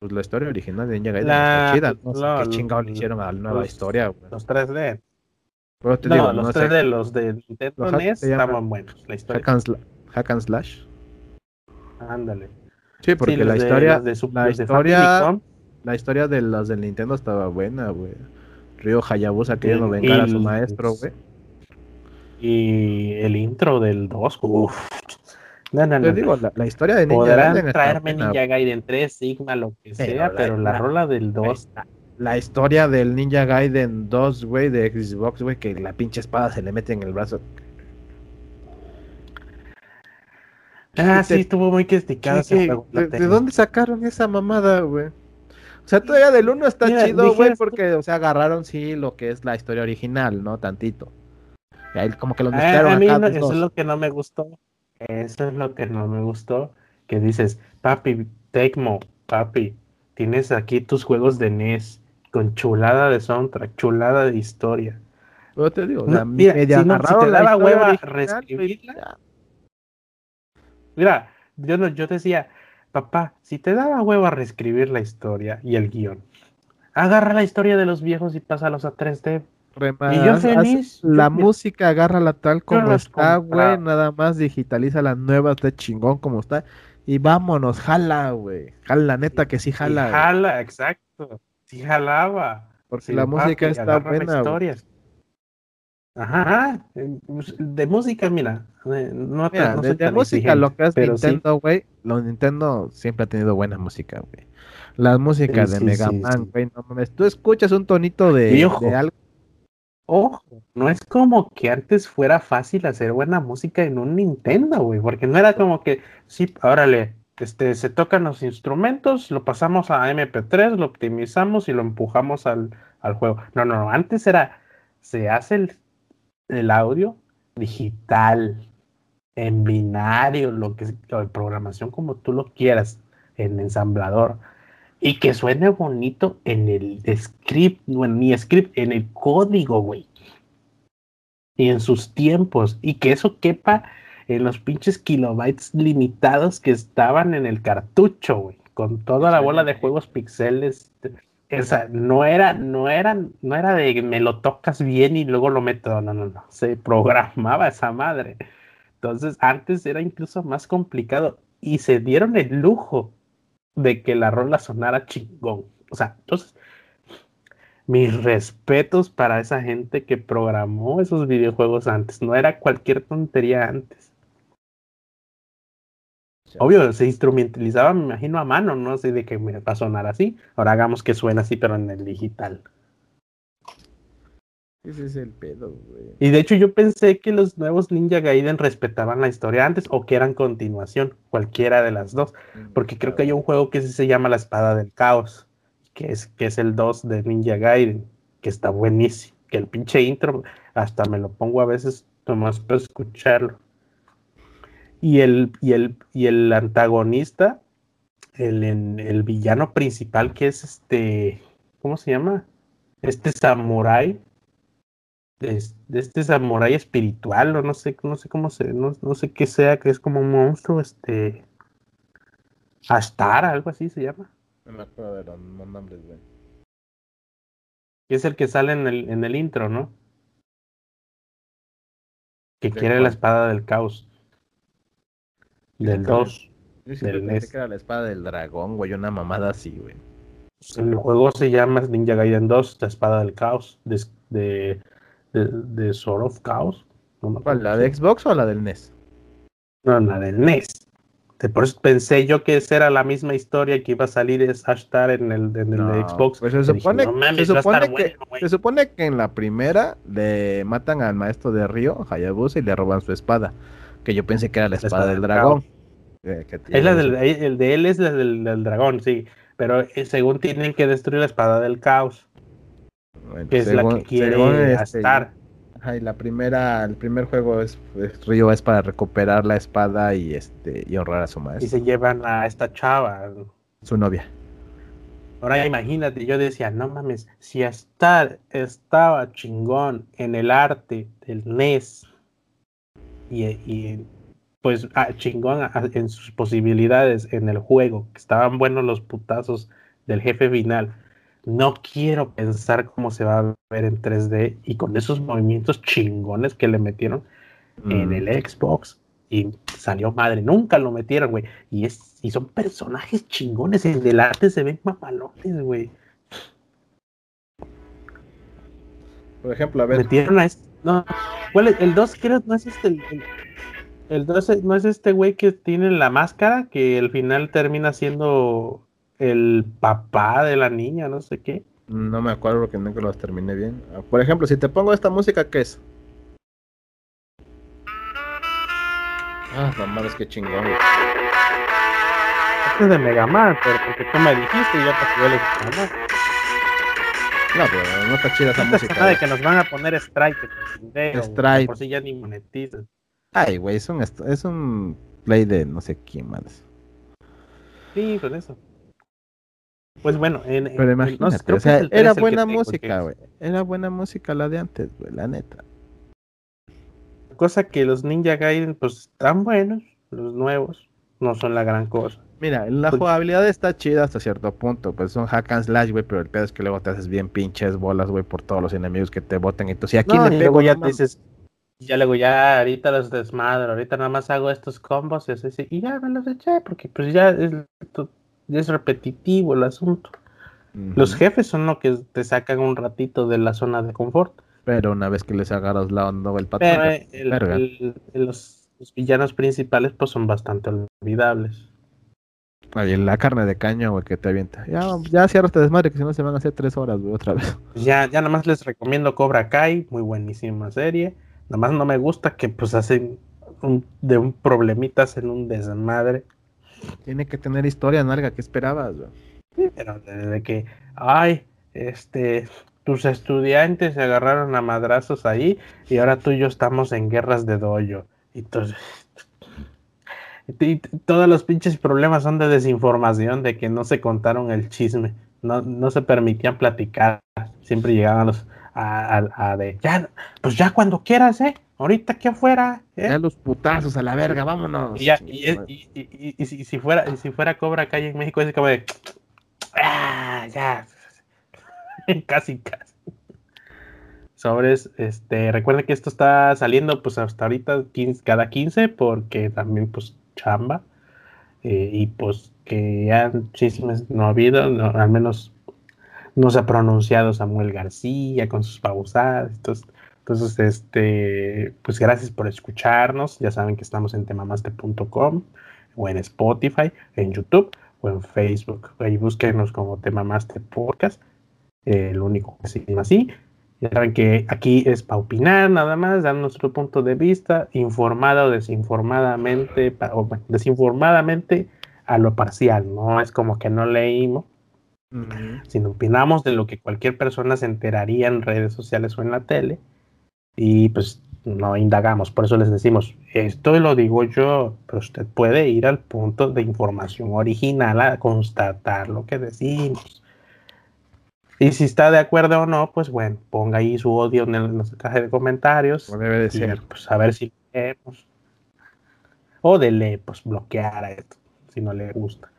Pues la historia original de Ninja Gaiden La- está chida. No sé la- qué chingado le hicieron a la nueva los- historia, güey. Los 3D. Pero te No, digo, los no sé. 3D, los de Nintendo NES llama- estaban buenos. La historia. Hack and, hack and Slash. Ándale. Sí, porque Sí, la de- historia, de Sup- la los de historia, Famicom, la historia de las del Nintendo estaba buena, güey. Ryo Hayabusa queriendo vengar a su maestro, güey. Y el intro del 2, uff. No, no, no. Te digo, la, la historia de Ninja Podrán Gaiden traerme Ninja Gaiden 3, Sigma, lo que Pero sea, la- pero la, la- rola del 2. La, historia del Ninja Gaiden 2, güey, de Xbox, güey, que la pinche espada se le mete en el brazo. Ah, te- sí, estuvo muy criticado ese ¿Qué- juego. de, dónde sacaron esa mamada, güey? O sea, todavía del 1 está Mira, chido, güey, porque, o sea, agarraron, sí, lo que es la historia original, ¿no? Tantito. Y ahí como que lo mezclaron a mí acá no- los eso es lo que no me gustó. Eso es lo que no me gustó. Que dices, papi, Tecmo, papi, tienes aquí tus juegos de NES con chulada de soundtrack, chulada de historia. Pero te digo, No, la mira, media si no, si te daba hueva original, reescribirla. Mira, yo, no, yo decía, papá, si te daba hueva reescribir la historia y el guion, agarra la historia de los viejos y pásalos a 3D. Remás, Y yo feliz, La yo- música agárrala tal como está, güey. Nada más digitaliza las nuevas de chingón como está. Y vámonos, jala, güey. Jala, neta que sí Y jala. jala, exacto. Sí jalaba. Porque Sí, la papi, música está la buena, güey. historia. Ajá, pues, de música, mira, no, Mira, no de, soy tan música, lo que es sí. Nintendo, güey. Lo Nintendo siempre ha tenido buena música, güey. Las músicas Sí, de sí, Mega sí, Man, sí. güey, no mames. Tú escuchas un tonito de, Y ojo. de algo. Ojo, no es como que antes fuera fácil hacer buena música en un Nintendo, güey, porque no era como que, sí, órale, este, se tocan los instrumentos, lo pasamos a MP3, lo optimizamos y lo empujamos al, al juego. No, no, no, antes era, se hace el, el audio digital, en binario, lo que en programación como tú lo quieras, en ensamblador. Y que suene bonito en el script, bueno, ni script, en el código, güey. Y en sus tiempos. Y que eso quepa en los pinches kilobytes limitados que estaban en el cartucho, güey. Con toda la bola de juegos pixeles. O sea, no era, no era, no era de me lo tocas bien y luego lo meto. No, no, no. Se programaba esa madre. Entonces, antes era incluso más complicado. Y se dieron el lujo de que la rola sonara chingón. O sea, entonces, mis respetos para esa gente que programó esos videojuegos antes. No era cualquier tontería antes. Obvio, se instrumentalizaba, me imagino, a mano, no sé de que me va a sonar así. Ahora hagamos que suene así, pero en el digital. Ese es el pedo, güey. Y de hecho yo pensé que los nuevos Ninja Gaiden respetaban la historia antes o que eran continuación, cualquiera de las dos. Porque creo que hay un juego que sí se llama La Espada del Caos, que es, que es el 2 de Ninja Gaiden, que está buenísimo. Que el pinche intro, hasta me lo pongo a veces nomás para escucharlo. Y el, y el, y el antagonista, el, el villano principal, que es este, ¿cómo se llama? Este samurái, de, de este samurái espiritual, o no sé, no sé cómo se, no, no sé qué sea, que es como un monstruo, este, Astar, algo así se llama. No me acuerdo de los nombres, güey. Es el que sale en el, en el intro, ¿no? Que ¿De quiere la espada del caos. Del que 2. Yo siempre Del pensé que era la espada del dragón, güey, una mamada así, güey. El juego se llama Ninja Gaiden 2, la espada del caos. De, de, de, de Sword of Chaos. No, me ¿Cuál, acuerdo la de Xbox o la del NES? No, la del NES. Por eso pensé yo que esa era la misma historia que iba a salir es Ashtar en el, en el de Xbox. Pues se dije, supone, "No mames, se va a estar supone que, bueno, güey". se supone que en la primera le matan al maestro de Río, Hayabusa, y le roban su espada. Que yo pensé que era la espada, espada del del dragón. Eh, que Es la del, el de él es la del, del dragón, sí. Pero eh, según tienen que destruir la espada del caos, bueno, que es la que quiere este, Ashtar. Ajá, y la primera, el primer juego es, es- Río es para recuperar la espada y este y honrar a su Y maestro, se llevan a esta chava. su novia. Ahora imagínate, yo decía, no mames, si Ashtar estaba chingón en el arte del NES y, y, pues ah, chingón a- en sus posibilidades en el juego, que estaban buenos los putazos del jefe final, no quiero pensar cómo se va a ver en 3D y con esos movimientos chingones que le metieron en Mm. el Xbox y salió madre, nunca lo metieron, güey. Y es y son personajes chingones, en el arte se ven mamalones, güey. Por ejemplo, a ver, Metieron a este, no, ¿cuál es? El 2 creo no es este el, el- el 2 no es este güey que tiene la máscara que al final termina siendo el papá de la niña, no sé qué. no me acuerdo porque nunca los terminé bien. Por ejemplo, si te pongo esta música, ¿qué es? Ah, no mames, qué chingón. Este es de Mega Man, pero porque tú me dijiste y yo te jugué el Mega Man. No, pero no está chida esa Esta música. semana de que nos van a poner strike, que güey, Strike. por si ya ni monetizan. Ay, güey, es un, es un play de no sé quién más. Sí, con eso. Pues bueno, en, Pero imagínate, no o sea, es el 3 era buena música, güey. Era buena música la de antes, güey, la neta. Cosa que los Ninja Gaiden, pues están buenos, los nuevos, no son la gran cosa. Mira, la Pues- jugabilidad está chida hasta cierto punto, pues son hack and slash, güey, pero el pedo es que luego te haces bien pinches bolas, güey, por todos los enemigos que te botan. Entonces, ¿y aquí No, le y pego? luego ya te dices, ya luego ya ahorita los desmadro, ahorita nada más hago estos combos y así, sí, y ya me los eché, porque pues ya es, es repetitivo el asunto. Los jefes son lo que te sacan un ratito de la zona de confort. Pero una vez que les agarras la onda, el patrón. Pero el- verga. el- el- los, los villanos principales pues son bastante olvidables. Ahí la carne de caña, güey, que te avienta. Ya, ya cierra este desmadre, que si no se van a hacer tres horas, güey, otra vez. Pues Ya, ya nada más les recomiendo Cobra Kai, muy buenísima serie. Nada más no me gusta que pues hacen un- de un problemitas en un desmadre. Tiene que tener historia, narga, ¿qué esperabas, güey? Pero desde que, ay, este, tus estudiantes se agarraron a madrazos ahí y ahora tú y yo estamos en guerras de entonces, y- y todos los pinches problemas son de desinformación, de que no se contaron el chisme, no, no se permitían platicar, siempre llegaban los a, a- a de, ya, pues ya cuando quieras, ¿eh? Ahorita aquí afuera, ¿eh? Ya los putazos a la verga, vámonos. Y, ya, y, si, fuera, y si fuera Cobra Kai en México, es como de. Ah, ya. casi, casi. Sobres, este, recuerden que esto está saliendo pues hasta ahorita 15 cada 15 porque también pues chamba eh, y pues que ya chismes no ha habido, no, al menos no se ha pronunciado Samuel García con sus pausadas, entonces, entonces este, pues gracias por escucharnos, ya saben que estamos en temamaste.com o en Spotify, en YouTube o en Facebook, ahí búsquenos como Temamaste Podcast, eh, el único que se llama así, ya saben que aquí es para opinar nada más, dar nuestro punto de vista, informada o desinformadamente, pa- o, bueno, desinformadamente a lo parcial, no es como que no leímos, sino opinamos de lo que cualquier persona se enteraría en redes sociales o en la tele y pues no indagamos, por eso les decimos, esto lo digo yo, pero usted puede ir al punto de información original a constatar lo que decimos. Y si está de acuerdo o no, pues bueno, ponga ahí su odio en, el, en la caja de comentarios. Como debe de y, ser. pues a ver si leemos. O dele, pues bloquear a esto, si no le gusta.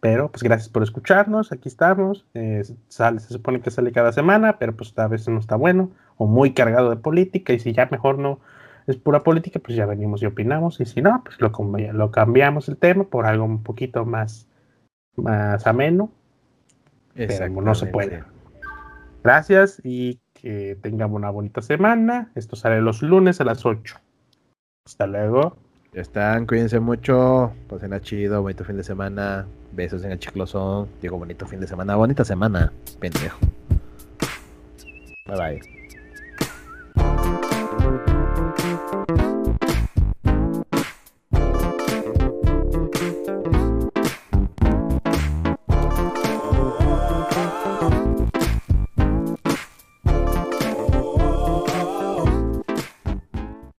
Pero pues gracias por escucharnos, aquí estamos. eh, sale, se supone que sale cada semana, pero pues a veces no está bueno o muy cargado de política y si ya mejor no es pura política, pues ya venimos y opinamos y si no, pues lo, lo cambiamos el tema por algo un poquito más, más ameno, pero no se puede. Gracias y que tengan una bonita semana. Esto sale los lunes a las 8. Hasta luego. Ya están, cuídense mucho, pasen a chido, bonito fin de semana, besos en el chiclosón, digo bonito fin de semana, bonita semana, pendejo. Bye bye. Thank you.